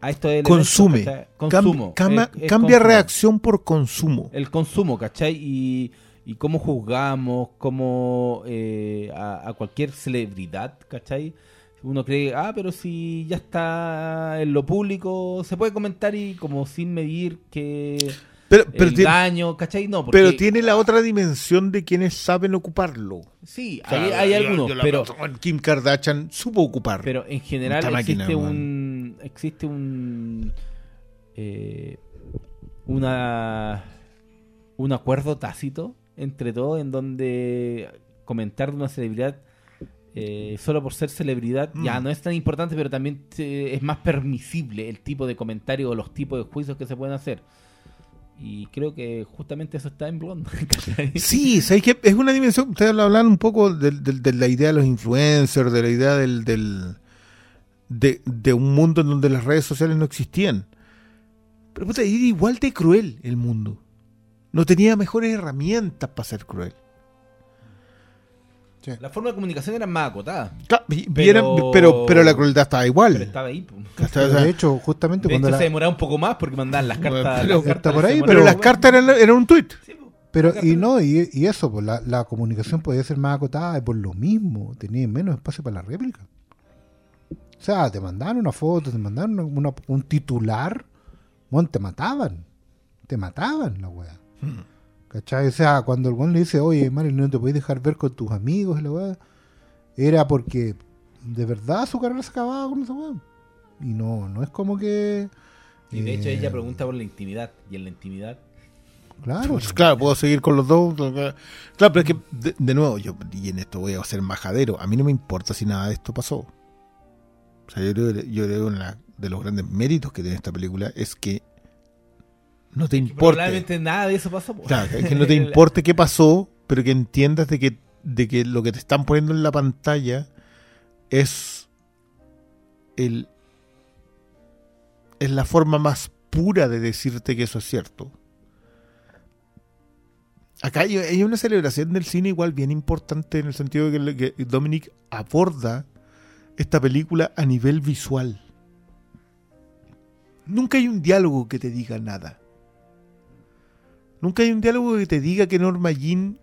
a esto del Consume. evento, ¿cachai? Cam- Consumo. cama- Es- es cambia consumo reacción por consumo. el consumo, ¿cachai? Y, y cómo juzgamos, cómo eh, a, a cualquier celebridad, ¿cachai? Uno cree, ah, pero si ya está en lo público, se puede comentar y como sin medir que Pero, pero, el tiene, daño, ¿cachai? No, porque, pero tiene la otra dimensión de quienes saben ocuparlo. Sí, O sea, hay, hay yo- algunos, yo pero, Kim Kardashian supo ocupar. pero en general máquina, existe weón. Un existe un eh, una un acuerdo tácito entre todos en donde comentar de una celebridad eh, solo por ser celebridad ya Mm. no es tan importante pero también es más permisible el tipo de comentario o los tipos de juicios que se pueden hacer y creo que justamente eso está en Blonde. [laughs] Sí, ¿sabes qué? Es una dimensión. Ustedes hablan un poco de, la idea de los influencers, de la idea del, del- de, de un mundo en donde las redes sociales no existían. Pero puta, era igual de cruel el mundo. No tenía mejores herramientas para ser cruel. la forma de comunicación era más acotada Pero- era- pero, pero la crueldad estaba igual. pero estaba ahí de hecho, justamente De cuando hecho, la- se demoraba un poco más porque mandaban las cartas. pero- las cartas está por ahí, pero las cartas eran, eran un tweet. Pero, y no, y, y eso, pues la, la comunicación podía ser más acotada y por lo mismo tenía menos espacio para la réplica. O sea, te mandaban una foto, te mandaban una- una- un titular, bueno, te mataban. Te mataban la wea. ¿Cachai? O sea, cuando el weón le dice, oye, Mario, no te puedes dejar ver con tus amigos y la wea, era porque de verdad su carrera se acababa con esa wea. Y no, no es como que. Y de hecho eh, ella pregunta por la intimidad. Y en la intimidad. Claro, Pues, claro, puedo seguir con los dos. Claro, pero es que, de, de nuevo, yo y en esto voy a ser majadero. A mí no me importa si nada de esto pasó. O sea, yo creo, yo creo que una de los grandes méritos que tiene esta película es que no te importe. Probablemente nada de eso pasó. po. Claro, es que no te [laughs] importe qué pasó, pero que entiendas de que, de que lo que te están poniendo en la pantalla es el es la forma más pura de decirte que eso es cierto. Acá hay, hay una celebración del cine igual bien importante en el sentido de que, que Dominic aborda esta película a nivel visual. Nunca hay un diálogo que te diga nada. Nunca hay un diálogo que te diga que Norma Jean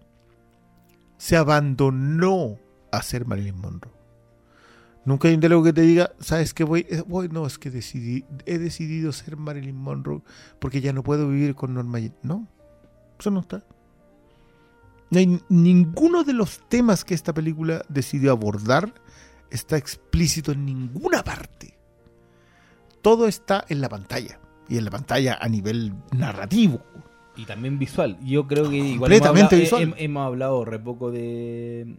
se abandonó a ser Marilyn Monroe. Nunca hay un diálogo que te diga, ¿sabes qué voy? Eh, no, es que decidí, he decidido ser Marilyn Monroe porque ya no puedo vivir con Norma Jean. No, eso no está. No hay ninguno de los temas que esta película decidió abordar está explícito en ninguna parte. Todo está en la pantalla. Y en la pantalla a nivel narrativo. Y también visual. Yo creo que igual Completamente hemos hablado, visual. he- hemos hablado re poco de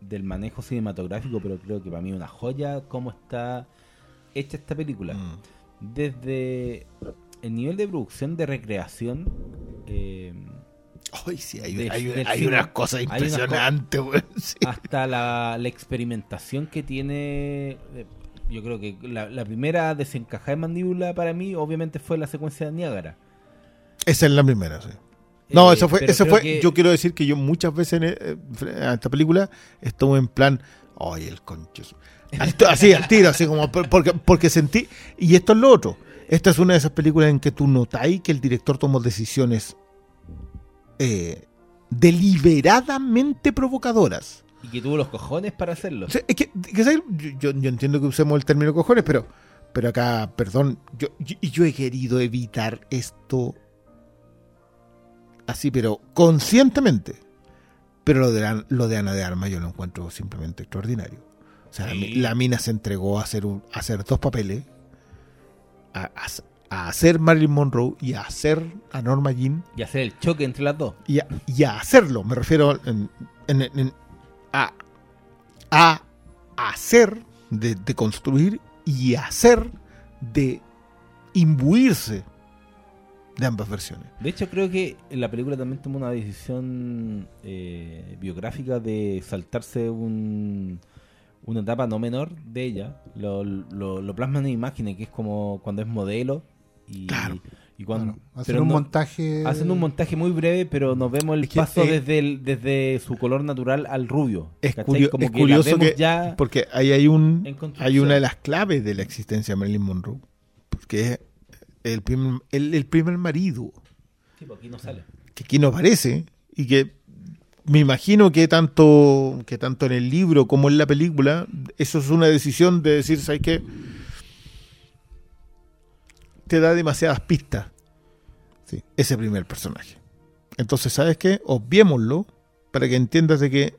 del manejo cinematográfico, pero creo que para mí es una joya cómo está hecha esta película. Mm. Desde el nivel de producción de recreación. eh, Ay, sí, hay, De- hay- del hay unas cosas impresionantes, weón. [laughs] Sí. hasta la, la experimentación que tiene. eh, Yo creo que la, la primera desencajada de mandíbula para mí, obviamente, fue la secuencia de Niágara. Esa es la primera, sí. No, Eh, eso fue, eso fue. que- Yo quiero decir que yo muchas veces en, eh, en esta película estuve en plan, ay, el concho. su-". Al to- Así, al tiro, así como por- porque, porque sentí. Y esto es lo otro. Esta es una de esas películas en que tú notáis que el director tomó decisiones eh, deliberadamente provocadoras. Y que tuvo los cojones para hacerlo. O sea, es que, yo, entiendo que usemos el término cojones, pero, pero acá, perdón, yo, yo- he querido evitar esto así, pero conscientemente. Pero lo de, lo de Ana de Armas yo lo encuentro simplemente extraordinario. O sea, la mina se entregó a hacer, un- a hacer dos papeles, a, a- a hacer Marilyn Monroe y a hacer a Norma Jean Y hacer el choque entre las dos. y a, y a hacerlo. Me refiero en- en- en- a, a hacer, de, de construir y hacer de imbuirse de ambas versiones. De hecho, creo que la película también tomó una decisión eh, biográfica de saltarse un, una etapa no menor de ella. Lo, lo, lo plasman en imágenes, que es como cuando es modelo. Y, Claro. y cuando, Claro, hacen pero un no- montaje. hacen un montaje muy breve, pero nos vemos el Es que, paso eh, desde, el- desde su color natural al rubio. Es, curio- Como es que curioso que, ya porque ahí hay un hay una de las claves de la existencia de Marilyn Monroe, que es el primer, el, el primer marido, Sí, aquí no sale. que aquí no aparece y que me imagino que tanto que tanto en el libro como en la película eso es una decisión de decir sabes qué te da demasiadas pistas. Sí. ese primer personaje. Entonces sabes qué obviémoslo para que entiendas de que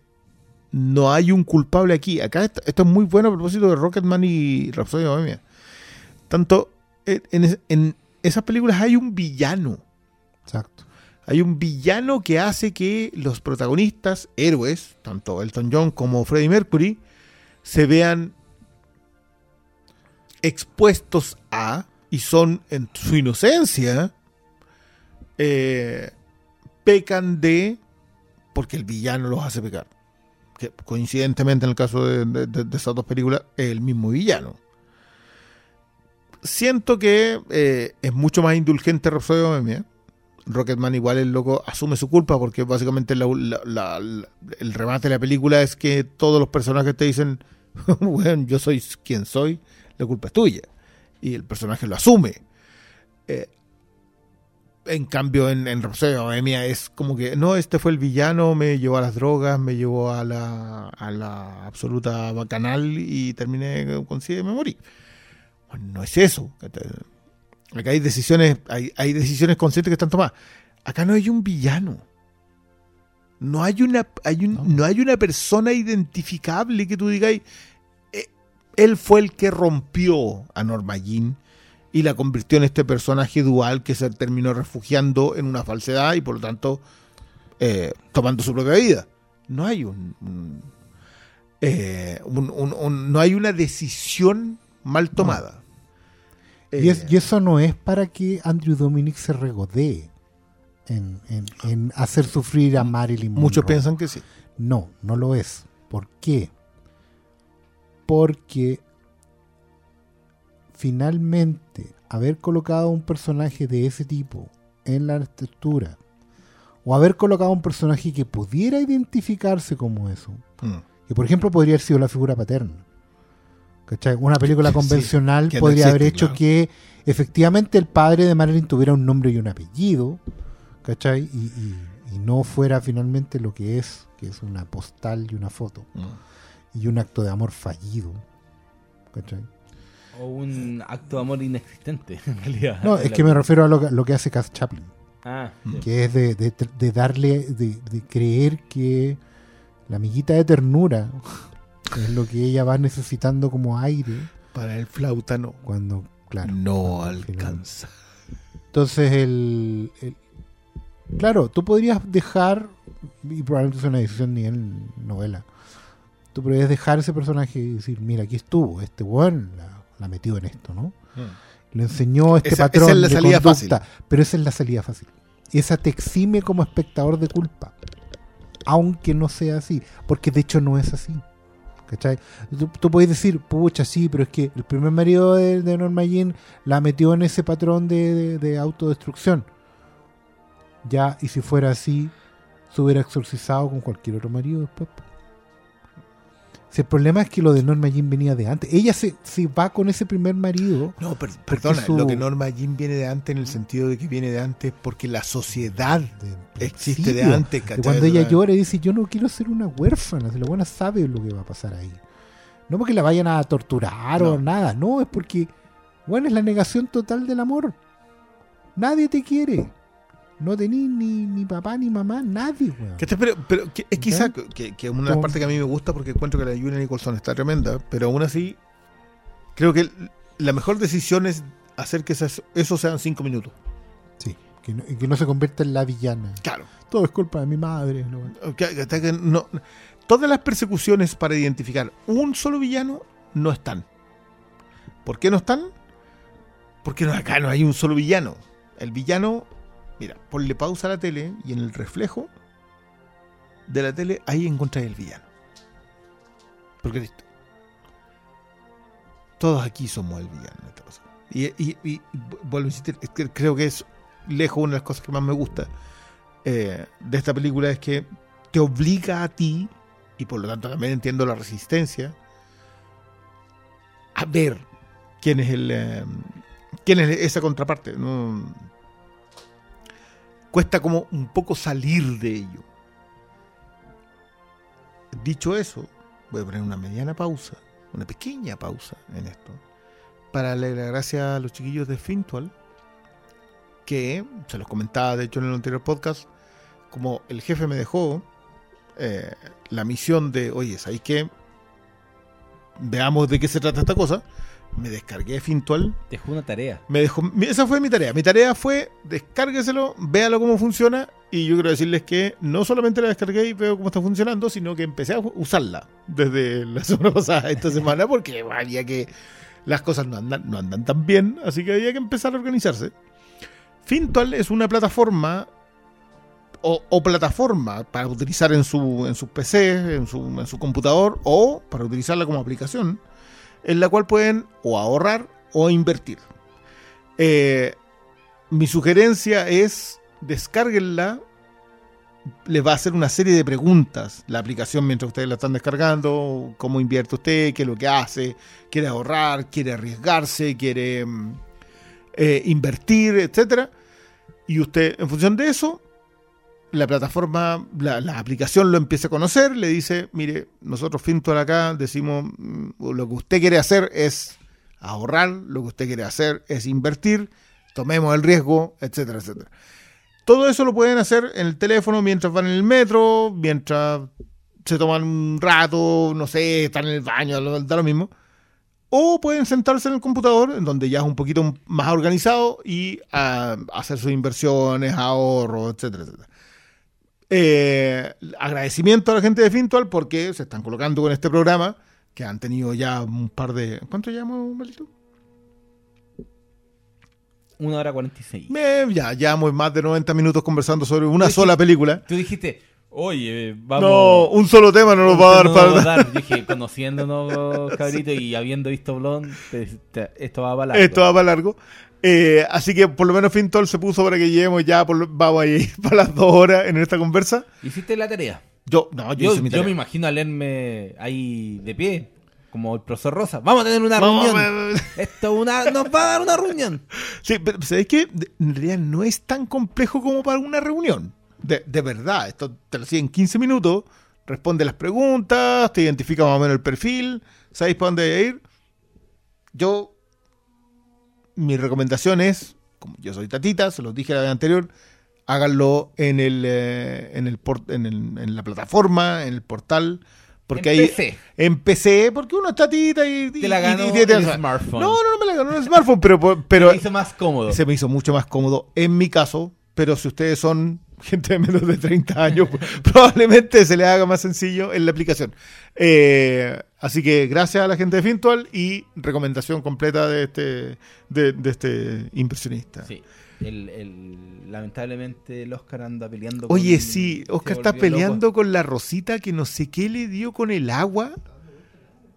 no hay un culpable aquí. Acá esto, esto es muy bueno a propósito de Rocketman y Rhapsody Bohemia tanto en esas películas hay un villano. Exacto. hay un villano que hace que los protagonistas, héroes, tanto Elton John como Freddie Mercury, se vean expuestos a y son en su inocencia eh, pecan de porque el villano los hace pecar. Que coincidentemente en el caso de, de- esas dos películas es el mismo villano. Siento que eh, es mucho más indulgente Rhapsody Bohemia. Rocketman igual el loco asume su culpa porque básicamente el remate de la película es que todos los personajes te dicen, [laughs] bueno, yo soy quien soy, la culpa es tuya. Y el personaje lo asume. Eh, en cambio, en, en Rhapsody Bohemia es como que, no, este fue el villano, me llevó a las drogas, me llevó a la, a la absoluta bacanal y terminé con sí y me morí. Bueno, no es eso. Acá hay decisiones, hay, hay decisiones conscientes que están tomadas. Acá no hay un villano. No hay una, hay un, No. no. hay una persona identificable que tú digas, él fue el que rompió a Norma Jean y la convirtió en este personaje dual que se terminó refugiando en una falsedad y por lo tanto eh, tomando su propia vida. No hay un, un- eh, un- no hay una decisión mal tomada. Y, es- Eh, y eso no es para que Andrew Dominic se regodee en, en- en hacer sufrir a Marilyn Monroe. muchos piensan que sí. No, no lo es. ¿Por qué? Porque finalmente haber colocado un personaje de ese tipo en la estructura o haber colocado un personaje que pudiera identificarse como eso, Mm. que por ejemplo podría haber sido la figura paterna. ¿Cachai? Una película [laughs] Sí, convencional no podría haber hecho claro. que efectivamente el padre de Marilyn tuviera un nombre y un apellido, ¿cachai? Y, y- y no fuera finalmente lo que es, que es una postal y una foto, Mm. Y un acto de amor fallido, ¿cachai? O un acto de amor inexistente, [laughs] en realidad. No, es que me refiero a lo que, lo que hace Cass Chaplin, Ah, sí. que es de, de- de darle, de, de creer que la amiguita de ternura es lo que ella va necesitando como aire Para el flauta no. cuando, claro, no alcanza. Entonces, el, el- Claro, tú podrías dejar, y probablemente es una decisión ni en novela, tú podrías dejar ese personaje y decir, mira, aquí estuvo, este weón la, la metió en esto, ¿no? Le enseñó este Esa- patrón esa es la de salida conducta, pero esa es la salida fácil. Y esa te exime como espectador de culpa, aunque no sea así, porque de hecho no es así. ¿Cachai? Tú, tú puedes decir, pucha, sí, pero es que el primer marido de, de Norma Jean la metió en ese patrón de, de- de autodestrucción. Ya, y si fuera así, se hubiera exorcizado con cualquier otro marido después. Si el problema es que lo de Norma Jean venía de antes. Ella se, se va con ese primer marido. No, per- perdona, su- lo que Norma Jean viene de antes en el sentido de que viene de antes porque la sociedad de existe de antes, cuando ella llora y dice, yo no quiero ser una huérfana. Si la buena sabe lo que va a pasar ahí. No porque la vayan a torturar o nada. No, es porque, bueno, es la negación total del amor. Nadie te quiere. No tenés ni, ni papá ni mamá, nadie, weón. ¿Cachai? Pero, pero que- es quizá que, que una de las partes que a mí me gusta porque encuentro que la Julia Nicholson está tremenda, pero aún así creo que la mejor decisión es hacer que esas- eso sean cinco minutos. Sí, que no, y que no se convierta en la villana. Claro. Todo es culpa de mi madre. ¿no? Que- que- que no- todas las persecuciones para identificar un solo villano no están. ¿Por qué no están? Porque no, acá no hay un solo villano. El villano, mira, ponle pausa a la tele y en el reflejo de la tele ahí encontráis el villano. Porque listo. Todos aquí somos el villano en esta cosa. Y, y- y- vuelvo a insistir, creo que es lejos una de las cosas que más me gusta eh, de esta película es que te obliga a ti, y por lo tanto también entiendo la resistencia, a ver quién es el eh, quién es esa contraparte. ¿no? Cuesta como un poco salir de ello. Dicho eso, voy a poner una mediana pausa, una pequeña pausa en esto, para darle las gracias a los chiquillos de Fintual, que se los comentaba de hecho en el anterior podcast, como el jefe me dejó eh, la misión de, oye, ¿sabéis qué? Veamos de qué se trata esta cosa. Me descargué Fintual. Dejó una tarea. Me dejó, esa fue mi tarea. Mi tarea fue descárgueselo, véalo cómo funciona. Y yo quiero decirles que no solamente la descargué y veo cómo está funcionando, sino que empecé a usarla desde la [laughs] semana pasada, esta [laughs] semana, porque había que. Las cosas no andan, no andan tan bien, así que había que empezar a organizarse. Fintual es una plataforma o, o plataforma para utilizar en su, en sus en su, en su computador, o para utilizarla como aplicación, en la cual pueden o ahorrar o invertir. Eh, mi sugerencia es descárguenla. Les va a hacer una serie de preguntas la aplicación mientras ustedes la están descargando. Cómo invierte usted, qué es lo que hace, quiere ahorrar, quiere arriesgarse, quiere mm, eh, invertir, etcétera. Y usted, en función de eso, la plataforma, la, aplicación lo empieza a conocer, le dice, mire, nosotros Fintual acá decimos, mm, lo que usted quiere hacer es ahorrar, lo que usted quiere hacer es invertir, tomemos el riesgo, etcétera, etcétera. Todo eso lo pueden hacer en el teléfono mientras van en el metro, mientras se toman un rato, no sé, están en el baño, da lo mismo. O pueden sentarse en el computador, en donde ya es un poquito más organizado, y ah, hacer sus inversiones, ahorros, etcétera, etcétera. Eh, agradecimiento a la gente de Fintual porque se están colocando con este programa, que han tenido ya un par de... ¿Cuánto llevamos, Malito? Una hora cuarenta y seis. Ya llevamos más de 90 minutos conversando sobre una sola película. Tú dijiste, oye, vamos. No, un solo tema no nos va a dar no para... nos va a dar. Dije, conociéndonos, cabrito, y habiendo visto te- esto va para largo. Esto va para largo. Eh, así que por lo menos Fintol se puso para que lleguemos ya, por vamos a ir [laughs] para las dos horas en esta conversa. ¿Hiciste la tarea? Yo, no, yo, Yo, hice mi yo tarea. me imagino a leerme ahí de pie, como el profesor Rosa. Vamos a tener una Vamos, reunión. Esto una, nos va a dar una reunión. [laughs] Sí, pero ¿sabes qué? En realidad no es tan complejo como para una reunión. De, de verdad, esto te lo hacía en 15 minutos, responde las preguntas, te identifica más o menos el perfil, sabéis para dónde ir. Yo, mi recomendación es, como yo soy tatita, se los dije la vez anterior, háganlo en el, eh, en, el port- en, el- en la plataforma, en el portal. Porque En ahí, PC. En PC, porque uno es tatita y, Te la y- ganó y el smartphone. No, no, no me la ganó el smartphone, pero, pero, Me hizo más cómodo. se me hizo mucho más cómodo en mi caso, pero si ustedes son gente de menos de 30 años, [laughs] probablemente se les haga más sencillo en la aplicación. Eh, así que gracias a la gente de Fintual y recomendación completa de este, de, de este inversionista. Sí. El, el- lamentablemente el Oscar anda peleando Oye, con- sí, Oscar está peleando loco. con la Rosita que no sé qué le dio con el agua.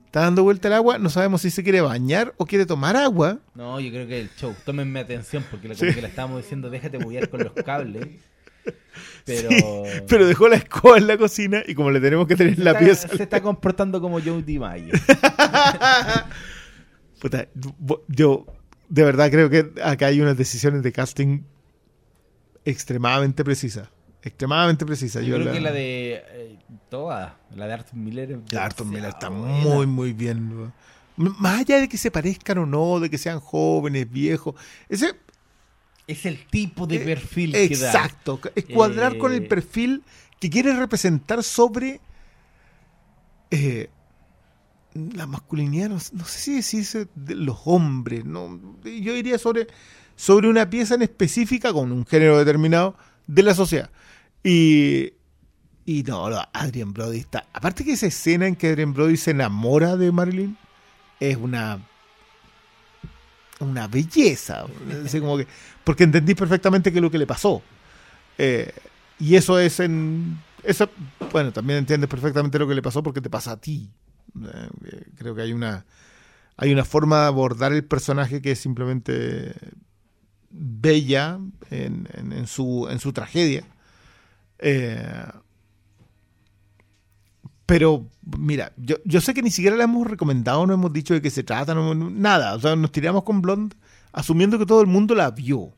Está dando vuelta el agua, no sabemos si se quiere bañar o quiere tomar agua. No, yo creo que el show. Tómenme atención porque la, como que le estábamos diciendo, déjate bullar con los cables. [laughs] [laughs] Pero, Pero dejó la escoba en la cocina y como le tenemos que tener en la está- pieza. se está comportando como Joe DiMaggio. [laughs] Puta, yo de verdad creo que acá hay unas decisiones de casting extremadamente precisas. Extremadamente precisas. Yo Yo creo que la de eh, toda, la de Arthur Miller. La Arthur Miller está buena. muy, muy bien. Más allá de que se parezcan o no, de que sean jóvenes, viejos. Ese, Es el tipo de Eh, perfil que da. exacto. Es cuadrar Eh, con el perfil que quiere representar sobre eh, la masculinidad. No, no sé si decirse de los hombres. No, yo diría sobre, sobre una pieza en específica con un género determinado de la sociedad. Y, y no, no, Adrian Brody está. Aparte que esa escena en que Adrian Brody se enamora de Marilyn es una. Una belleza. Porque entendí perfectamente qué es lo que le pasó. Eh, y eso es en. Bueno, también entiendes perfectamente lo que le pasó porque te pasa a ti. Eh, creo que hay una. Hay una forma de abordar el personaje que es simplemente bella en su, en su tragedia. Eh, pero, mira, yo, yo sé que ni siquiera le hemos recomendado, no hemos dicho de qué se trata, no, nada. O sea, nos tiramos con Blonde asumiendo que todo el mundo la vio.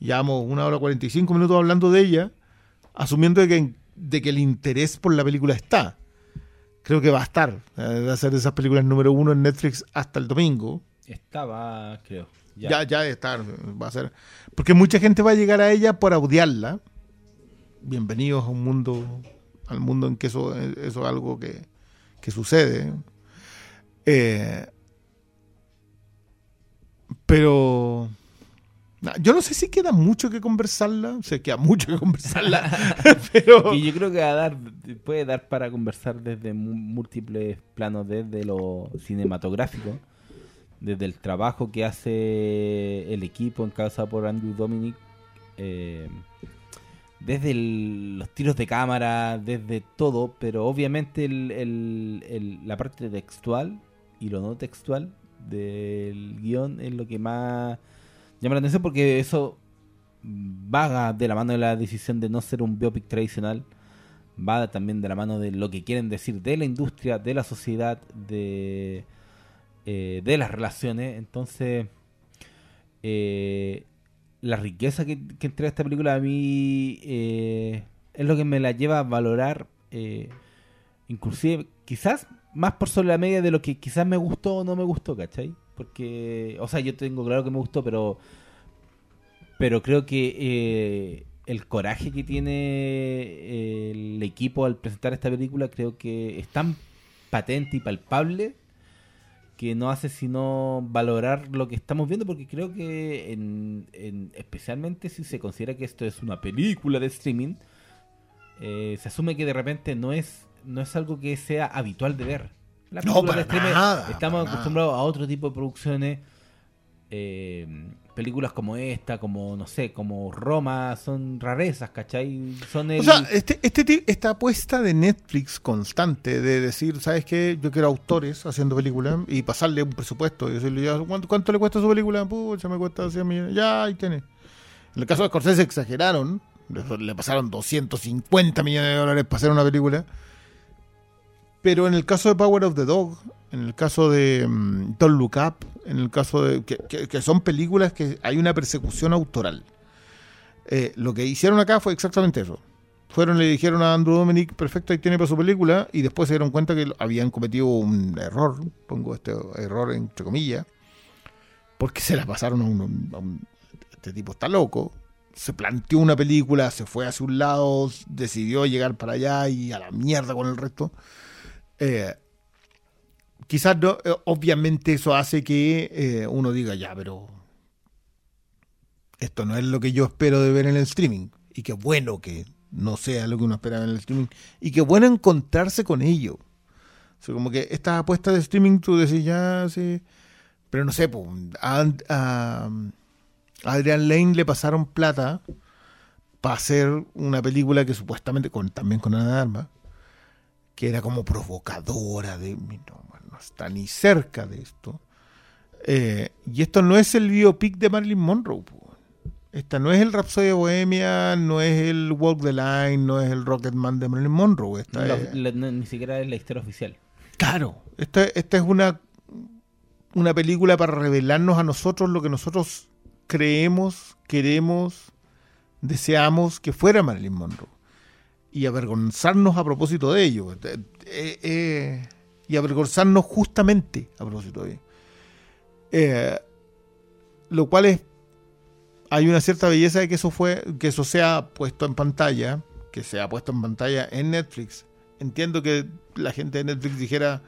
Llevamos una hora 45 minutos hablando de ella, asumiendo de que, de que el interés por la película está. Creo que va a estar. eh, Va a ser de esas películas número uno en Netflix hasta el domingo. Estaba, creo. Ya, ya debe estar. Va a ser. Porque mucha gente va a llegar a ella por audiarla. Bienvenidos a un mundo, al mundo en que eso, eso es algo que, que sucede. Eh, pero nah, yo no sé si queda mucho que conversarla. O sea, queda mucho que conversarla. [laughs] [laughs] pero Y yo creo que a dar, puede dar para conversar desde múltiples planos, desde lo cinematográfico, desde el trabajo que hace el equipo encabezado por Andrew Dominic, eh, desde los tiros de cámara, desde todo, pero obviamente el- la parte textual y lo no textual del guion es lo que más llama la atención porque eso vaga de la mano de la decisión de no ser un biopic tradicional, va también de la mano de lo que quieren decir de la industria, de la sociedad, de, eh, de las relaciones. Entonces, eh, la riqueza que, que entrega esta película a mí eh, es lo que me la lleva a valorar, eh, inclusive quizás más por sobre la media de lo que quizás me gustó o no me gustó, ¿cachai? Porque, o sea, yo tengo claro que me gustó, pero pero creo que eh, el coraje que tiene eh, el equipo al presentar esta película creo que es tan patente y palpable que no hace sino valorar lo que estamos viendo porque creo que en, en- especialmente si se considera que esto es una película de streaming eh, se asume que de repente no es no es algo que sea habitual de ver. Las No, para de nada, estamos para acostumbrados a otro tipo de producciones eh, películas como esta, como no sé, como Roma, son rarezas, ¿cachai? Son el... O sea, este, este, esta apuesta de Netflix constante de decir, ¿sabes qué? Yo quiero autores haciendo películas y pasarle un presupuesto y decirle, ya, ¿cuánto, cuánto le cuesta su película? Pucha, me cuesta 100 millones. Ya, ahí tiene. En el caso de Scorsese exageraron, le, le pasaron 250 millones de dólares para hacer una película. Pero en el caso de Power of the Dog, en el caso de mm, Don't Look Up, en el caso de. que, son películas que hay una persecución autoral. Eh, lo que hicieron acá fue exactamente eso. Fueron, le dijeron a Andrew Dominic, perfecto, ahí tiene para su película, y después se dieron cuenta que habían cometido un error, pongo este error entre comillas, porque se la pasaron a un- Este tipo está loco. Se planteó una película, se fue hacia un lado, decidió llegar para allá y a la mierda con el resto. Eh, quizás eh, obviamente eso hace que eh, uno diga, ya, pero esto no es lo que yo espero de ver en el streaming. Y qué bueno que no sea lo que uno esperaba en el streaming. Y qué bueno encontrarse con ello. O sea, como que estas apuestas de streaming tú decís, ya, sí. Pero no sé, a, Adrian Lane le pasaron plata para hacer una película que supuestamente, con, también con Ana de Armas, que era como provocadora de no, no está ni cerca de esto. Eh, y esto no es el biopic de Marilyn Monroe. Esta no es el Rhapsody Bohemia, no es el Walk the Line, no es el Rocketman de Marilyn Monroe. Esta es- no- ni siquiera es la historia oficial. Claro, esta, esta es una, una película para revelarnos a nosotros lo que nosotros creemos, queremos, deseamos que fuera Marilyn Monroe. Y avergonzarnos a propósito de ello. Eh, eh, eh, y avergonzarnos justamente a propósito de ello. Eh, lo cual es. Hay una cierta belleza de que eso fue. que eso sea puesto en pantalla. Que sea puesto en pantalla en Netflix. Entiendo que la gente de Netflix dijera.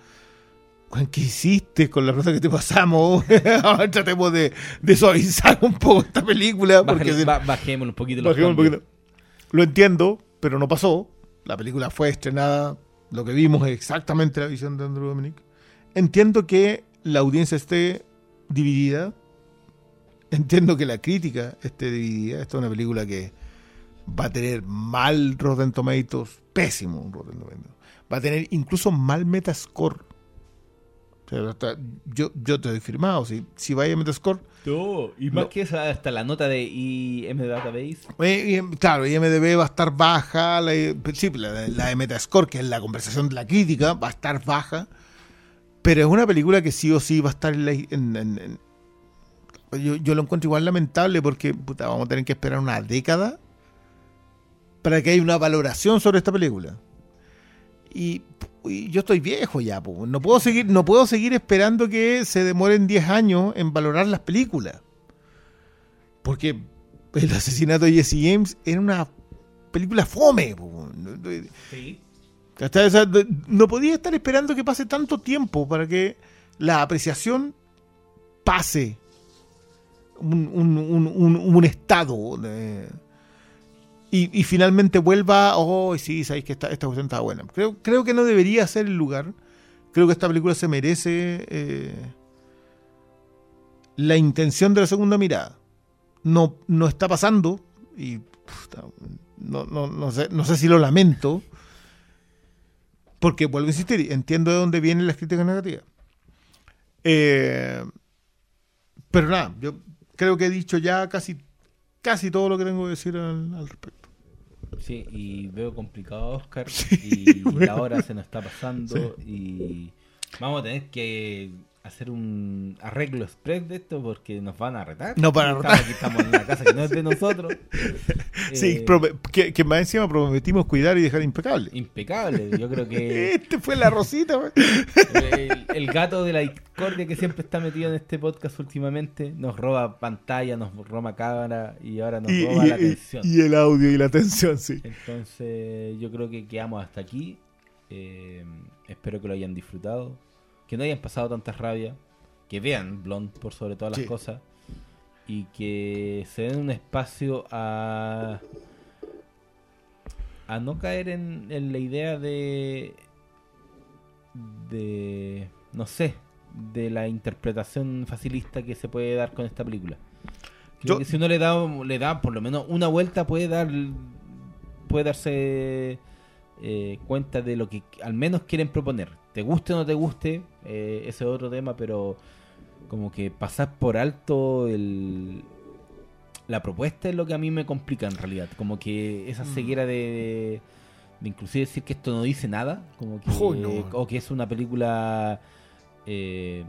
"Juan, ¿Qué hiciste con la plata que te pasamos? [laughs] Ahora tratemos de, de suavizar un poco esta película. Porque Bájale- si- ba- bajemos un poquito los Bajemos un poquito. Lo entiendo, pero no pasó. La película fue estrenada. Lo que vimos es exactamente la visión de Andrew Dominic. Entiendo que la audiencia esté dividida. Entiendo que la crítica esté dividida. Esta es una película que va a tener mal Rotten Tomatoes, pésimo Rotten Tomatoes. Va a tener incluso mal Metascore. Yo, yo te doy firmado. Si, si vaya a Metascore, No, y más No. que eso, hasta la nota de IM Database. Eh, y, claro, IMDB va a estar baja, la, sí, la, la de Metascore, que es la conversación de la crítica, va a estar baja, pero es una película que sí o sí va a estar en... la- en- en- yo, yo lo encuentro igual lamentable porque puta, vamos a tener que esperar una década para que haya una valoración sobre esta película. Y yo estoy viejo ya, po. no puedo seguir no puedo seguir esperando que se demoren 10 años en valorar las películas. Porque el asesinato de Jesse James era una película fome. po. Sí. No podía estar esperando que pase tanto tiempo para que la apreciación pase un, un- un- un- un estado de- y, y finalmente vuelva, oh, sí, sabéis que esta, esta cuestión está buena. Creo, creo que no debería ser el lugar. Creo que esta película se merece eh, la intención de la segunda mirada. No, no está pasando y no, sé, no sé si lo lamento. Porque vuelvo a insistir, entiendo de dónde vienen las críticas negativas. Eh, pero nada, yo creo que he dicho ya casi, casi todo lo que tengo que decir al respecto. Sí, y veo complicado a Oscar. [laughs] y bueno. la hora se nos está pasando. Y vamos a tener que hacer un arreglo express de esto porque nos van a retar. Nos van a Estamos retar. aquí, estamos en una casa que no es de [laughs] nosotros. Sí, Eh, que, que más encima prometimos cuidar y dejar impecable. impecable. Yo creo que [laughs] Este fue la rosita. el, el gato de la discordia que siempre está metido en este podcast últimamente nos roba pantalla, nos roba cámara y ahora nos y, roba y- la atención. y el audio y la atención, sí. Entonces yo creo que quedamos hasta aquí. Eh, espero que lo hayan disfrutado. Que no hayan pasado tanta rabia. Que vean Blonde por sobre todas las Sí. cosas. Y que se den un espacio a... A no caer en, en la idea de... De... No sé. De la interpretación facilista que se puede dar con esta película. Creo Yo- que si uno le da, le da por lo menos una vuelta puede dar puede darse eh, cuenta de lo que al menos quieren proponer. Te guste o no te guste, eh, ese es otro tema, pero como que pasar por alto el, la propuesta es lo que a mí me complica en realidad. Como que esa ceguera de, de inclusive decir que esto no dice nada, como que, no. o que es una película eh,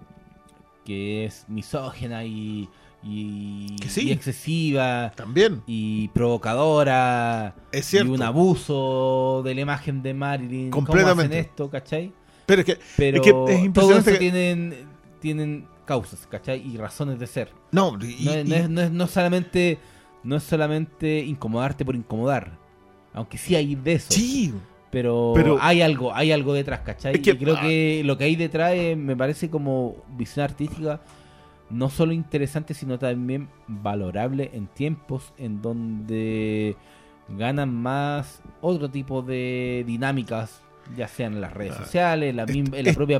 que es misógena y, y, Que sí. y excesiva También. y provocadora Es cierto. y un abuso de la imagen de Marilyn. ¿Cómo Completamente. hacen esto, cachai? Pero es que, Pero es, que es todo impresionante eso que- tienen, tienen causas, ¿cachai? Y razones de ser. No, y- No, es- no es, no es- no solamente no es solamente incomodarte por incomodar. Aunque sí hay de eso. sí, Pero, Pero- hay algo, hay algo detrás, ¿cachai? Es que- y creo ah. que lo que hay detrás me parece como visión artística no solo interesante, sino también valorable en tiempos en donde ganan más otro tipo de dinámicas, ya sean en las redes Ah. sociales, la, la propia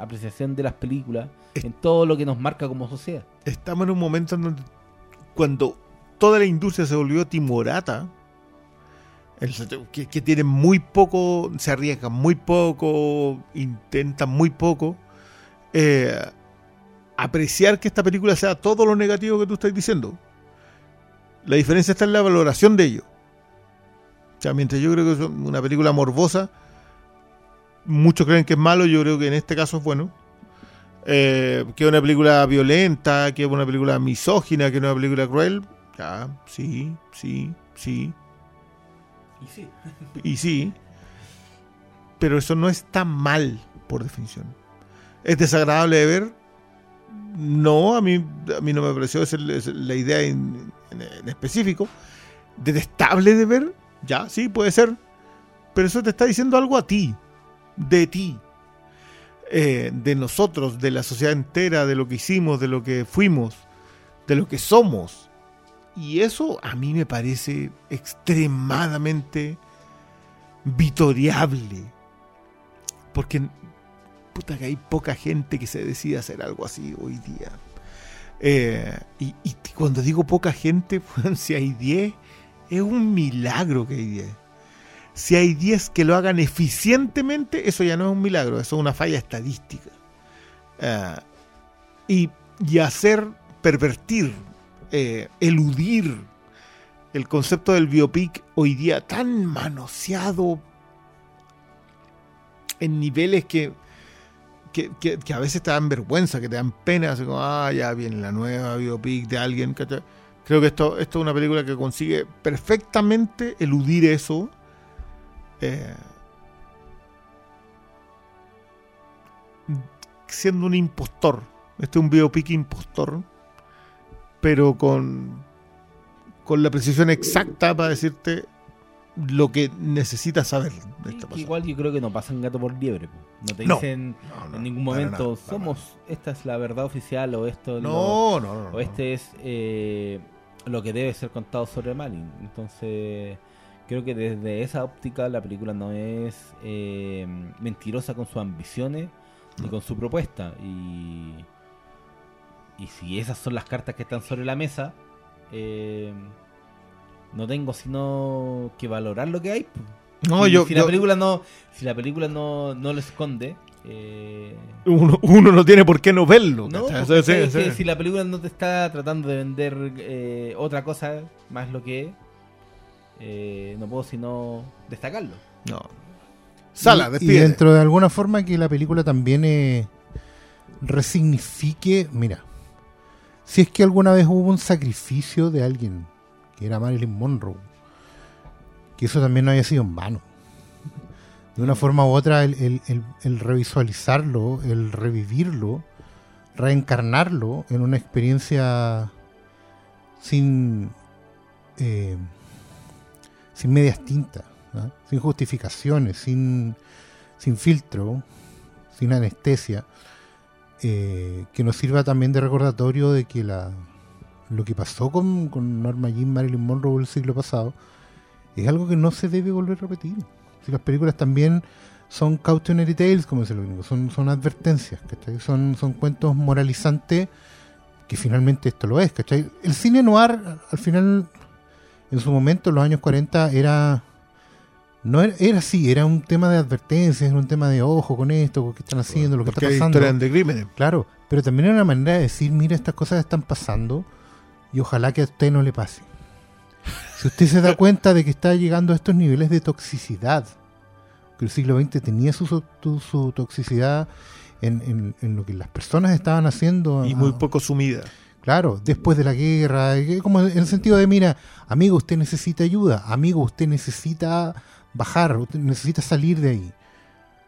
apreciación de las películas, en todo lo que nos marca como sociedad. estamos en un momento en donde cuando toda la industria se volvió timorata, el que, que tienen muy poco, se arriesgan muy poco, intentan muy poco, eh, apreciar que esta película sea todo lo negativo que tú estás diciendo, La diferencia está en la valoración de ello. O sea, mientras yo creo que es una película morbosa, muchos creen que es malo, yo creo que en este caso es bueno. Eh, que es una película violenta, que es una película misógina, que es una película cruel. Ya, sí, sí, sí. Y sí. [laughs] Y sí. Pero eso no está mal, por definición. ¿Es desagradable de ver? No, a mí, a mí no me pareció esa es la idea en, en- en específico. ¿Detestable de ver? Ya, sí, puede ser. Pero eso te está diciendo algo a ti. De ti. Eh, de nosotros, de la sociedad entera, de lo que hicimos, de lo que fuimos, de lo que somos. Y eso a mí me parece extremadamente vitoriable. Porque, puta, que hay poca gente que se decide hacer algo así hoy día. Eh, y, y cuando digo poca gente, [laughs] si hay 10, es un milagro que hay 10. Si hay 10 que lo hagan eficientemente, eso ya no es un milagro, eso es una falla estadística. Eh, y, y hacer pervertir, eh, eludir el concepto del biopic hoy día tan manoseado en niveles que, que, que- que a veces te dan vergüenza, que te dan pena, así como, ah, ya viene la nueva biopic de alguien. ¿cachai? Creo que esto, esto es una película que consigue perfectamente eludir eso. Eh, siendo un impostor. Este es un biopic impostor, pero con, con la precisión exacta para decirte lo que necesitas saber de esta igual yo creo que no pasan gato por liebre. No te No. dicen No, no, en ningún momento, nada, somos, esta es la verdad oficial o esto es lo- No, no, no. no. o este es eh, lo que debe ser contado sobre Malin. Entonces, creo que desde esa óptica la película no es eh, mentirosa con sus ambiciones ni con su propuesta. Y, y si esas son las cartas que están sobre la mesa, eh, no tengo sino que valorar lo que hay. No, si, yo, si yo- la película no si la película no, no lo esconde eh, uno, uno no tiene por qué no verlo. no, sí. si la película no te está tratando de vender eh, otra cosa más lo que es eh, no puedo sino destacarlo No. Sala, y, y despide. dentro de alguna forma que la película también eh, resignifique, mira, si es que alguna vez hubo un sacrificio de alguien, que era Marilyn Monroe, que eso también no haya sido en vano. De una forma u otra, el, el- el- el revisualizarlo, el revivirlo, reencarnarlo en una experiencia sin, eh, sin medias tintas, sin justificaciones, sin, sin filtro, sin anestesia, eh, que nos sirva también de recordatorio de que la, lo que pasó con, con Norma Jean Marilyn Monroe el siglo pasado es algo que no se debe volver a repetir. Si las películas también son cautionary tales, como dice el gringo, son, son advertencias, ¿cachai? Son, son cuentos moralizantes que finalmente esto lo es, ¿cachai? El cine noir, al final, en su momento, en los años 40, era no era, era así, era un tema de advertencias, era un tema de ojo con esto, con qué están haciendo, lo que Porque está pasando. de crímenes. Claro, pero también era una manera de decir, mira, estas cosas están pasando y ojalá que a usted no le pase. Si usted se da cuenta de que está llegando a estos niveles de toxicidad, que el siglo XX tenía su, su, su toxicidad en, en- en lo que las personas estaban haciendo. Y muy poco sumida. Claro, después de la guerra, eh, como en el sentido de, mira, amigo, usted necesita ayuda, amigo, usted necesita bajar, usted necesita salir de ahí.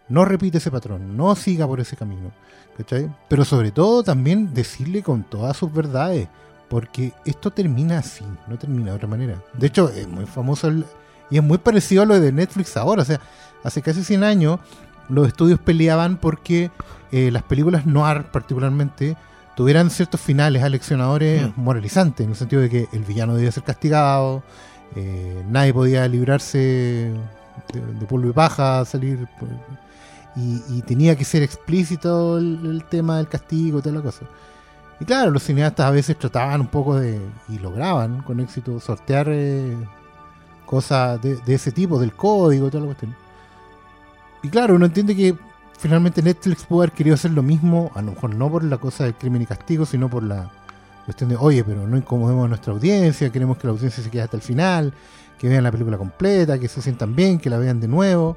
No repite ese patrón, no siga por ese camino. ¿cachai? Pero sobre todo también decirle con todas sus verdades, porque esto termina así, no termina de otra manera. De hecho, es muy famoso el- y es muy parecido a lo de Netflix ahora. O sea, hace casi 100 años los estudios peleaban porque eh, las películas noir particularmente tuvieran ciertos finales aleccionadores Mm. moralizantes, en el sentido de que el villano debía ser castigado, eh, nadie podía librarse de, de polvo y paja, salir... por- y, y tenía que ser explícito el, el tema del castigo y toda la cosa. Y claro, los cineastas a veces trataban un poco de, y lograban con éxito, sortear eh, cosas de, de ese tipo, del código y toda la cuestión. Y claro, uno entiende que finalmente Netflix pudo haber querido hacer lo mismo, a lo mejor no por la cosa del crimen y castigo, sino por la Cuestión de, oye, pero no incomodemos a nuestra audiencia, queremos que la audiencia se quede hasta el final, que vean la película completa, que se sientan bien, que la vean de nuevo,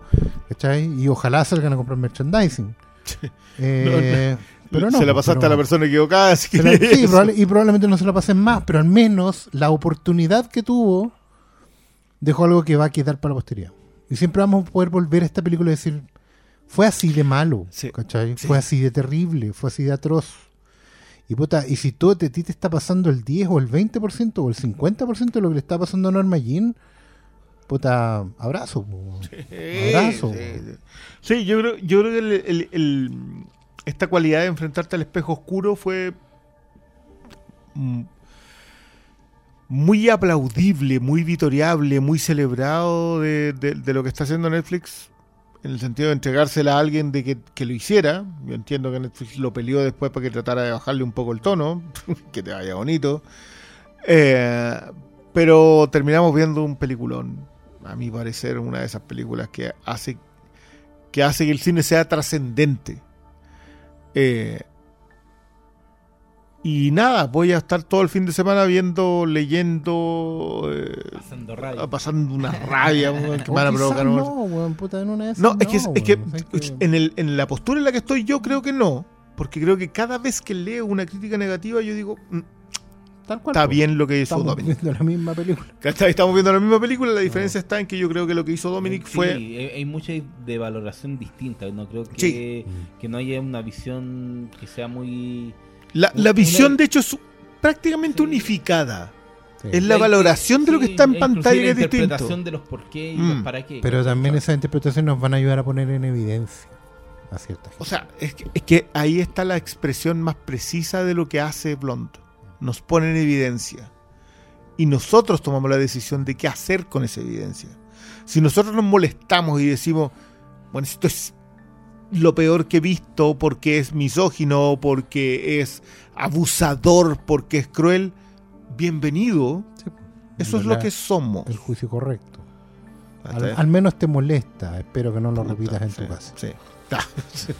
¿cachai? Y ojalá salgan a comprar merchandising. [laughs] Eh, Pero no, se la pasaste pero- a la persona equivocada. así que la- sí, [laughs] probable- y probablemente no se la pasen más, pero al menos la oportunidad que tuvo dejó algo que va a quedar para la posteridad. Y siempre vamos a poder volver a esta película y decir, fue así de malo, Sí, ¿cachai? sí. Fue así de terrible, fue así de atroz. Y puta, y si todo te, ti te está pasando el 10 o el 20% o el 50% de lo que le está pasando a Norma Jean, puta, abrazo. po. Abrazo. Sí, sí. Sí, yo creo, yo creo que el- el- el- esta cualidad de enfrentarte al espejo oscuro fue mm, muy aplaudible, muy vitoriable, muy celebrado de, de- de lo que está haciendo Netflix, en el sentido de entregársela a alguien de que, que lo hiciera. Yo entiendo que Netflix lo peleó después para que tratara de bajarle un poco el tono, [laughs] que te vaya bonito. Eh, pero terminamos viendo un peliculón, a mi parecer, una de esas películas que hace que hace que el cine sea trascendente. Eh, y nada, voy a estar todo el fin de semana viendo, leyendo, eh, Pasando radio. pasando una rabia que me van a O quizás provocar. no, weón, puta, en una de esas No, es que, es que weón, ¿sabes qué? en, el- en la postura en la que estoy yo creo que no. Porque creo que cada vez que leo una crítica negativa yo digo, "Mm, Tal cual, está bien lo que hizo Estamos Dominic. viendo la misma película. [laughs] Estamos viendo la misma película, la diferencia está en que yo creo que lo que hizo Dominic Sí, fue... hay, hay mucha de valoración distinta. No creo que, Sí. que no haya una visión que sea muy. La, la una- visión, de hecho, es prácticamente Sí. unificada. Sí. Es la valoración de lo que está en e pantalla que es la distinto. interpretación de los por qué y Mm. los para qué. Pero también esas interpretaciones nos van a ayudar a poner en evidencia a cierta gente. O sea, es que, es que ahí está la expresión más precisa de lo que hace Blond. Nos pone en evidencia. Y nosotros tomamos la decisión de qué hacer con esa evidencia. Si nosotros nos molestamos y decimos, bueno, esto es lo peor que he visto porque es misógino, porque es abusador, porque es cruel, bienvenido. Sí, Eso es lo que somos. el juicio correcto. Al, menos te molesta. Espero que no lo Puta, repitas en sí, tu casa. Sí, Ta,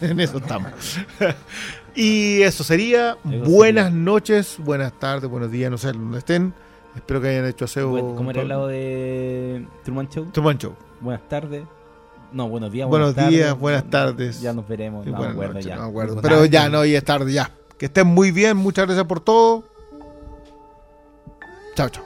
[laughs] en eso estamos. [laughs] y eso sería. Eso buenas sería. noches, buenas tardes, buenos días, no sé donde estén. Espero que hayan hecho aseo. ¿Cómo era el lado de Truman Show? Truman Show. Buenas tardes. No, buenos días. Buenos buenas días, tardes. buenas tardes. Ya nos veremos. Y No me acuerdo ya. no me acuerdo. Pero ya, no, ya es tarde, ya. Que estén muy bien, muchas gracias por todo. Chao, chao.